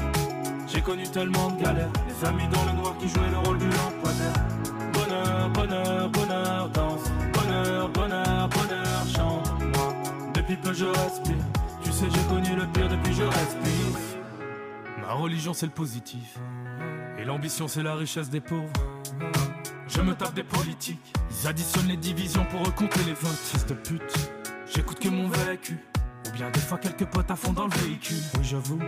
J'ai connu tellement de galères. Les amis dans le noir qui jouaient le rôle du lampadaire. Bonheur, bonheur, bonheur, danse. Bonheur, bonheur, bonheur, chante. Moi, depuis peu je respire. Tu sais, j'ai connu le pire depuis je respire. Ma religion, c'est le positif. Et l'ambition, c'est la richesse des pauvres. Je me tape des politiques. Ils additionnent les divisions pour recompter les votes. Fils de pute, j'écoute que mon vécu. Ou bien des fois quelques potes à fond dans le véhicule. Oui, j'avoue,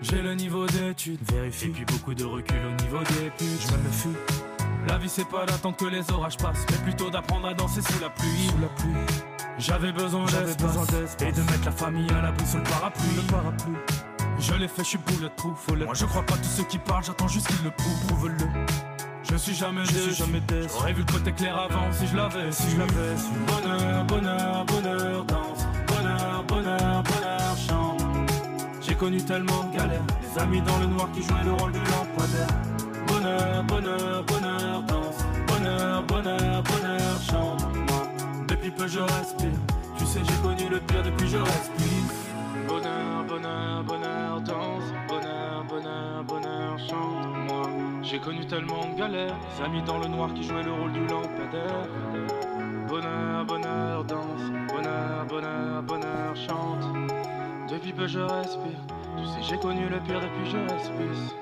j'ai le niveau d'études. Vérifie. Et puis beaucoup de recul au niveau des putes. Je me le fus. La vie, c'est pas d'attendre que les orages passent, mais plutôt d'apprendre à danser sous la pluie. Sous la pluie. J'avais besoin d'espace. et de mettre la famille à l'abri sous le parapluie. Le parapluie. Je l'ai fait, je suis bulletproof. Moi, je crois pas tous ceux qui parlent, j'attends juste qu'ils le prouvent. Prouve-le. Je suis jamais Je suis déçu. jamais déçu. J'aurais vu le côté clair avant si je l'avais su. Si je l'avais su. Bonheur, bonheur, bonheur, danse. Bonheur, bonheur, bonheur, chante. J'ai connu tellement de galères. Les amis dans le noir qui jouaient le rôle du lampadaire. Bonheur, bonheur, bonheur, danse. Bonheur, bonheur, bonheur, chante. Depuis peu je respire. Tu sais, j'ai connu le pire depuis je respire. Bonheur, bonheur, bonheur, danse. Bonheur, bonheur, bonheur, chante. J'ai connu tellement de galères. Amis dans le noir qui jouaient le rôle du lampadaire. Bonheur, bonheur, danse. Bonheur, bonheur, bonheur, chante. Depuis peu je respire. Tu sais, j'ai connu le pire depuis je respire.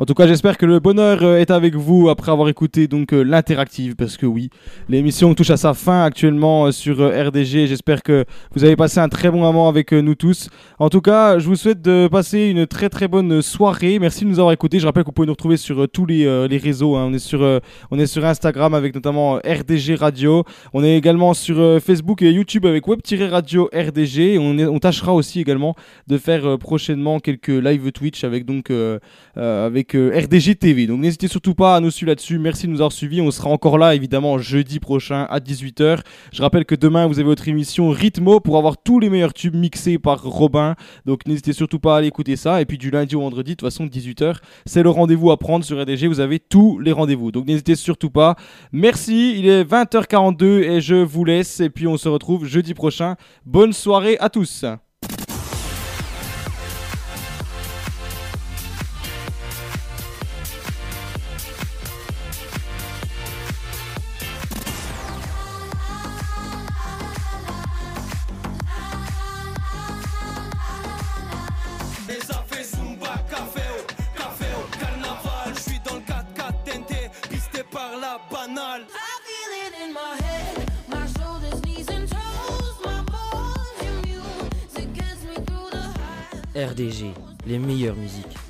En tout cas, j'espère que le bonheur euh, est avec vous après avoir écouté donc euh, l'interactive, parce que oui, l'émission touche à sa fin actuellement euh, sur RDG. J'espère que vous avez passé un très bon moment avec nous tous. En tout cas, je vous souhaite de passer une très très bonne soirée. Merci de nous avoir écoutés. Je rappelle que vous pouvez nous retrouver sur tous les, les réseaux. hein. On est sur on est sur Instagram avec notamment RDG Radio. On est également sur Facebook et YouTube avec Web-Radio RDG. On, on tâchera aussi également de faire prochainement quelques live Twitch avec donc euh, avec euh, RDG TV. Donc n'hésitez surtout pas à nous suivre là-dessus. Merci de nous avoir suivis. On sera encore là évidemment jeudi prochain à 18h. Je rappelle que demain vous avez votre émission Rythmo pour avoir tous les meilleurs tubes mixés par Robin. Donc n'hésitez surtout pas à aller écouter ça. Et puis du lundi au vendredi, de toute façon 18h, c'est le rendez-vous à prendre sur RDG. Vous avez tous les rendez-vous. Donc n'hésitez surtout pas. Merci. Il est 20h42 et je vous laisse. Et puis on se retrouve jeudi prochain. Bonne soirée à tous. RDG, les meilleures musiques.